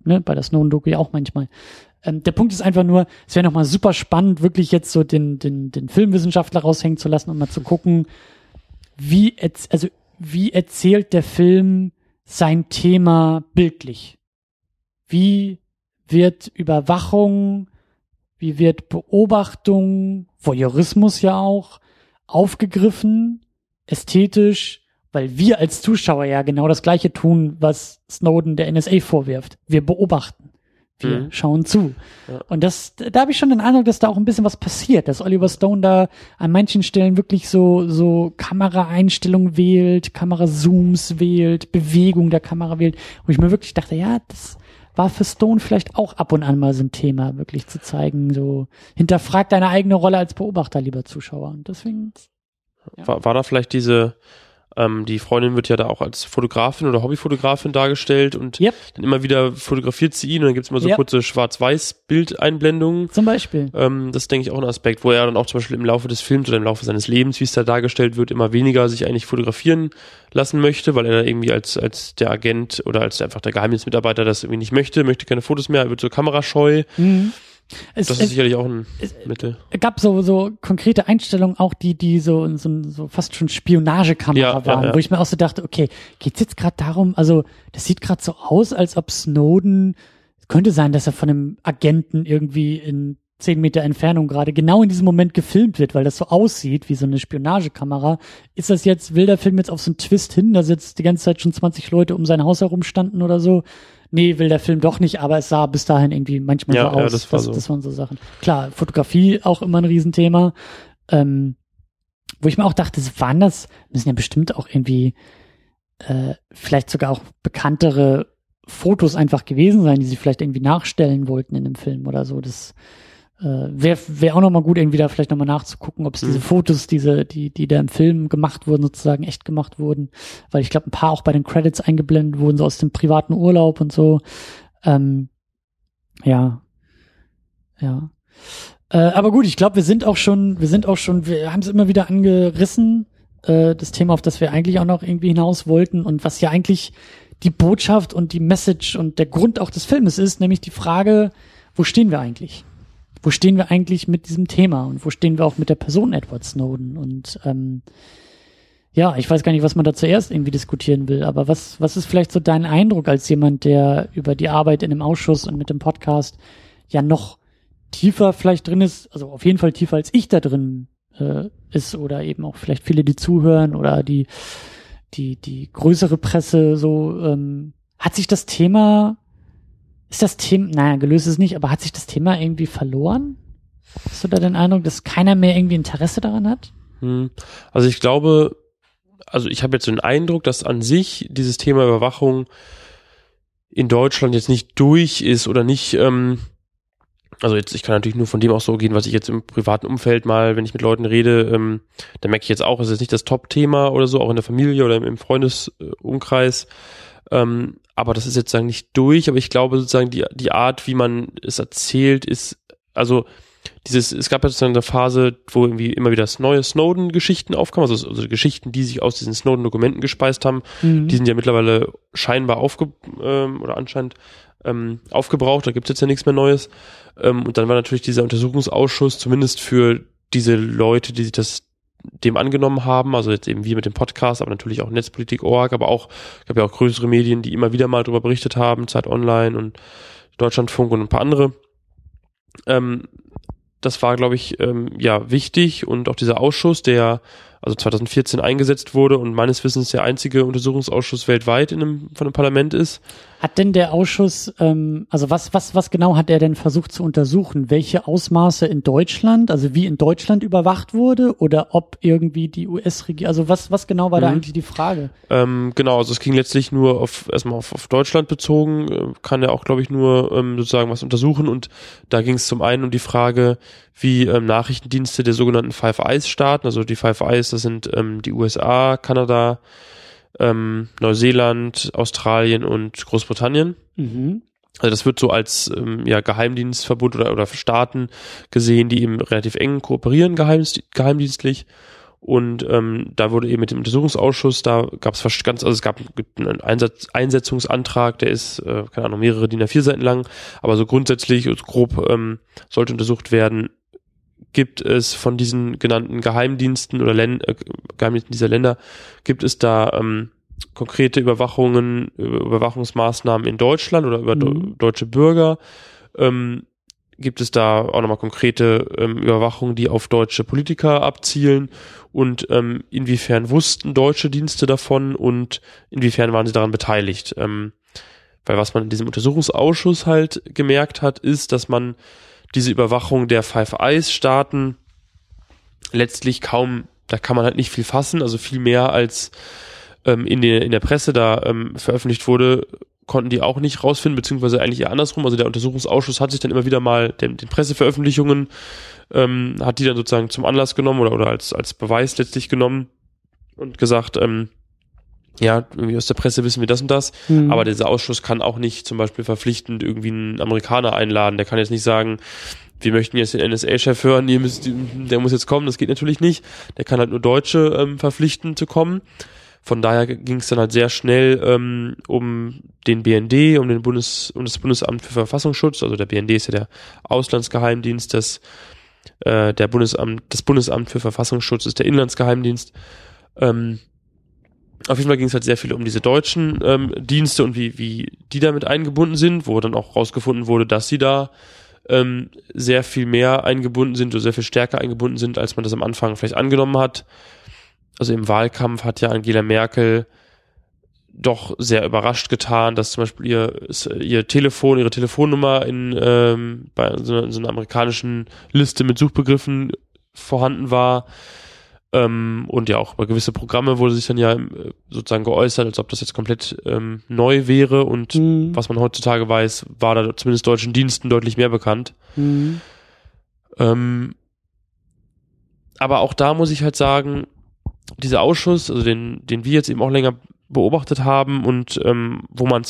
ne, bei der Snowden-Doku ja auch manchmal. Ähm, der Punkt ist einfach nur, es wäre nochmal super spannend, wirklich jetzt so den, den, den Filmwissenschaftler raushängen zu lassen und mal zu gucken, wie, also, wie erzählt der Film sein Thema bildlich? Wie wird Überwachung, wie wird Beobachtung, Voyeurismus ja auch, aufgegriffen, ästhetisch Weil wir als Zuschauer ja genau das Gleiche tun, was Snowden der NSA vorwirft. Wir beobachten. Wir Mhm. schauen zu. Ja. Und das, da habe ich schon den Eindruck, dass da auch ein bisschen was passiert, dass Oliver Stone da an manchen Stellen wirklich so, so Kameraeinstellungen wählt, Kamerazooms wählt, Bewegung der Kamera wählt, wo ich mir wirklich dachte, ja, das war für Stone vielleicht auch ab und an mal so ein Thema, wirklich zu zeigen, so hinterfrag deine eigene Rolle als Beobachter, lieber Zuschauer. Und deswegen, Ja. War, war da vielleicht diese, ähm, die Freundin wird ja da auch als Fotografin oder Hobbyfotografin dargestellt und Yep. dann immer wieder fotografiert sie ihn und dann gibt's immer so Yep. kurze Schwarz-Weiß-Bildeinblendungen. zum Beispiel. Ähm, das ist, denke ich, auch ein Aspekt, wo er dann auch zum Beispiel im Laufe des Films oder im Laufe seines Lebens, wie es da dargestellt wird, immer weniger sich eigentlich fotografieren lassen möchte, weil er da irgendwie als, als der Agent oder als einfach der Geheimdienstmitarbeiter das irgendwie nicht möchte, möchte keine Fotos mehr, er wird so kamerascheu. Mhm. Es, Das ist es, sicherlich auch ein es- Mittel. gab so, so konkrete Einstellungen auch, die, die so, so, so fast schon Spionagekamera Ja, ja, waren, ja. wo ich mir auch so dachte, okay, geht's jetzt gerade darum, also das sieht gerade so aus, als ob Snowden, könnte sein, dass er von einem Agenten irgendwie in zehn Meter Entfernung gerade genau in diesem Moment gefilmt wird, weil das so aussieht wie so eine Spionagekamera. Ist das jetzt, will der Film jetzt auf so einen Twist hin, dass jetzt die ganze Zeit schon 20 Leute um sein Haus herum standen oder so? Nee, will der Film doch nicht, aber es sah bis dahin irgendwie manchmal Ja, so ja, aus. das war das, so. das waren so Sachen. Klar, Fotografie auch immer ein Riesenthema. Ähm, wo ich mir auch dachte, waren das, müssen ja bestimmt auch irgendwie äh, vielleicht sogar auch bekanntere Fotos einfach gewesen sein, die sie vielleicht irgendwie nachstellen wollten in dem Film oder so. Das äh, wäre wär auch nochmal gut, irgendwie da vielleicht nochmal nachzugucken, ob es diese Mhm. Fotos, diese, die, die da im Film gemacht wurden, sozusagen echt gemacht wurden. Weil ich glaube, ein paar auch bei den Credits eingeblendet wurden, so aus dem privaten Urlaub und so. Ähm, ja. Ja. Äh, aber gut, ich glaube, wir sind auch schon, wir sind auch schon, wir haben es immer wieder angerissen, äh, das Thema, auf das wir eigentlich auch noch irgendwie hinaus wollten und was ja eigentlich die Botschaft und die Message und der Grund auch des Filmes ist, nämlich die Frage, wo stehen wir eigentlich? Wo stehen wir eigentlich mit diesem Thema und wo stehen wir auch mit der Person Edward Snowden? Und ähm, ja, ich weiß gar nicht, was man da zuerst irgendwie diskutieren will, aber was, was ist vielleicht so dein Eindruck als jemand, der über die Arbeit in dem Ausschuss und mit dem Podcast ja noch tiefer vielleicht drin ist, also auf jeden Fall tiefer als ich da drin äh, ist oder eben auch vielleicht viele, die zuhören oder die die die größere Presse so ähm, hat sich das Thema ist das Thema naja gelöst ist nicht, aber hat sich das Thema irgendwie verloren? Hast du da den Eindruck, dass keiner mehr irgendwie Interesse daran hat? Hm. Also ich glaube, also ich habe jetzt den Eindruck, dass an sich dieses Thema Überwachung in Deutschland jetzt nicht durch ist oder nicht, ähm, also jetzt, ich kann natürlich nur von dem auch so gehen, was ich jetzt im privaten Umfeld mal, wenn ich mit Leuten rede, ähm, da merke ich jetzt auch, es ist nicht das Top-Thema oder so, auch in der Familie oder im, im Freundesumkreis. Ähm, aber das ist jetzt sagen nicht durch, aber ich glaube sozusagen die, die Art, wie man es erzählt, ist, also dieses, es gab ja sozusagen eine Phase, wo irgendwie immer wieder neue Snowden-Geschichten aufkamen, also, also Geschichten, die sich aus diesen Snowden-Dokumenten gespeist haben, Mhm. die sind ja mittlerweile scheinbar aufge ähm, oder anscheinend ähm, aufgebraucht, da gibt's jetzt ja nichts mehr Neues. Ähm, und dann war natürlich dieser Untersuchungsausschuss zumindest für diese Leute, die sich das dem angenommen haben, also jetzt eben wir mit dem Podcast, aber natürlich auch Netzpolitik.org, aber auch, gab ja auch größere Medien, die immer wieder mal darüber berichtet haben, Zeit Online und Deutschlandfunk und ein paar andere. Ähm, das war, glaube ich, ähm, ja wichtig und auch dieser Ausschuss, der also 2014 eingesetzt wurde und meines Wissens der einzige Untersuchungsausschuss weltweit in einem, von einem Parlament ist. Hat denn der Ausschuss, ähm, also was, was, was genau hat er denn versucht zu untersuchen? Welche Ausmaße in Deutschland, also wie in Deutschland überwacht wurde oder ob irgendwie die US-Regierung, also was, was genau war da Mhm. eigentlich die Frage? Ähm, genau, also es ging letztlich nur auf erstmal auf, auf Deutschland bezogen, äh, kann er auch, glaube ich, nur ähm, sozusagen was untersuchen und da ging es zum einen um die Frage, wie ähm, Nachrichtendienste der sogenannten Five Eyes Staaten, also die Five Eyes, das sind ähm, die USA, Kanada, ähm, Neuseeland, Australien und Großbritannien. Mhm. Also das wird so als ähm, ja, Geheimdienstverbund oder, oder Staaten gesehen, die eben relativ eng kooperieren geheimdienst, geheimdienstlich. Und ähm, da wurde eben mit dem Untersuchungsausschuss, da gab es ganz, also es gab einen Einsatz, Einsetzungsantrag, der ist, äh, keine Ahnung, mehrere DIN A4 Seiten lang, aber so grundsätzlich und grob ähm, sollte untersucht werden, gibt es von diesen genannten Geheimdiensten oder Län äh, Geheimdiensten dieser Länder, gibt es da ähm, konkrete Überwachungen, Über- Überwachungsmaßnahmen in Deutschland oder über Mhm. deu- deutsche Bürger? Ähm, gibt es da auch nochmal konkrete ähm, Überwachungen, die auf deutsche Politiker abzielen und ähm, inwiefern wussten deutsche Dienste davon und inwiefern waren sie daran beteiligt. Ähm, weil was man in diesem Untersuchungsausschuss halt gemerkt hat, ist, dass man diese Überwachung der Five Eyes Staaten letztlich kaum, da kann man halt nicht viel fassen, also viel mehr als ähm, in, der, in der Presse da ähm, veröffentlicht wurde, konnten die auch nicht rausfinden, beziehungsweise eigentlich eher andersrum. Also der Untersuchungsausschuss hat sich dann immer wieder mal den, den Presseveröffentlichungen, ähm, hat die dann sozusagen zum Anlass genommen oder, oder als, als Beweis letztlich genommen und gesagt, ähm, ja, irgendwie aus der Presse wissen wir das und das, mhm. aber dieser Ausschuss kann auch nicht zum Beispiel verpflichtend irgendwie einen Amerikaner einladen. Der kann jetzt nicht sagen, wir möchten jetzt den NSA-Chef hören, ihr müsst, der muss jetzt kommen, das geht natürlich nicht. Der kann halt nur Deutsche ähm, verpflichten zu kommen. Von daher ging es dann halt sehr schnell ähm, um den BND, um den Bundes, um das Bundesamt für Verfassungsschutz. Also der BND ist ja der Auslandsgeheimdienst, das äh, der Bundesamt, das Bundesamt für Verfassungsschutz ist der Inlandsgeheimdienst. Ähm, auf jeden Fall ging es halt sehr viel um diese deutschen ähm, Dienste und wie, wie die damit eingebunden sind, wo dann auch rausgefunden wurde, dass sie da ähm, sehr viel mehr eingebunden sind oder sehr viel stärker eingebunden sind, als man das am Anfang vielleicht angenommen hat. Also im Wahlkampf hat ja Angela Merkel doch sehr überrascht getan, dass zum Beispiel ihr, ihr Telefon, ihre Telefonnummer in, ähm, bei so einer, so einer amerikanischen Liste mit Suchbegriffen vorhanden war ähm, und ja auch über gewisse Programme wurde sich dann ja äh, sozusagen geäußert, als ob das jetzt komplett ähm, neu wäre. Und mhm. was man heutzutage weiß, war da zumindest deutschen Diensten deutlich mehr bekannt. Mhm. Ähm, aber auch da muss ich halt sagen, dieser Ausschuss, also den, den wir jetzt eben auch länger beobachtet haben und ähm, wo man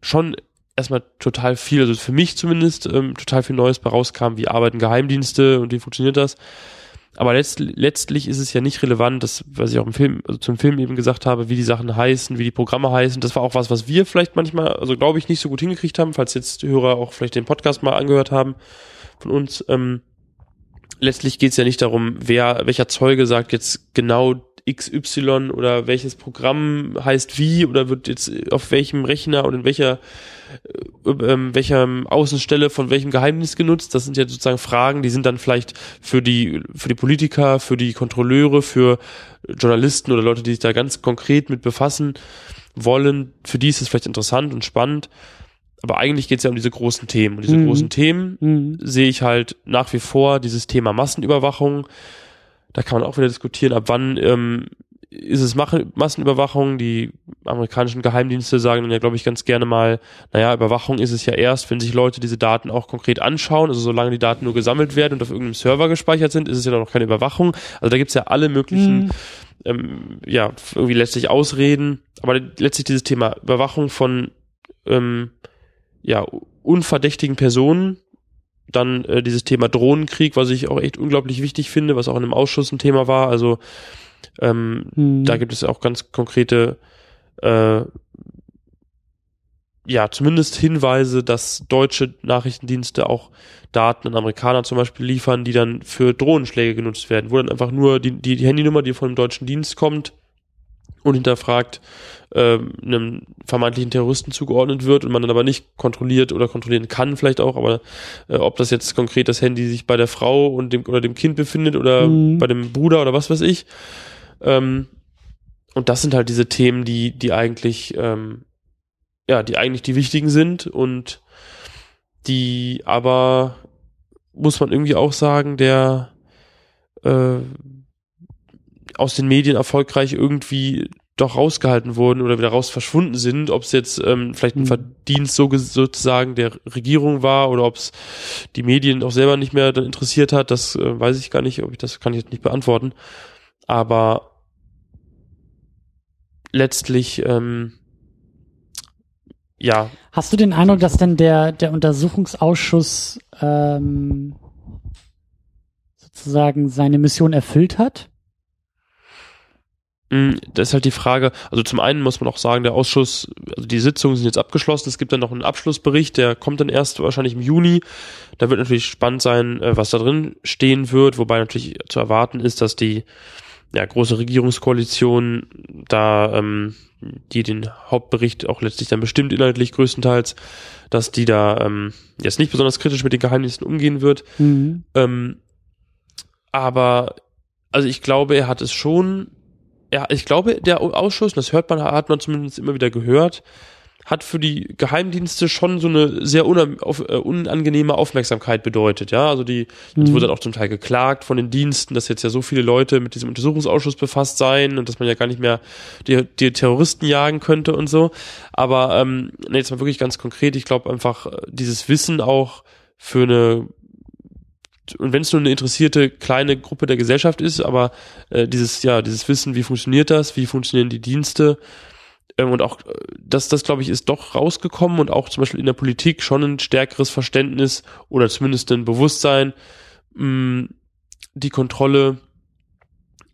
schon erstmal total viel, also für mich zumindest, ähm, total viel Neues bei rauskam, wie arbeiten Geheimdienste und wie funktioniert das. Aber letzt, letztlich ist es ja nicht relevant, das, was ich auch im Film, also zum Film eben gesagt habe, wie die Sachen heißen, wie die Programme heißen. Das war auch was, was wir vielleicht manchmal, also glaube ich, nicht so gut hingekriegt haben, falls jetzt Hörer auch vielleicht den Podcast mal angehört haben von uns. Ähm, letztlich geht es ja nicht darum, wer, welcher Zeuge sagt jetzt genau XY oder welches Programm heißt wie oder wird jetzt auf welchem Rechner und in welcher äh, ähm, welcher Außenstelle von welchem Geheimnis genutzt. Das sind ja sozusagen Fragen, die sind dann vielleicht für die für die Politiker, für die Kontrolleure, für Journalisten oder Leute, die sich da ganz konkret mit befassen wollen. Für die ist es vielleicht interessant und spannend. Aber eigentlich geht es ja um diese großen Themen. Und diese mhm. großen Themen mhm. sehe ich halt nach wie vor dieses Thema Massenüberwachung. Da kann man auch wieder diskutieren, ab wann ähm, ist es Massenüberwachung. Die amerikanischen Geheimdienste sagen dann ja, glaube ich, ganz gerne mal, naja, Überwachung ist es ja erst, wenn sich Leute diese Daten auch konkret anschauen. Also solange die Daten nur gesammelt werden und auf irgendeinem Server gespeichert sind, ist es ja noch keine Überwachung. Also da gibt's ja alle möglichen, mhm. ähm, ja, irgendwie letztlich Ausreden. Aber letztlich dieses Thema Überwachung von ähm, ja, unverdächtigen Personen, dann äh, dieses Thema Drohnenkrieg, was ich auch echt unglaublich wichtig finde, was auch in einem Ausschuss ein Thema war. Also ähm, mhm. Da gibt es auch ganz konkrete, äh, ja, zumindest Hinweise, dass deutsche Nachrichtendienste auch Daten an Amerikaner zum Beispiel liefern, die dann für Drohnenschläge genutzt werden, wo dann einfach nur die, die, die Handynummer, die von einem deutschen Dienst kommt, und hinterfragt äh, einem vermeintlichen Terroristen zugeordnet wird und man dann aber nicht kontrolliert oder kontrollieren kann vielleicht auch, aber äh, ob das jetzt konkret das Handy sich bei der Frau und dem oder dem Kind befindet oder mhm. bei dem Bruder oder was weiß ich, ähm, und das sind halt diese Themen, die, die eigentlich, ähm, ja, die eigentlich die wichtigen sind und die aber, muss man irgendwie auch sagen, der äh, aus den Medien erfolgreich irgendwie doch rausgehalten wurden oder wieder raus verschwunden sind, ob es jetzt ähm, vielleicht ein mhm. Verdienst so sozusagen der Regierung war oder ob es die Medien auch selber nicht mehr dann interessiert hat, das äh, weiß ich gar nicht, ob ich das kann ich jetzt nicht beantworten. Aber letztlich ähm, ja. Hast du den Eindruck, dass denn der, der Untersuchungsausschuss ähm, sozusagen seine Mission erfüllt hat? Mm, das ist halt die Frage, also zum einen muss man auch sagen, der Ausschuss, also die Sitzungen sind jetzt abgeschlossen, es gibt dann noch einen Abschlussbericht, der kommt dann erst wahrscheinlich im Juni. Da wird natürlich spannend sein, äh, was da drin stehen wird, wobei natürlich zu erwarten ist, dass die ja, große Regierungskoalition, da ähm, die den Hauptbericht auch letztlich dann bestimmt inhaltlich größtenteils, dass die da ähm, jetzt nicht besonders kritisch mit den Geheimnissen umgehen wird. Mhm. Ähm, aber also ich glaube, er hat es schon, ja, ich glaube, der Ausschuss, das hört man, hat man zumindest immer wieder gehört, hat für die Geheimdienste schon so eine sehr äh, unangenehme Aufmerksamkeit bedeutet, ja. Also die, mhm. das wurde dann auch zum Teil geklagt von den Diensten, dass jetzt ja so viele Leute mit diesem Untersuchungsausschuss befasst seien und dass man ja gar nicht mehr die, die Terroristen jagen könnte und so. Aber ähm, nee, jetzt mal wirklich ganz konkret, ich glaube einfach, äh, dieses Wissen auch für eine und wenn es nur eine interessierte kleine Gruppe der Gesellschaft ist, aber äh, dieses ja dieses Wissen, wie funktioniert das, wie funktionieren die Dienste, ähm, und auch äh, das, das glaube ich, ist doch rausgekommen und auch zum Beispiel in der Politik schon ein stärkeres Verständnis oder zumindest ein Bewusstsein, mh, die Kontrolle,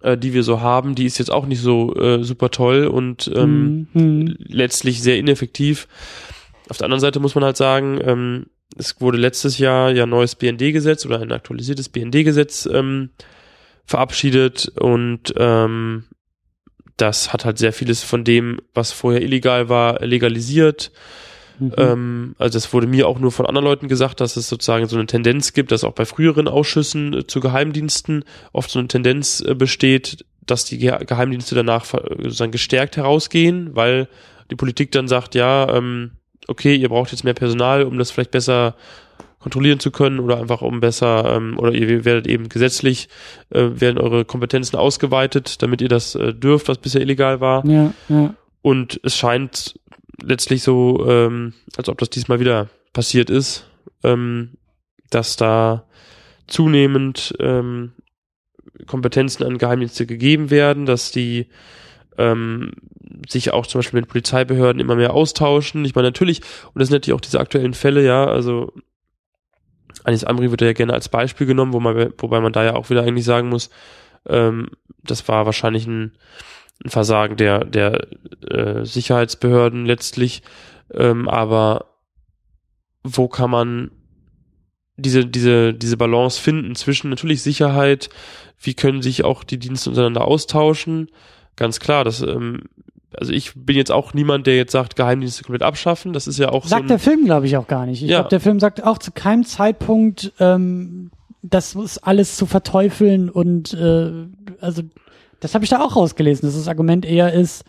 äh, die wir so haben, die ist jetzt auch nicht so äh, super toll und ähm, mhm. letztlich sehr ineffektiv. Auf der anderen Seite muss man halt sagen, ähm, es wurde letztes Jahr ja neues BND-Gesetz oder ein aktualisiertes BND-Gesetz ähm, verabschiedet und ähm, das hat halt sehr vieles von dem, was vorher illegal war, legalisiert. Mhm. Ähm, also es wurde mir auch nur von anderen Leuten gesagt, dass es sozusagen so eine Tendenz gibt, dass auch bei früheren Ausschüssen äh, zu Geheimdiensten oft so eine Tendenz äh, besteht, dass die Ge Geheimdienste danach sozusagen gestärkt herausgehen, weil die Politik dann sagt, ja, ähm, okay, ihr braucht jetzt mehr Personal, um das vielleicht besser kontrollieren zu können oder einfach um besser ähm, oder ihr werdet eben gesetzlich äh, werden eure Kompetenzen ausgeweitet, damit ihr das äh, dürft, was bisher illegal war. Ja, ja. Und es scheint letztlich so, ähm, als ob das diesmal wieder passiert ist, ähm, dass da zunehmend ähm, Kompetenzen an Geheimdienste gegeben werden, dass die ähm, sich auch zum Beispiel mit Polizeibehörden immer mehr austauschen. Ich meine, natürlich, und das sind natürlich auch diese aktuellen Fälle, ja, also Anis Amri wird ja gerne als Beispiel genommen, wo man, wobei man da ja auch wieder eigentlich sagen muss, ähm, das war wahrscheinlich ein, ein Versagen der, der äh, Sicherheitsbehörden letztlich. Ähm, aber wo kann man diese, diese, diese Balance finden zwischen natürlich Sicherheit, wie können sich auch die Dienste untereinander austauschen? Ganz klar, das ähm, also ich bin jetzt auch niemand, der jetzt sagt, Geheimdienste komplett abschaffen. Das ist ja auch sagt so. Sagt der Film, glaube ich, auch gar nicht. Ich ja. glaube, der Film sagt auch zu keinem Zeitpunkt, ähm, das ist alles zu verteufeln und äh, also das habe ich da auch rausgelesen, dass das Argument eher ist,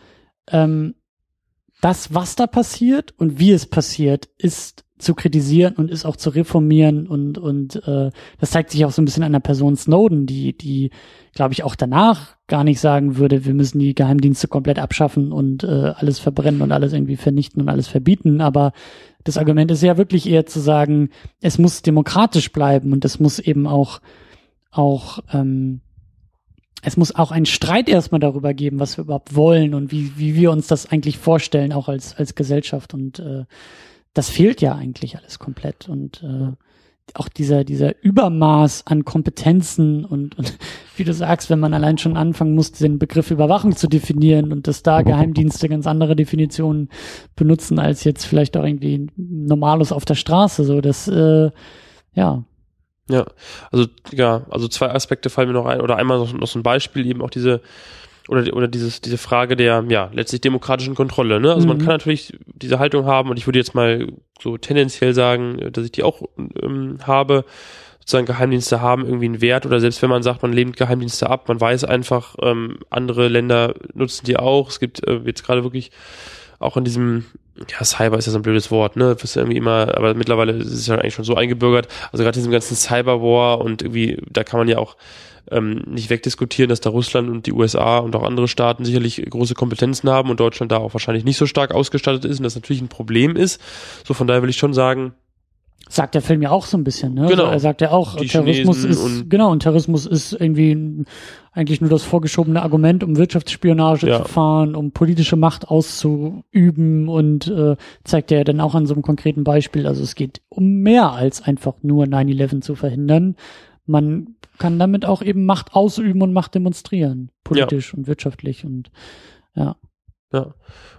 ähm, das, was da passiert und wie es passiert, ist zu kritisieren und ist auch zu reformieren und und äh, das zeigt sich auch so ein bisschen an der Person Snowden, die die glaube ich auch danach gar nicht sagen würde, wir müssen die Geheimdienste komplett abschaffen und äh, alles verbrennen und alles irgendwie vernichten und alles verbieten, aber das Argument ist ja wirklich eher zu sagen, es muss demokratisch bleiben und es muss eben auch auch ähm, es muss auch einen Streit erstmal darüber geben, was wir überhaupt wollen und wie, wie wir uns das eigentlich vorstellen, auch als, als Gesellschaft. Und äh, das fehlt ja eigentlich alles komplett und äh, auch dieser dieser Übermaß an Kompetenzen und, und wie du sagst, wenn man allein schon anfangen muss, den Begriff Überwachung zu definieren und dass da Geheimdienste ganz andere Definitionen benutzen als jetzt vielleicht auch irgendwie Normalos auf der Straße, so das äh, ja. Ja, also ja, also zwei Aspekte fallen mir noch ein oder einmal noch, noch so ein Beispiel eben auch diese oder, oder dieses, diese Frage der, ja, letztlich demokratischen Kontrolle. Ne? Also mhm. man kann natürlich diese Haltung haben und ich würde jetzt mal so tendenziell sagen, dass ich die auch ähm, habe. Sozusagen Geheimdienste haben irgendwie einen Wert oder selbst wenn man sagt, man lehnt Geheimdienste ab, man weiß einfach, ähm, andere Länder nutzen die auch. Es gibt äh, jetzt gerade wirklich auch in diesem, ja, Cyber ist ja so ein blödes Wort, ne? Das ist irgendwie immer, aber mittlerweile ist es ja eigentlich schon so eingebürgert. Also gerade diesem ganzen Cyberwar und irgendwie, da kann man ja auch ähm, nicht wegdiskutieren, dass da Russland und die USA und auch andere Staaten sicherlich große Kompetenzen haben und Deutschland da auch wahrscheinlich nicht so stark ausgestattet ist und das natürlich ein Problem ist. So von daher will ich schon sagen, sagt der Film ja auch so ein bisschen, ne? Genau. Also er sagt ja auch, Die Terrorismus Chinesen ist, genau, und Terrorismus ist irgendwie eigentlich nur das vorgeschobene Argument, um Wirtschaftsspionage Ja. zu fahren, um politische Macht auszuüben und äh, zeigt er ja dann auch an so einem konkreten Beispiel, also es geht um mehr als einfach nur 9-11 zu verhindern. Man kann damit auch eben Macht ausüben und Macht demonstrieren, politisch und wirtschaftlich und ja. Ja.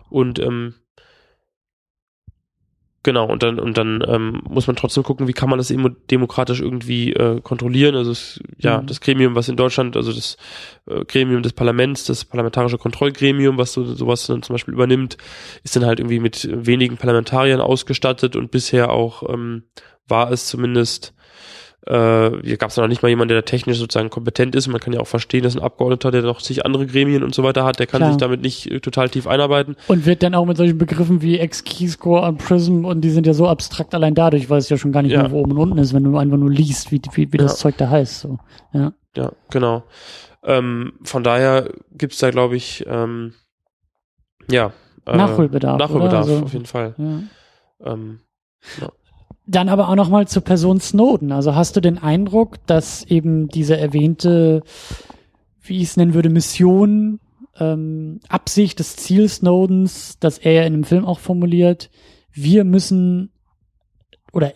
Und ähm, Genau, und dann, und dann ähm, muss man trotzdem gucken, wie kann man das eben demokratisch irgendwie äh, kontrollieren. Also es, ja, mhm. das Gremium, was in Deutschland, also das äh, Gremium des Parlaments, das parlamentarische Kontrollgremium, was so sowas dann zum Beispiel übernimmt, ist dann halt irgendwie mit wenigen Parlamentariern ausgestattet und bisher auch ähm, war es zumindest äh, hier gab es noch nicht mal jemanden, der da technisch sozusagen kompetent ist. Man kann ja auch verstehen, dass ein Abgeordneter, der noch sich andere Gremien und so weiter hat, der kann Klar. sich damit nicht äh, total tief einarbeiten. Und wird dann auch mit solchen Begriffen wie X-Keyscore und Prism und die sind ja so abstrakt allein dadurch, weil es ja schon gar nicht ja. mehr wo oben und unten ist, wenn du einfach nur liest, wie, wie, wie das Zeug da heißt. So. Ja. ja, genau. Ähm, von daher gibt's da, glaube ich, ähm, ja. Äh, Nachholbedarf. Nachholbedarf, also, auf jeden Fall. Ja. Ähm, ja. Dann aber auch nochmal zur Person Snowden. Also hast du den Eindruck, dass eben diese erwähnte, wie ich es nennen würde, Mission, ähm, Absicht, das Ziel Snowdens, das er ja in dem Film auch formuliert, wir müssen, oder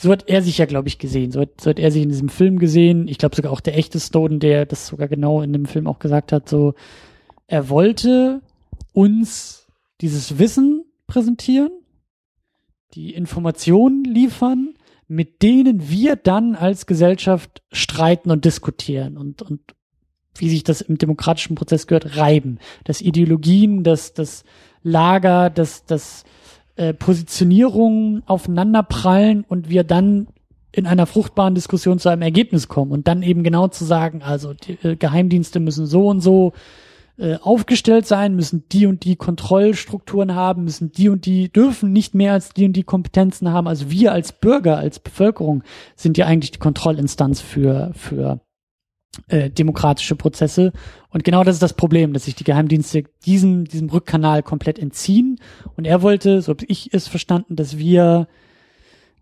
so hat er sich ja, glaube ich, gesehen. So hat, so hat er sich in diesem Film gesehen. Ich glaube sogar auch der echte Snowden, der das sogar genau in dem Film auch gesagt hat, so, er wollte uns dieses Wissen präsentieren die Informationen liefern, mit denen wir dann als Gesellschaft streiten und diskutieren und, und wie sich das im demokratischen Prozess gehört, reiben. Dass Ideologien, dass das Lager, dass das äh, Positionierungen aufeinander prallen und wir dann in einer fruchtbaren Diskussion zu einem Ergebnis kommen und dann eben genau zu sagen, also die äh, Geheimdienste müssen so und so äh, aufgestellt sein, müssen die und die Kontrollstrukturen haben, müssen die und die, dürfen nicht mehr als die und die Kompetenzen haben. Also wir als Bürger, als Bevölkerung sind ja eigentlich die Kontrollinstanz für, für äh, demokratische Prozesse. Und genau das ist das Problem, dass sich die Geheimdienste diesem, diesem Rückkanal komplett entziehen. Und er wollte, so habe ich es verstanden, dass wir,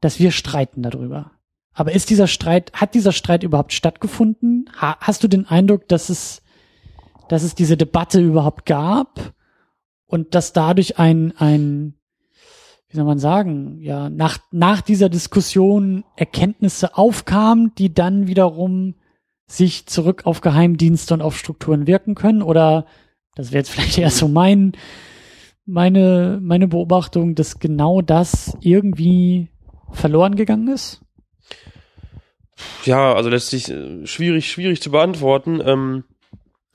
dass wir streiten darüber. Aber ist dieser Streit, hat dieser Streit überhaupt stattgefunden? Ha, hast du den Eindruck, dass es dass es diese Debatte überhaupt gab und dass dadurch ein, ein, wie soll man sagen, ja, nach, nach dieser Diskussion Erkenntnisse aufkamen, die dann wiederum sich zurück auf Geheimdienste und auf Strukturen wirken können oder das wäre jetzt vielleicht eher so mein, meine, meine Beobachtung, dass genau das irgendwie verloren gegangen ist? Ja, also letztlich äh, schwierig, schwierig zu beantworten. Ähm,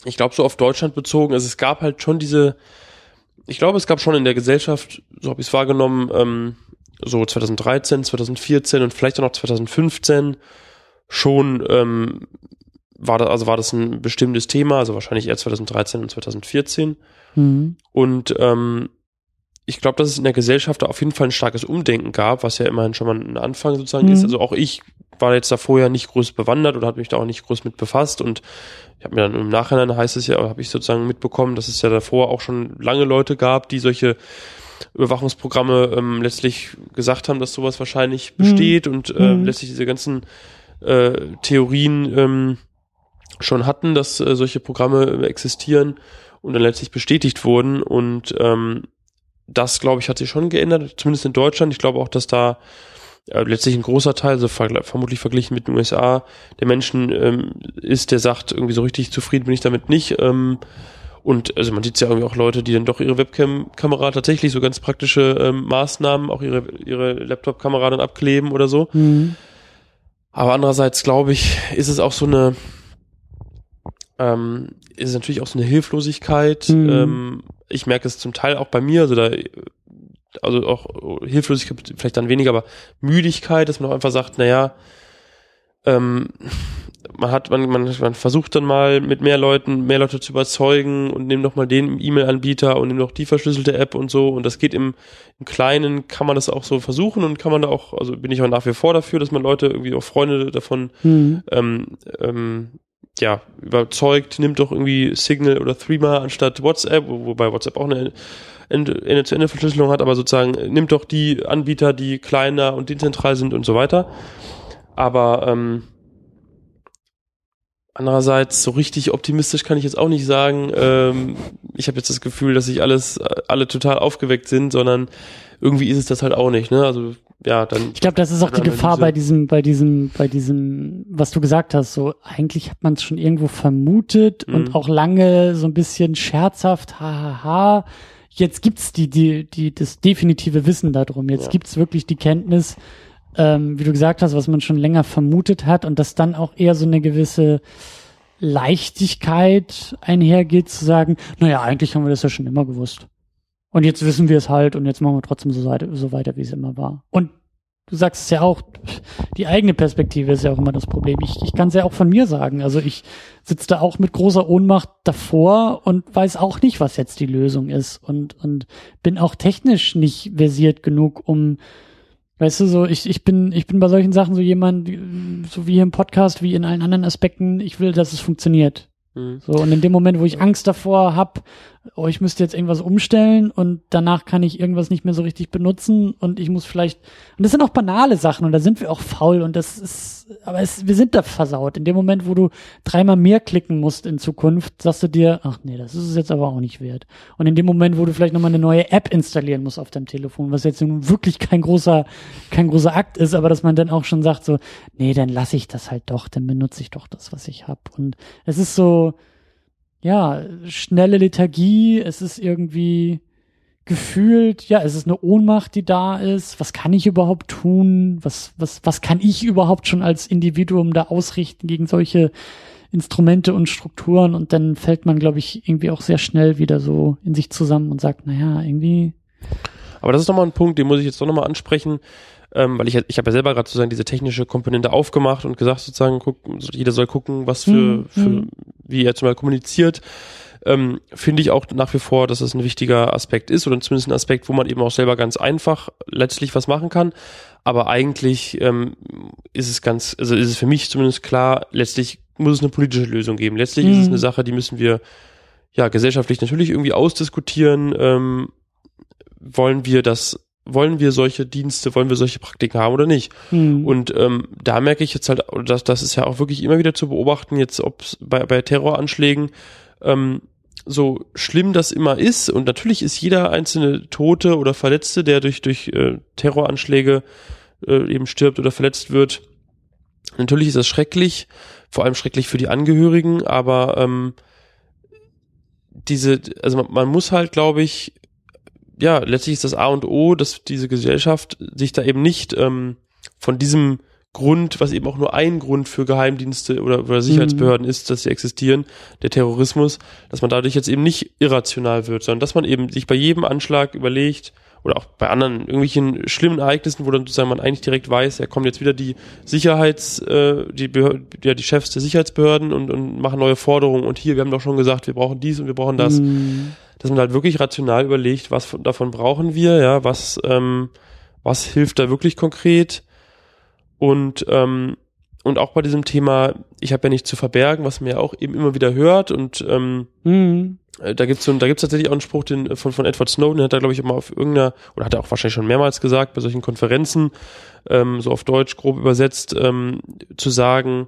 ich glaube, so auf Deutschland bezogen, also es gab halt schon diese, ich glaube, es gab schon in der Gesellschaft, so habe ich es wahrgenommen, ähm, so 2013, 2014 und vielleicht auch noch 2015 schon ähm, war das, also war das ein bestimmtes Thema, also wahrscheinlich eher 2013 und 2014. Mhm. Und ähm, ich glaube, dass es in der Gesellschaft da auf jeden Fall ein starkes Umdenken gab, was ja immerhin schon mal ein Anfang sozusagen mhm. ist. Also auch ich war jetzt da vorher nicht groß bewandert oder hat mich da auch nicht groß mit befasst und ich habe mir dann im Nachhinein heißt es ja, habe ich sozusagen mitbekommen, dass es ja davor auch schon lange Leute gab, die solche Überwachungsprogramme ähm, letztlich gesagt haben, dass sowas wahrscheinlich mhm. besteht und äh, mhm. letztlich diese ganzen äh, Theorien ähm, schon hatten, dass äh, solche Programme existieren und dann letztlich bestätigt wurden und ähm, das, glaube ich, hat sich schon geändert, zumindest in Deutschland. Ich glaube auch, dass da äh, letztlich ein großer Teil, so ver vermutlich verglichen mit den USA, der Menschen ähm, ist, der sagt, irgendwie so richtig zufrieden bin ich damit nicht. Ähm, und also man sieht ja irgendwie auch Leute, die dann doch ihre Webcam-Kamera tatsächlich so ganz praktische ähm, Maßnahmen, auch ihre, ihre Laptop-Kamera dann abkleben oder so. Mhm. Aber andererseits glaube ich, ist es auch so eine, ähm, ist es natürlich auch so eine Hilflosigkeit. Mhm. Ähm, ich merke es zum Teil auch bei mir, also da also auch Hilflosigkeit vielleicht dann weniger, aber Müdigkeit, dass man auch einfach sagt, naja, ähm, man hat, man, man, man versucht dann mal mit mehr Leuten, mehr Leute zu überzeugen und nimmt doch mal den E-Mail-Anbieter und nimmt doch die verschlüsselte App und so und das geht im, im Kleinen, kann man das auch so versuchen und kann man da auch, also bin ich auch nach wie vor dafür, dass man Leute irgendwie auch Freunde davon mhm. ähm, ähm, ja, überzeugt, nimmt doch irgendwie Signal oder Threema anstatt WhatsApp, wobei WhatsApp auch eine Ende-zu-Ende-Verschlüsselung hat, aber sozusagen nimmt doch die Anbieter, die kleiner und dezentral sind und so weiter. Aber ähm, andererseits so richtig optimistisch kann ich jetzt auch nicht sagen. Ähm, ich habe jetzt das Gefühl, dass sich alles alle total aufgeweckt sind, sondern irgendwie ist es das halt auch nicht. Ne? Also ja, dann. Ich glaube, das ist auch die Gefahr bei diesem, bei diesem, bei diesem, was du gesagt hast. So eigentlich hat man es schon irgendwo vermutet mhm. und auch lange so ein bisschen scherzhaft, hahaha. Ha, ha jetzt gibt's die, die, die, das definitive Wissen darum. Jetzt Ja. gibt's wirklich die Kenntnis, ähm, wie du gesagt hast, was man schon länger vermutet hat und dass dann auch eher so eine gewisse Leichtigkeit einhergeht, zu sagen, naja, eigentlich haben wir das ja schon immer gewusst. Und jetzt wissen wir es halt und jetzt machen wir trotzdem so, weiter- so weiter, wie es immer war. Und du sagst es ja auch, die eigene Perspektive ist ja auch immer das Problem. Ich, ich kann es ja auch von mir sagen. Also ich sitze da auch mit großer Ohnmacht davor und weiß auch nicht, was jetzt die Lösung ist und, und bin auch technisch nicht versiert genug, um Weißt du, so, ich, ich bin, ich bin bei solchen Sachen so jemand, so wie hier im Podcast, wie in allen anderen Aspekten, ich will, dass es funktioniert. Mhm. So, und in dem Moment, wo ich Angst davor hab, oh, ich müsste jetzt irgendwas umstellen und danach kann ich irgendwas nicht mehr so richtig benutzen und ich muss vielleicht, und das sind auch banale Sachen und da sind wir auch faul und das ist, aber es, wir sind da versaut. In dem Moment, wo du dreimal mehr klicken musst in Zukunft, sagst du dir, ach nee, das ist es jetzt aber auch nicht wert. Und in dem Moment, wo du vielleicht nochmal eine neue App installieren musst auf deinem Telefon, was jetzt nun wirklich kein großer, kein großer Akt ist, aber dass man dann auch schon sagt so, nee, dann lasse ich das halt doch, dann benutze ich doch das, was ich hab. Und es ist so, ja, schnelle Lethargie, es ist irgendwie gefühlt, ja, es ist eine Ohnmacht, die da ist. Was kann ich überhaupt tun? Was, was, was kann ich überhaupt schon als Individuum da ausrichten gegen solche Instrumente und Strukturen? Und dann fällt man, glaube ich, irgendwie auch sehr schnell wieder so in sich zusammen und sagt, naja, irgendwie, Aber das ist nochmal ein Punkt, den muss ich jetzt doch nochmal ansprechen, ähm, weil ich, ich habe ja selber gerade sozusagen diese technische Komponente aufgemacht und gesagt sozusagen, guck, jeder soll gucken, was für, Mhm, für mhm. wie er zum Beispiel kommuniziert. Ähm, Finde ich auch nach wie vor, dass das ein wichtiger Aspekt ist oder zumindest ein Aspekt, wo man eben auch selber ganz einfach letztlich was machen kann. Aber eigentlich ähm, ist es ganz, also ist es für mich zumindest klar, letztlich muss es eine politische Lösung geben. Letztlich ist es Mhm. eine Sache, die müssen wir ja gesellschaftlich natürlich irgendwie ausdiskutieren. Ähm, wollen wir das, wollen wir solche Dienste, wollen wir solche Praktiken haben oder nicht? hm, Und ähm, da merke ich jetzt halt, oder das, das ist ja auch wirklich immer wieder zu beobachten, jetzt ob bei, bei Terroranschlägen, ähm, so schlimm das immer ist, und natürlich ist jeder einzelne Tote oder Verletzte, der durch, durch äh, Terroranschläge äh, eben stirbt oder verletzt wird, natürlich ist das schrecklich, vor allem schrecklich für die Angehörigen, aber ähm, diese, also man, man muss halt, glaube ich, ja, letztlich ist das A und O, dass diese Gesellschaft sich da eben nicht ähm, von diesem Grund, was eben auch nur ein Grund für Geheimdienste oder, oder Sicherheitsbehörden ist, dass sie existieren, der Terrorismus, dass man dadurch jetzt eben nicht irrational wird, sondern dass man eben sich bei jedem Anschlag überlegt oder auch bei anderen irgendwelchen schlimmen Ereignissen, wo dann sozusagen man eigentlich direkt weiß, ja kommen jetzt wieder die Sicherheits, äh, die Behör ja die Chefs der Sicherheitsbehörden und, und machen neue Forderungen und hier, wir haben doch schon gesagt, wir brauchen dies und wir brauchen das. Hm, dass man halt wirklich rational überlegt, was von, davon brauchen wir, ja, was, ähm, was hilft da wirklich konkret? Und ähm, und auch bei diesem Thema, ich habe ja nichts zu verbergen, was man ja auch eben immer wieder hört und ähm, hm, äh, da gibt's so, da gibt's tatsächlich auch einen Spruch den, äh, von, von Edward Snowden, der hat da glaube ich immer auf irgendeiner, oder hat er auch wahrscheinlich schon mehrmals gesagt, bei solchen Konferenzen, ähm, so auf Deutsch grob übersetzt, ähm, zu sagen,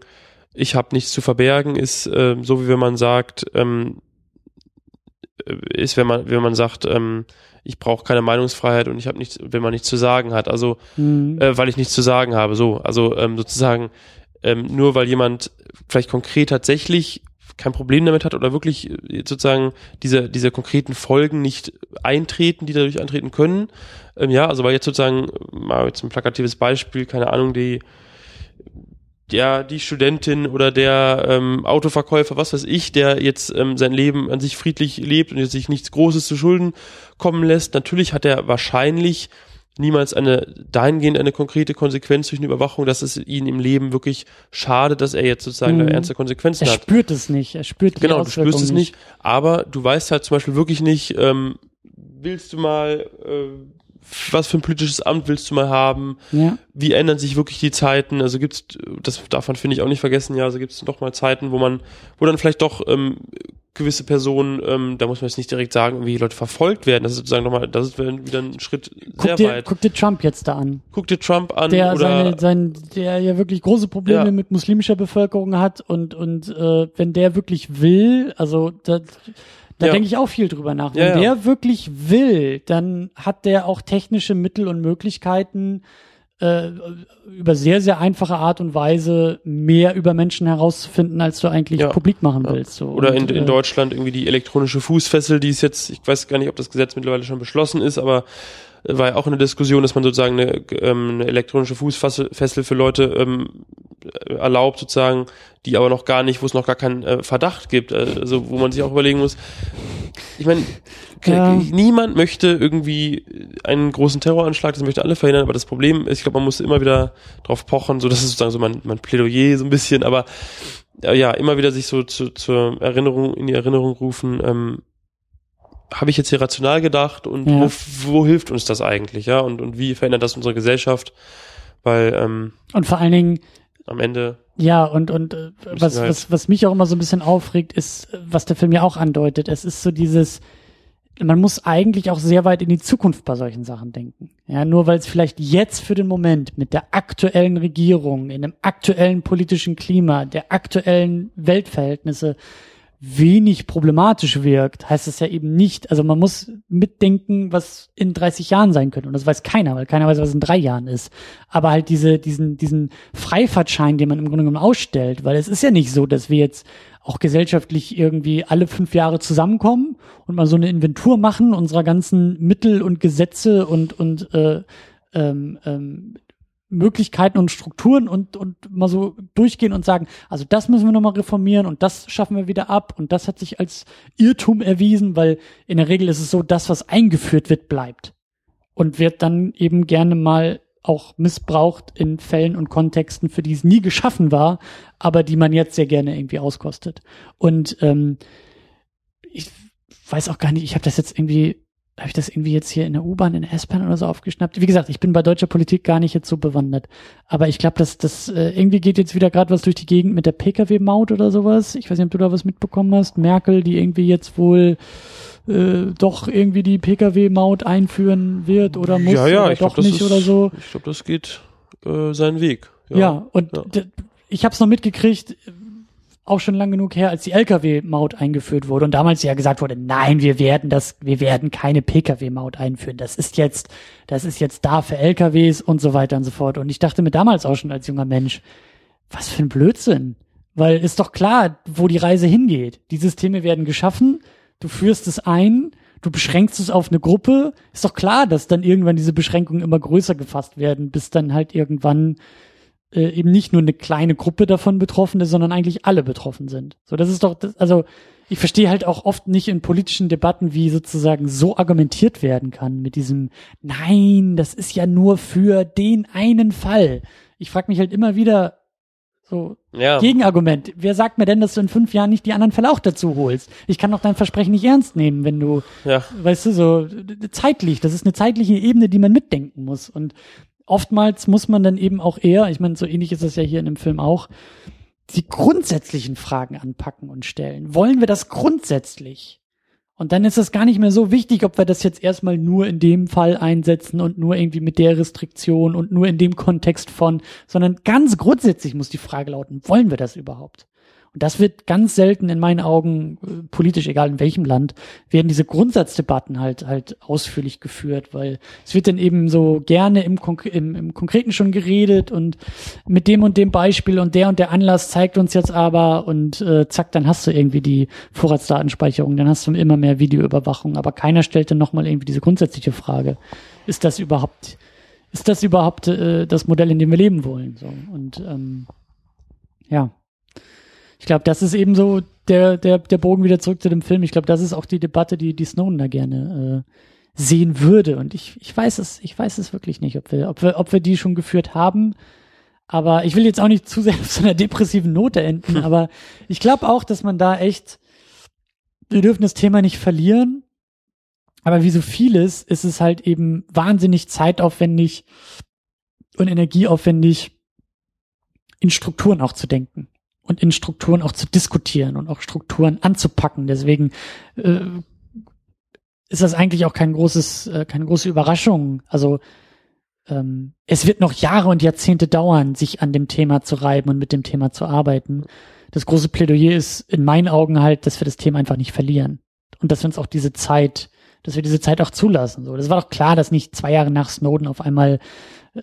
ich habe nichts zu verbergen, ist ähm, so wie wenn man sagt, ähm, äh, ist, wenn man, wenn man sagt, ähm, ich brauche keine Meinungsfreiheit und ich habe nichts, wenn man nichts zu sagen hat. Also hm, äh, weil ich nichts zu sagen habe. So, also ähm, sozusagen ähm, nur weil jemand vielleicht konkret tatsächlich kein Problem damit hat oder wirklich äh, sozusagen diese diese konkreten Folgen nicht eintreten, die dadurch eintreten können. Ähm, ja, also weil jetzt sozusagen mal jetzt ein plakatives Beispiel, keine Ahnung, die ja, die Studentin oder der ähm, Autoverkäufer, was weiß ich, der jetzt ähm, sein Leben an sich friedlich lebt und jetzt sich nichts Großes zu Schulden kommen lässt, natürlich hat er wahrscheinlich niemals eine dahingehend eine konkrete Konsequenz durch eine Überwachung, dass es ihn im Leben wirklich schadet, dass er jetzt sozusagen Mhm. ernste Konsequenzen er hat. spürt es nicht, er spürt die Genau, du spürst es nicht, aber du weißt halt zum Beispiel wirklich nicht, ähm, willst du mal, äh, was für ein politisches Amt willst du mal haben? Ja, Wie ändern sich wirklich die Zeiten? Also gibt's, das darf man finde ich auch nicht vergessen, ja, also gibt's doch mal Zeiten, wo man, wo dann vielleicht doch ähm, gewisse Personen, ähm, da muss man jetzt nicht direkt sagen, wie Leute verfolgt werden. Das ist sozusagen nochmal, das ist wieder ein Schritt sehr guck dir, weit. guck dir Trump jetzt da an. Guck dir Trump an der oder seine, sein, der ja wirklich große Probleme Ja. mit muslimischer Bevölkerung hat und und äh, wenn der wirklich will, also da, da Ja. denke ich auch viel drüber nach. Wenn Ja, der wirklich will, dann hat der auch technische Mittel und Möglichkeiten, äh, über sehr, sehr einfache Art und Weise mehr über Menschen herauszufinden, als du eigentlich Ja. publik machen Ja. willst. So. Oder in, Und, in äh, Deutschland irgendwie die elektronische Fußfessel, die ist jetzt, ich weiß gar nicht, ob das Gesetz mittlerweile schon beschlossen ist, aber war ja auch eine Diskussion, dass man sozusagen eine, ähm, eine elektronische Fußfessel Fessel für Leute ähm, äh, erlaubt, sozusagen, die aber noch gar nicht, wo es noch gar keinen äh, Verdacht gibt, also wo man sich auch überlegen muss. Ich meine, Ja. niemand möchte irgendwie einen großen Terroranschlag, das möchten alle verhindern, aber das Problem ist, ich glaube, man muss immer wieder drauf pochen, so das ist sozusagen so mein, mein Plädoyer so ein bisschen, aber äh, ja, immer wieder sich so zu, zur Erinnerung, in die Erinnerung rufen, ähm, habe ich jetzt hier rational gedacht und Ja. wo, wo hilft uns das eigentlich, ja? Und, und wie verändert das unsere Gesellschaft? Weil ähm, und vor allen Dingen, am Ende, ja, und, und äh, was, halt- was, was mich auch immer so ein bisschen aufregt, ist, was der Film ja auch andeutet. Es ist so dieses, man muss eigentlich auch sehr weit in die Zukunft bei solchen Sachen denken. Ja, nur weil es vielleicht jetzt für den Moment mit der aktuellen Regierung, in dem aktuellen politischen Klima, der aktuellen Weltverhältnisse wenig problematisch wirkt, heißt es ja eben nicht, also man muss mitdenken, was in 30 Jahren sein könnte. Und das weiß keiner, weil keiner weiß, was in drei Jahren ist. Aber halt diese, diesen, diesen Freifahrtschein, den man im Grunde genommen ausstellt, weil es ist ja nicht so, dass wir jetzt auch gesellschaftlich irgendwie alle fünf Jahre zusammenkommen und mal so eine Inventur machen unserer ganzen Mittel und Gesetze und, und äh, ähm, ähm, Möglichkeiten und Strukturen und, und mal so durchgehen und sagen, also das müssen wir nochmal reformieren und das schaffen wir wieder ab und das hat sich als Irrtum erwiesen, weil in der Regel ist es so, das, was eingeführt wird, bleibt und wird dann eben gerne mal auch missbraucht in Fällen und Kontexten, für die es nie geschaffen war, aber die man jetzt sehr gerne irgendwie auskostet. Und ähm, ich weiß auch gar nicht, ich habe das jetzt irgendwie habe ich das irgendwie jetzt hier in der U-Bahn, in der S-Bahn oder so aufgeschnappt? Wie gesagt, ich bin bei deutscher Politik gar nicht jetzt so bewandert. Aber ich glaube, dass das äh, irgendwie geht jetzt wieder gerade was durch die Gegend mit der Pkw-Maut oder sowas. Ich weiß nicht, ob du da was mitbekommen hast. Merkel, die irgendwie jetzt wohl äh, doch irgendwie die Pkw-Maut einführen wird oder muss ja, ja, oder ich doch glaube, das nicht ist, oder so. ich glaube, das geht äh, seinen Weg. Ja, und ja. ich habe es noch mitgekriegt, auch schon lang genug her, als die Lkw-Maut eingeführt wurde und damals ja gesagt wurde, nein, wir werden das, wir werden keine Pkw-Maut einführen. Das ist jetzt, das ist jetzt da für Lkws und so weiter und so fort. Und ich dachte mir damals auch schon als junger Mensch, was für ein Blödsinn. Weil ist doch klar, wo die Reise hingeht. Die Systeme werden geschaffen, du führst es ein, du beschränkst es auf eine Gruppe. Ist doch klar, dass dann irgendwann diese Beschränkungen immer größer gefasst werden, bis dann halt irgendwann äh, eben nicht nur eine kleine Gruppe davon betroffen ist, sondern eigentlich alle betroffen sind. So, das ist doch, das, also ich verstehe halt auch oft nicht in politischen Debatten, wie sozusagen so argumentiert werden kann mit diesem, nein, das ist ja nur für den einen Fall. Ich frage mich halt immer wieder, so, ja. Gegenargument. Wer sagt mir denn, dass du in fünf Jahren nicht die anderen Fälle auch dazu holst? Ich kann doch dein Versprechen nicht ernst nehmen, wenn du, ja. weißt du, so zeitlich. Das ist eine zeitliche Ebene, die man mitdenken muss. Und oftmals muss man dann eben auch eher, ich meine, so ähnlich ist es ja hier in dem Film auch, die grundsätzlichen Fragen anpacken und stellen. Wollen wir das grundsätzlich? Und dann ist es gar nicht mehr so wichtig, ob wir das jetzt erstmal nur in dem Fall einsetzen und nur irgendwie mit der Restriktion und nur in dem Kontext von, sondern ganz grundsätzlich muss die Frage lauten, wollen wir das überhaupt? Das wird ganz selten in meinen Augen äh, politisch, egal in welchem Land, werden diese Grundsatzdebatten halt halt ausführlich geführt, weil es wird dann eben so gerne im, Konk im, im Konkreten schon geredet und mit dem und dem Beispiel und der und der Anlass zeigt uns jetzt aber und äh, zack, dann hast du irgendwie die Vorratsdatenspeicherung, dann hast du immer mehr Videoüberwachung, aber keiner stellt dann nochmal irgendwie diese grundsätzliche Frage, ist das überhaupt, ist das überhaupt äh, das Modell, in dem wir leben wollen? So und ähm, ja. Ich glaube, das ist eben so der, der, der Bogen wieder zurück zu dem Film. Ich glaube, das ist auch die Debatte, die, die Snowden da gerne äh, sehen würde. Und ich, ich weiß es, ich weiß es wirklich nicht, ob wir, ob wir, ob wir die schon geführt haben. Aber ich will jetzt auch nicht zu sehr auf so einer depressiven Note enden, aber ich glaube auch, dass man da echt, wir dürfen das Thema nicht verlieren. Aber wie so vieles ist es halt eben wahnsinnig zeitaufwendig und energieaufwendig, in Strukturen auch zu denken und in Strukturen auch zu diskutieren und auch Strukturen anzupacken. Deswegen äh, ist das eigentlich auch kein großes, äh, keine große Überraschung. Also ähm, es wird noch Jahre und Jahrzehnte dauern, sich an dem Thema zu reiben und mit dem Thema zu arbeiten. Das große Plädoyer ist in meinen Augen halt, dass wir das Thema einfach nicht verlieren und dass wir uns auch diese Zeit, dass wir diese Zeit auch zulassen. So, das war doch klar, dass nicht zwei Jahre nach Snowden auf einmal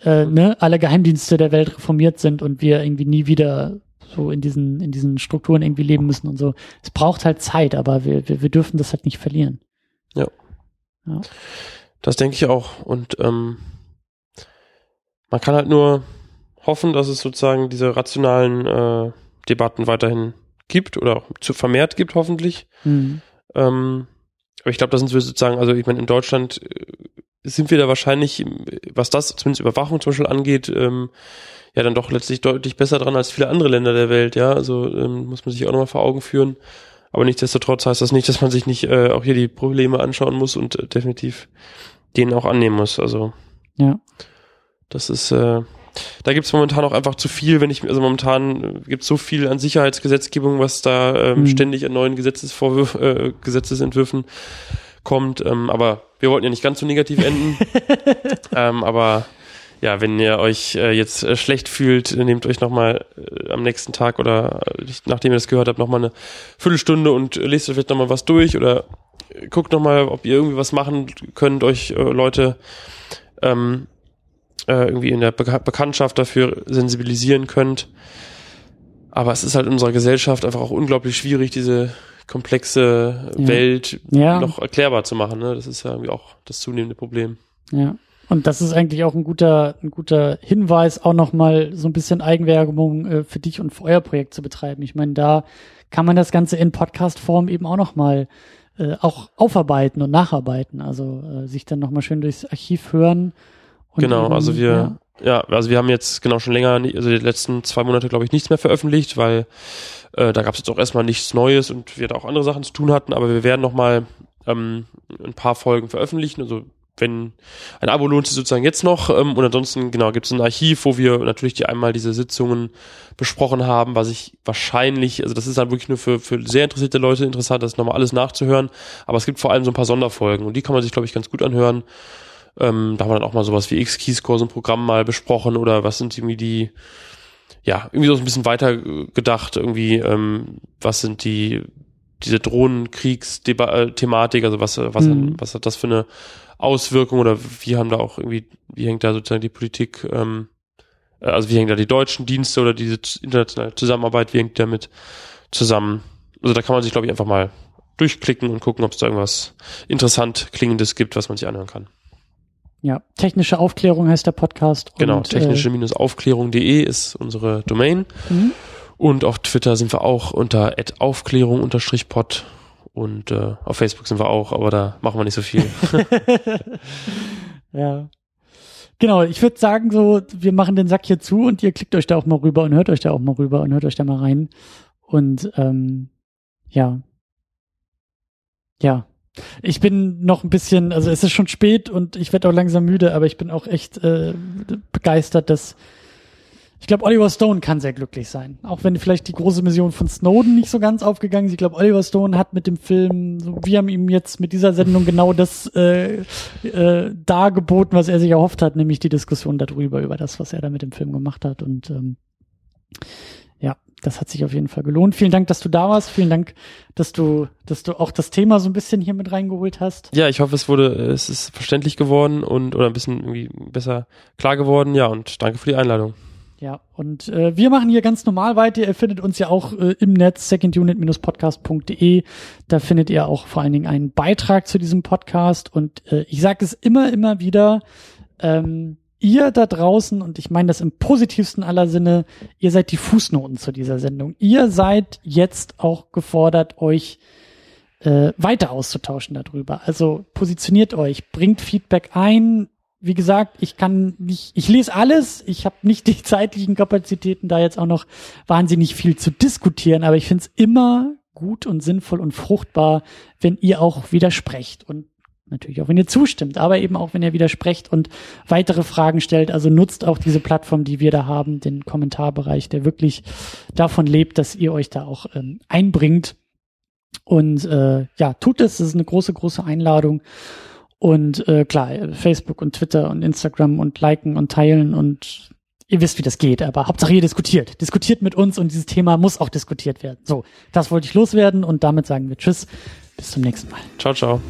äh, ne, alle Geheimdienste der Welt reformiert sind und wir irgendwie nie wieder so in diesen, in diesen Strukturen irgendwie leben müssen und so. Es braucht halt Zeit, aber wir, wir, wir dürfen das halt nicht verlieren. Ja. ja. Das denke ich auch. Und ähm, man kann halt nur hoffen, dass es sozusagen diese rationalen äh, Debatten weiterhin gibt oder auch zu vermehrt gibt, hoffentlich. Mhm. Ähm, aber ich glaube, da sind wir sozusagen, also ich meine, in Deutschland äh, sind wir da wahrscheinlich, was das zumindest Überwachung zum Beispiel angeht, ähm, ja dann doch letztlich deutlich besser dran als viele andere Länder der Welt, ja. Also ähm, muss man sich auch nochmal vor Augen führen. Aber nichtsdestotrotz heißt das nicht, dass man sich nicht äh, auch hier die Probleme anschauen muss und äh, definitiv denen auch annehmen muss. Also ja. das ist, äh, da gibt es momentan auch einfach zu viel, wenn ich, also momentan gibt es so viel an Sicherheitsgesetzgebung, was da ähm, mhm. ständig an neuen Gesetzesvorwürfen, äh, Gesetzesentwürfen kommt. Ähm, aber wir wollten ja nicht ganz so negativ enden. ähm, aber ja, wenn ihr euch äh, jetzt äh, schlecht fühlt, nehmt euch nochmal äh, am nächsten Tag oder äh, nachdem ihr das gehört habt, nochmal eine Viertelstunde und lest euch vielleicht nochmal was durch oder guckt nochmal, ob ihr irgendwie was machen könnt, euch äh, Leute ähm, äh, irgendwie in der Be Bekanntschaft dafür sensibilisieren könnt. Aber es ist halt in unserer Gesellschaft einfach auch unglaublich schwierig, diese komplexe ja. Welt ja. noch erklärbar zu machen. Ne? Das ist ja irgendwie auch das zunehmende Problem. Ja. Und das ist eigentlich auch ein guter, ein guter Hinweis, auch nochmal so ein bisschen Eigenwerbung äh, für dich und für euer Projekt zu betreiben. Ich meine, da kann man das Ganze in Podcast-Form eben auch nochmal äh, auch aufarbeiten und nacharbeiten. Also äh, sich dann nochmal schön durchs Archiv hören. genau, eben, also wir, ja. ja. also wir haben jetzt genau schon länger, also die letzten zwei Monate, glaube ich, nichts mehr veröffentlicht, weil äh, da gab es jetzt auch erstmal nichts Neues und wir da auch andere Sachen zu tun hatten, aber wir werden nochmal ähm, ein paar Folgen veröffentlichen. Also wenn ein Abo lohnt sich sozusagen jetzt noch. Ähm, und ansonsten, genau, gibt es ein Archiv, wo wir natürlich die einmal diese Sitzungen besprochen haben, was ich wahrscheinlich, also das ist dann wirklich nur für, für sehr interessierte Leute interessant, das nochmal alles nachzuhören. Aber es gibt vor allem so ein paar Sonderfolgen und die kann man sich, glaube ich, ganz gut anhören. Ähm, da haben wir dann auch mal sowas wie X-Keyscore, so ein Programm mal besprochen oder was sind irgendwie die, ja, irgendwie so ein bisschen weiter gedacht, irgendwie, ähm, was sind die, diese Drohnenkriegsthematik, also was, was, mhm. was hat das für eine Auswirkungen oder wie haben da auch irgendwie, wie hängt da sozusagen die Politik, ähm, äh, also wie hängen da die deutschen Dienste oder diese internationale Zusammenarbeit, wie hängt damit zusammen? Also da kann man sich, glaube ich, einfach mal durchklicken und gucken, ob es da irgendwas interessant Klingendes gibt, was man sich anhören kann. Ja, technische Aufklärung heißt der Podcast. Genau, äh, technische-aufklärung.de ist unsere Domain. Mhm. Und auf Twitter sind wir auch unter aufklärung-pod und äh, auf Facebook sind wir auch, aber da machen wir nicht so viel. ja. Genau, ich würde sagen, so, wir machen den Sack hier zu und ihr klickt euch da auch mal rüber und hört euch da auch mal rüber und hört euch da mal rein. Und ähm, ja. Ja. Ich bin noch ein bisschen, also es ist schon spät und ich werde auch langsam müde, aber ich bin auch echt äh, begeistert, dass ich glaube, Oliver Stone kann sehr glücklich sein. Auch wenn vielleicht die große Mission von Snowden nicht so ganz aufgegangen ist. Ich glaube, Oliver Stone hat mit dem Film, wir haben ihm jetzt mit dieser Sendung genau das äh, äh, dargeboten, was er sich erhofft hat, nämlich die Diskussion darüber, über das, was er da mit dem Film gemacht hat. Und ähm, ja, das hat sich auf jeden Fall gelohnt. Vielen Dank, dass du da warst. Vielen Dank, dass du, dass du auch das Thema so ein bisschen hier mit reingeholt hast. Ja, ich hoffe, es wurde, es ist verständlich geworden und oder ein bisschen irgendwie besser klar geworden. Ja, und danke für die Einladung. Ja, und äh, wir machen hier ganz normal weiter. Ihr findet uns ja auch äh, im Netz secondunit-podcast.de. Da findet ihr auch vor allen Dingen einen Beitrag zu diesem Podcast. Und äh, ich sage es immer, immer wieder, ähm, ihr da draußen, und ich meine das im positivsten aller Sinne, ihr seid die Fußnoten zu dieser Sendung. Ihr seid jetzt auch gefordert, euch äh, weiter auszutauschen darüber. Also positioniert euch, bringt Feedback ein, wie gesagt, ich kann nicht, ich lese alles, ich habe nicht die zeitlichen Kapazitäten, da jetzt auch noch wahnsinnig viel zu diskutieren, aber ich finde es immer gut und sinnvoll und fruchtbar, wenn ihr auch widersprecht und natürlich auch wenn ihr zustimmt, aber eben auch wenn ihr widersprecht und weitere Fragen stellt. Also nutzt auch diese Plattform, die wir da haben, den Kommentarbereich, der wirklich davon lebt, dass ihr euch da auch ähm, einbringt. Und äh, ja, tut es, das ist eine große, große Einladung. Und äh, klar, Facebook und Twitter und Instagram und liken und teilen und ihr wisst, wie das geht, aber Hauptsache ihr diskutiert. Diskutiert mit uns und dieses Thema muss auch diskutiert werden. So, das wollte ich loswerden und damit sagen wir Tschüss. Bis zum nächsten Mal. Ciao, ciao.